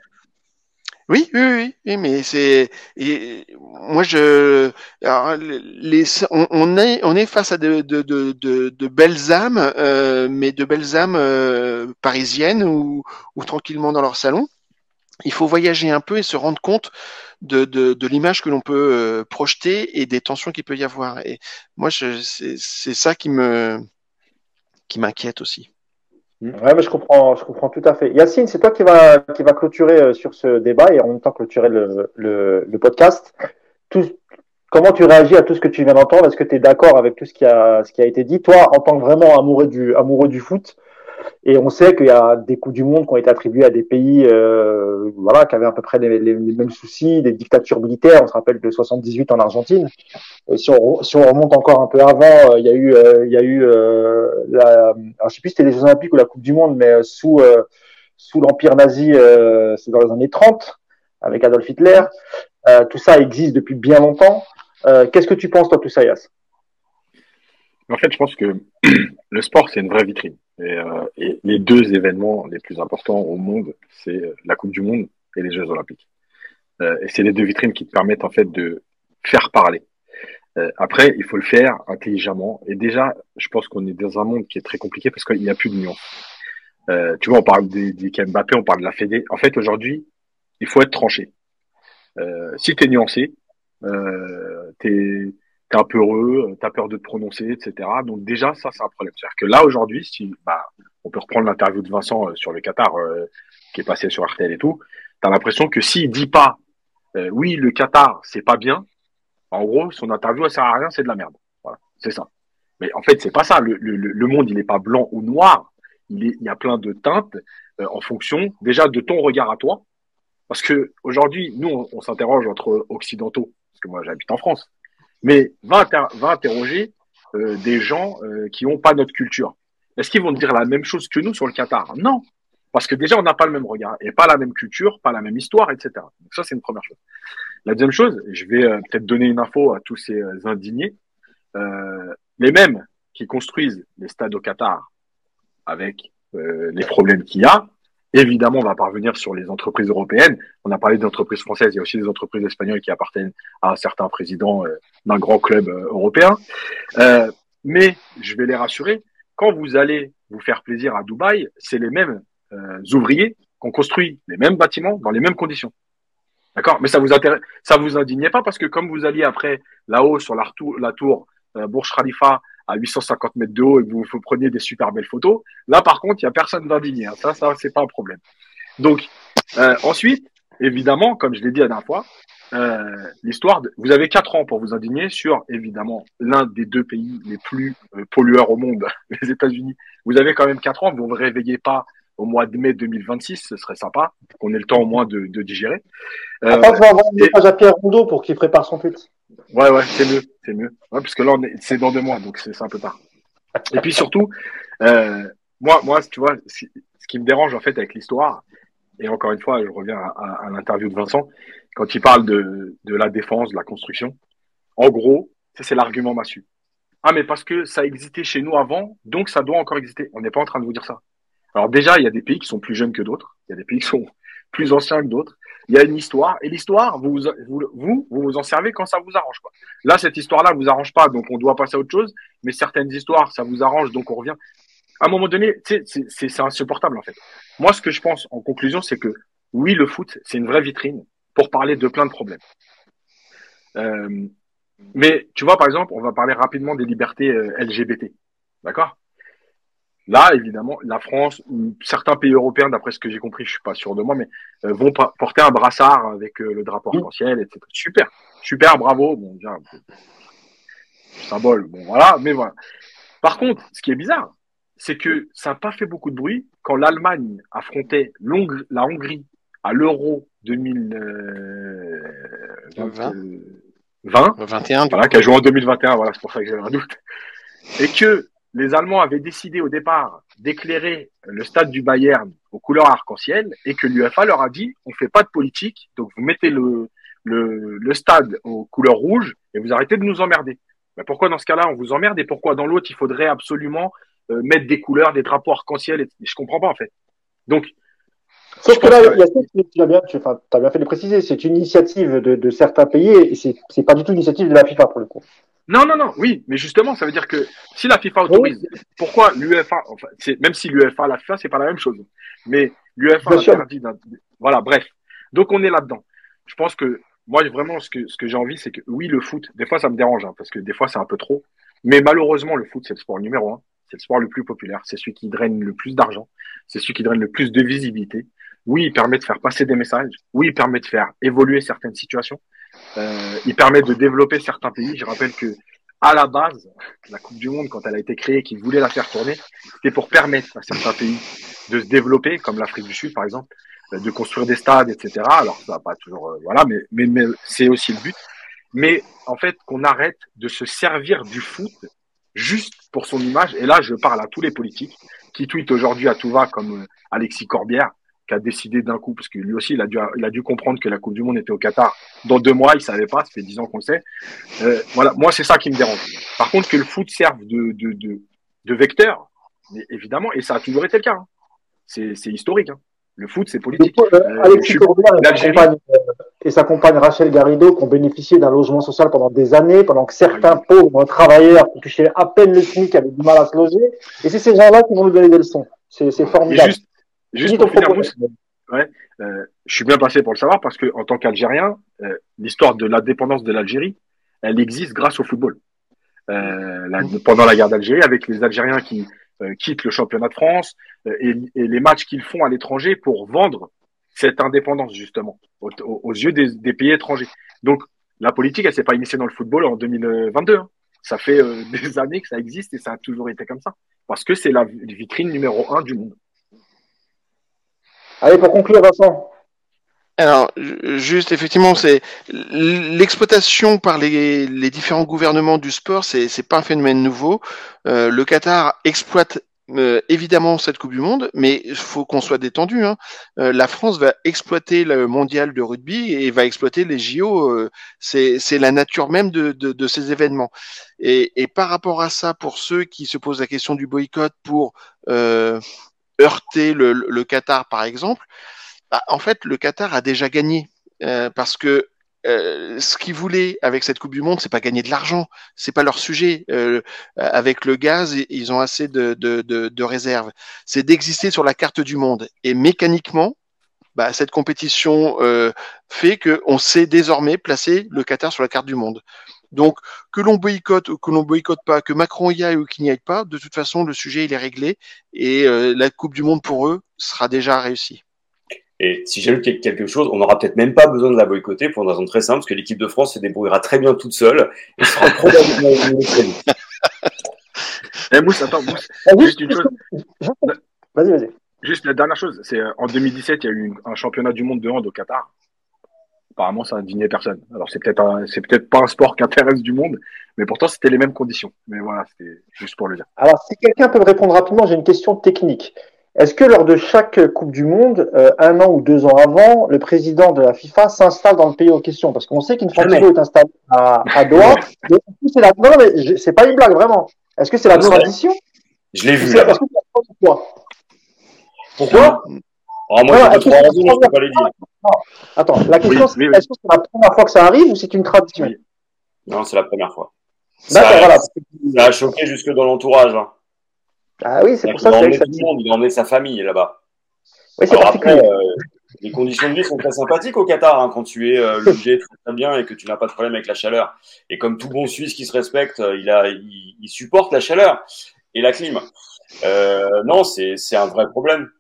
Speaker 3: Oui, oui, oui, mais c'est et moi je les on, est on est face à de de, de, de, belles âmes, euh, mais de belles âmes euh, parisiennes ou, ou tranquillement dans leur salon. Il faut voyager un peu et se rendre compte de, de, de l'image que l'on peut euh, projeter et des tensions qu'il peut y avoir. Et moi, c'est ça qui me qui m'inquiète aussi.
Speaker 1: Ouais, mais je comprends, je comprends tout à fait. Yacine, c'est toi qui va qui va clôturer euh, sur ce débat et en même temps clôturer le, le, le podcast. Tout, comment tu réagis à tout ce que tu viens d'entendre? Est-ce que tu es d'accord avec tout ce qui a ce qui a été dit? Toi, en tant que vraiment amoureux du amoureux du foot, et on sait qu'il y a des coups du monde qui ont été attribués à des pays euh, voilà, qui avaient à peu près les, mêmes soucis, des dictatures militaires. On se rappelle de 78 en Argentine. Si, on, remonte encore un peu avant, euh, il y a eu, euh, il y a eu la, alors je sais plus si c'était les Jeux Olympiques ou la Coupe du Monde, mais sous, sous l'Empire nazi, c'est dans les années 30, avec Adolf Hitler. tout ça existe depuis bien longtemps. Qu'est-ce que tu penses, toi, tout ça,
Speaker 4: En fait, je pense que le sport, c'est une vraie vitrine. Et, euh, et, les deux événements les plus importants au monde, c'est euh, la Coupe du Monde et les Jeux Olympiques. Euh, et c'est les deux vitrines qui te permettent en fait de faire parler. Euh, après, il faut le faire intelligemment. Et déjà, je pense qu'on est dans un monde qui est très compliqué parce qu'il n'y a plus de nuances. Euh, tu vois, on parle des, des Mbappé, on parle de la Fédé. En fait, aujourd'hui, il faut être tranché. si tu es nuancé, euh, tu t'es un peu heureux, t'as peur de te prononcer, etc. Donc déjà, ça, c'est un problème. C'est-à-dire que là, aujourd'hui, si, bah, on peut reprendre l'interview de Vincent euh, sur le Qatar, euh, qui est passé sur RTL et tout, t'as l'impression que s'il dit pas, euh, oui, le Qatar, c'est pas bien, en gros, son interview, elle sert à rien, c'est de la merde. Voilà, c'est ça. Mais en fait, c'est pas ça. Le, monde, il n'est pas blanc ou noir. Il, est, il y a plein de teintes en fonction, déjà, de ton regard à toi. Parce que aujourd'hui, nous, on s'interroge entre occidentaux, parce que moi, j'habite en France mais va, interroger euh, des gens euh, qui n'ont pas notre culture. Est-ce qu'ils vont dire la même chose que nous sur le Qatar? Non, parce que déjà on n'a pas le même regard et pas la même culture, pas la même histoire, etc. Donc ça c'est une première chose. La deuxième chose, je vais euh, peut-être donner une info à tous ces indignés. les mêmes qui construisent les stades au Qatar avec les problèmes qu'il y a, Évidemment, on va parvenir sur les entreprises européennes. On a parlé d'entreprises françaises, il y a aussi des entreprises espagnoles qui appartiennent à un certain président euh, d'un grand club euh, européen. Euh, mais je vais les rassurer, quand vous allez vous faire plaisir à Dubaï, c'est les mêmes ouvriers qui ont construit les mêmes bâtiments dans les mêmes conditions. D'accord? Mais ça vous intéresse, ça vous indignait pas parce que comme vous alliez après là-haut sur la tour, la tour Burj Khalifa à 850 mètres de haut et que vous, vous preniez des super belles photos. Là, par contre, il y a personne d'indigné. Hein. Ça, ça, c'est pas un problème. Donc, euh, ensuite, évidemment, comme je l'ai dit la dernière fois, euh, l'histoire, vous avez quatre ans pour vous indigner sur, évidemment, l'un des deux pays les plus euh, pollueurs au monde, les États-Unis. Vous avez quand même quatre ans, vous ne vous réveillez pas au mois de mai 2026, ce serait sympa, qu'on ait le temps au moins de, de digérer.
Speaker 1: Euh, Après, je vais envoyer un message à Pierre Rondeau pour qu'il prépare son tweet.
Speaker 4: Ouais, ouais, c'est mieux, c'est mieux. Ouais, parce que là, c'est dans deux mois, donc c'est un peu tard. Et puis surtout, euh, moi, moi, tu vois, ce qui me dérange en fait avec l'histoire, et encore une fois, je reviens à, l'interview de Vincent, quand il parle de, de la défense, de la construction, en gros, c'est l'argument massu. Ah, mais parce que ça existait chez nous avant, donc ça doit encore exister. On n'est pas en train de vous dire ça. Alors déjà, il y a des pays qui sont plus jeunes que d'autres, il y a des pays qui sont plus anciens que d'autres. Il y a une histoire, et l'histoire, vous vous, vous vous, en servez quand ça vous arrange. Quoi. Là, cette histoire-là vous arrange pas, donc on doit passer à autre chose. Mais certaines histoires, ça vous arrange, donc on revient. À un moment donné, c'est insupportable en fait. Moi, ce que je pense en conclusion, c'est que oui, le foot, c'est une vraie vitrine pour parler de plein de problèmes. Euh, mais tu vois, par exemple, on va parler rapidement des libertés euh, LGBT. D'accord? Là, évidemment, la France ou certains pays européens, d'après ce que j'ai compris, je suis pas sûr de moi, mais euh, vont porter un brassard avec euh, le drapeau arc-en-ciel, etc. Super, super, bravo. Bon, déjà, symbole, bon voilà, mais voilà. Par contre, ce qui est bizarre, c'est que ça n'a pas fait beaucoup de bruit quand l'Allemagne affrontait la Hongrie à l'Euro 2020, 20, 21, voilà, qui a joué en 2021, voilà, c'est pour ça que j'ai un doute, et que les Allemands avaient décidé au départ d'éclairer le stade du Bayern aux couleurs arc-en-ciel et que l'UFA leur a dit on fait pas de politique, donc vous mettez le, le, le stade aux couleurs rouges et vous arrêtez de nous emmerder. Mais pourquoi dans ce cas-là on vous emmerde et pourquoi dans l'autre il faudrait absolument euh, mettre des couleurs, des drapeaux arc-en-ciel et, Je comprends pas en fait. Donc
Speaker 1: Sauf que là, tu as bien, as bien fait de préciser, c'est une initiative de, certains pays et c'est, c'est pas du tout une initiative de la FIFA pour le coup.
Speaker 4: Non, non, non, oui, mais justement, ça veut dire que si la FIFA autorise, pourquoi l'UEFA, enfin, c'est, même si l'UEFA, la FIFA, c'est pas la même chose, mais l'UEFA interdit, voilà, bref. Donc on est là-dedans. Je pense que moi, vraiment, ce que, ce que j'ai envie, c'est que oui, le foot, des fois, ça me dérange, hein, parce que des fois, c'est un peu trop. Mais malheureusement, le foot, c'est le sport numéro un. C'est le sport le plus populaire. C'est celui qui draine le plus d'argent. C'est celui qui draine le plus de visibilité. Oui, il permet de faire passer des messages. Oui, il permet de faire évoluer certaines situations. Euh, il permet de développer certains pays. Je rappelle que à la base, la Coupe du Monde, quand elle a été créée, qui voulait la faire tourner, c'était pour permettre à certains pays de se développer, comme l'Afrique du Sud, par exemple, de construire des stades, etc. Alors, ça va pas toujours, euh, voilà, mais, mais, mais c'est aussi le but. Mais en fait, qu'on arrête de se servir du foot juste pour son image. Et là, je parle à tous les politiques qui tweetent aujourd'hui à tout va, comme euh, Alexis Corbière, qui a décidé d'un coup, parce que lui aussi, il a dû, il a dû comprendre que la Coupe du Monde était au Qatar. Dans deux mois, il savait pas, ça fait dix ans qu'on le sait. Euh, voilà, moi, c'est ça qui me dérange. Par contre, que le foot serve de, de, de, de vecteur, évidemment, et ça a toujours été le cas. Hein. C'est historique. Hein. Le foot, c'est politique.
Speaker 1: Euh, euh, Alexis euh, et sa, compagne, Rachel Garrido qui ont bénéficié d'un logement social pendant des années, pendant que certains pauvres travailleurs qui touchaient à peine le SMIC avaient du mal à se loger. Et c'est ces gens-là qui vont nous donner des leçons. C'est formidable.
Speaker 4: Juste, juste pour finir, ouais, euh, je suis bien placé pour le savoir parce que en tant qu'Algérien, euh, l'histoire de l'indépendance de l'Algérie, elle existe grâce au football. Euh, la, pendant la guerre d'Algérie, avec les Algériens qui quittent le championnat de France et, et, les matchs qu'ils font à l'étranger pour vendre cette indépendance justement aux, yeux des, des, pays étrangers. Donc la politique, elle s'est pas initiée dans le football en 2022. Hein. Ça fait des années que ça existe et ça a toujours été comme ça parce que c'est la vitrine numéro un du monde.
Speaker 1: Allez, pour conclure, Vincent.
Speaker 3: Alors, juste effectivement, c'est l'exploitation par les, différents gouvernements du sport, c'est c'est pas un phénomène nouveau. Euh, le Qatar exploite euh, évidemment cette Coupe du Monde, mais il faut qu'on soit détendu. Hein. Euh, la France va exploiter le mondial de rugby et va exploiter les JO. C'est c'est la nature même de, de, de ces événements. Et, et, par rapport à ça, pour ceux qui se posent la question du boycott pour heurter le, Qatar, par exemple. Bah, en fait, le Qatar a déjà gagné euh, parce que euh, ce qu'ils voulaient avec cette Coupe du Monde, c'est pas gagner de l'argent, c'est pas leur sujet. Euh, avec le gaz, ils ont assez de réserves. C'est d'exister sur la carte du monde. Et mécaniquement, bah, cette compétition euh, fait qu'on sait désormais placer le Qatar sur la carte du monde. Donc, que l'on boycotte ou que l'on boycotte pas, que Macron y aille ou qu'il n'y aille pas, de toute façon, le sujet il est réglé et la Coupe du Monde pour eux sera déjà réussie.
Speaker 2: Et si j'ai lu quelque chose, on n'aura peut-être même pas besoin de la boycotter pour une raison très simple, parce que l'équipe de France se débrouillera très bien toute seule et sera probablement éliminée
Speaker 4: Eh Mousse, attends, Mousse,
Speaker 1: ah juste une chose. Vas-y, vas-y.
Speaker 4: Juste la dernière chose, c'est euh, en 2017, il y a eu un championnat du monde de hand au Qatar. Apparemment, ça indigné personne. Alors c'est peut-être c'est peut-être pas un sport qui intéresse du monde, mais pourtant c'était les mêmes conditions. Mais voilà, c'était juste pour le dire.
Speaker 1: Alors si quelqu'un peut me répondre rapidement, j'ai une question technique. Est-ce que lors de chaque Coupe du Monde, euh, un an ou deux ans avant, le président de la FIFA s'installe dans le pays en question? Parce qu'on sait qu'Infantino est installé à, à Doha. c'est la... Non, mais c'est pas une blague, vraiment. Est-ce que c'est la tradition
Speaker 2: Je l'ai vu. Là
Speaker 1: pourquoi?
Speaker 2: Pourquoi
Speaker 1: ah, moi, non, trois raisons, je peux pas les dire. Attends, la question, c'est est-ce que c'est la première fois que ça arrive ou c'est une tradition?
Speaker 2: Non, c'est la première fois. D'accord, voilà. Ça a choqué jusque dans l'entourage. Hein.
Speaker 1: Ah oui, c'est pour ça
Speaker 2: que tout le monde, il a emmené sa famille là-bas.
Speaker 1: Oui, c'est particulier.
Speaker 2: Après, euh, les conditions de vie sont très sympathiques au Qatar hein, quand tu es euh, logé très, bien et que tu n'as pas de problème avec la chaleur. Et comme tout bon Suisse qui se respecte, euh, il, a, il, il supporte la chaleur et la clim. Euh, non, c'est un vrai problème.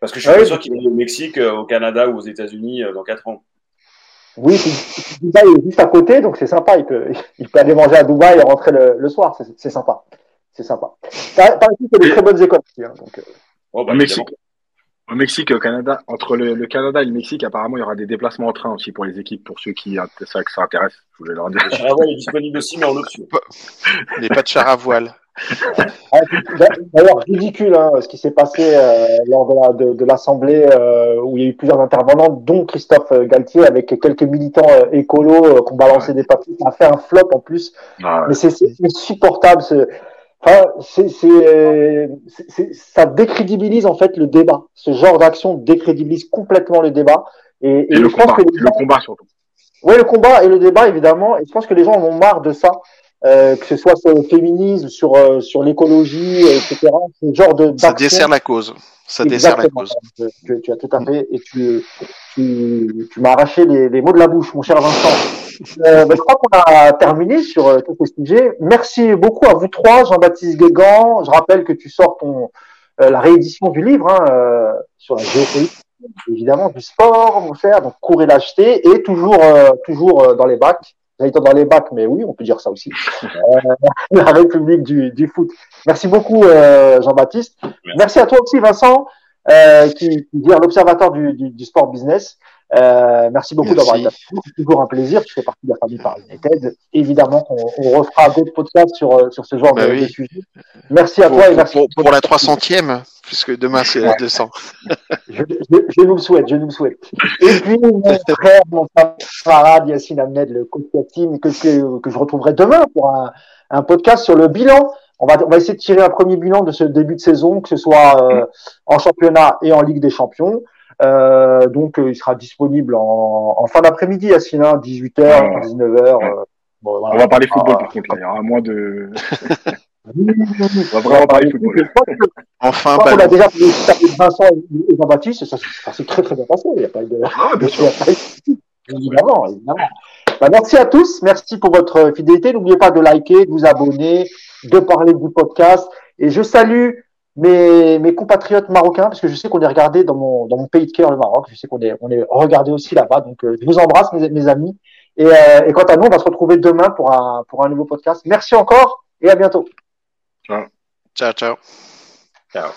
Speaker 2: Parce que je suis pas sûr qu'il est au Mexique, euh, au Canada ou aux États-Unis dans 4 ans.
Speaker 1: Oui, Dubaï est juste à côté, donc c'est sympa. Il peut, il peut aller manger à Dubaï et rentrer le, le soir. C'est sympa c'est sympa. Par, par il y a des très bonnes écoles aussi. Hein, donc, euh.
Speaker 4: oh, bah, au Mexique, au Mexique, au Canada, entre le, le, Canada et le Mexique, apparemment, il y aura des déplacements en train aussi pour les équipes, pour ceux qui ça, que ça intéresse. Je voulais leur dire.
Speaker 2: Le char à voile est disponible aussi, mais en option.
Speaker 3: Il n'y a pas de char à voile.
Speaker 1: Ah, d'ailleurs, ridicule hein, ce qui s'est passé euh, lors de l'Assemblée la, euh, où il y a eu plusieurs intervenants, dont Christophe Galtier, avec quelques militants euh, écolos euh, qui ont balancé des papiers. Ça a fait un flop en plus. Ah, ouais. Mais c'est insupportable. Ce, Enfin, c'est, c'est, ça décrédibilise en fait le débat. Ce genre d'action décrédibilise complètement le débat.
Speaker 4: Et, et, le, combat, le combat surtout.
Speaker 1: Oui, le combat et le débat évidemment. Et je pense que les gens en ont marre de ça. Euh, que ce soit sur le féminisme, sur euh, sur l'écologie, etc. Ce genre de
Speaker 3: ça dessert la cause. Ça dessert la cause.
Speaker 1: Tu, tu, as tout à fait et tu tu, tu m'as arraché les, les, mots de la bouche, mon cher Vincent. Euh, ben, je crois qu'on a terminé sur euh, tous ces sujets. Merci beaucoup à vous trois, Jean-Baptiste Guégan. Je rappelle que tu sors ton la réédition du livre hein, sur la géopolitique évidemment du sport, mon cher, donc courez l'acheter et toujours toujours dans les bacs J'allais dans les bacs, mais oui, on peut dire ça aussi. Euh, la République du, du, foot. Merci beaucoup, euh, Jean-Baptiste. Merci. à toi aussi, Vincent, euh, qui, qui dire l'observateur du, du, du, sport business. Euh, merci beaucoup d'avoir été C'est toujours un plaisir. Tu fais partie de la famille Paris United. Évidemment qu'on on refera d'autres podcasts sur, euh, sur ce genre bah de, oui. sujet. Merci à
Speaker 3: pour,
Speaker 1: toi et
Speaker 3: merci. Pour, pour, la 300e, puisque demain c'est la 200.
Speaker 1: je, je, je, nous le souhaite, je nous le souhaite. Et puis, mon frère, mon camarade Yacine Ahmed, le coach team, que, que, que je retrouverai demain pour un, un podcast sur le bilan on va, on va essayer de tirer un premier bilan de ce début de saison, que ce soit euh, en championnat et en Ligue des Champions. Euh, donc, euh, il sera disponible en, en fin d'après-midi, Yacine, 18h,
Speaker 4: Ouais.
Speaker 1: 19h.
Speaker 4: Ouais.
Speaker 1: euh, bon, voilà.
Speaker 4: On va parler football
Speaker 1: Ah,
Speaker 4: par contre, là. Il y aura moins de. On va vraiment parler football.
Speaker 3: Enfin,
Speaker 1: qu'on a déjà parlé de Vincent et Jean-Baptiste, et ça, ça s'est très très bien passé. Il n'y a pas eu de.
Speaker 4: Ah, bien sûr.
Speaker 1: Évidemment, évidemment. Bah, merci à tous, merci pour votre fidélité. N'oubliez pas de liker, de vous abonner, de parler du podcast. Et je salue mes, mes compatriotes marocains, parce que je sais qu'on est regardé dans mon, dans mon pays de cœur, le Maroc. Je sais qu'on est, on est regardé aussi là-bas. Donc, euh, je vous embrasse, mes, mes amis. Et, euh, et quant à nous, on va se retrouver demain pour un, pour un nouveau podcast. Merci encore et à bientôt.
Speaker 3: Ciao, ciao.
Speaker 2: Ciao.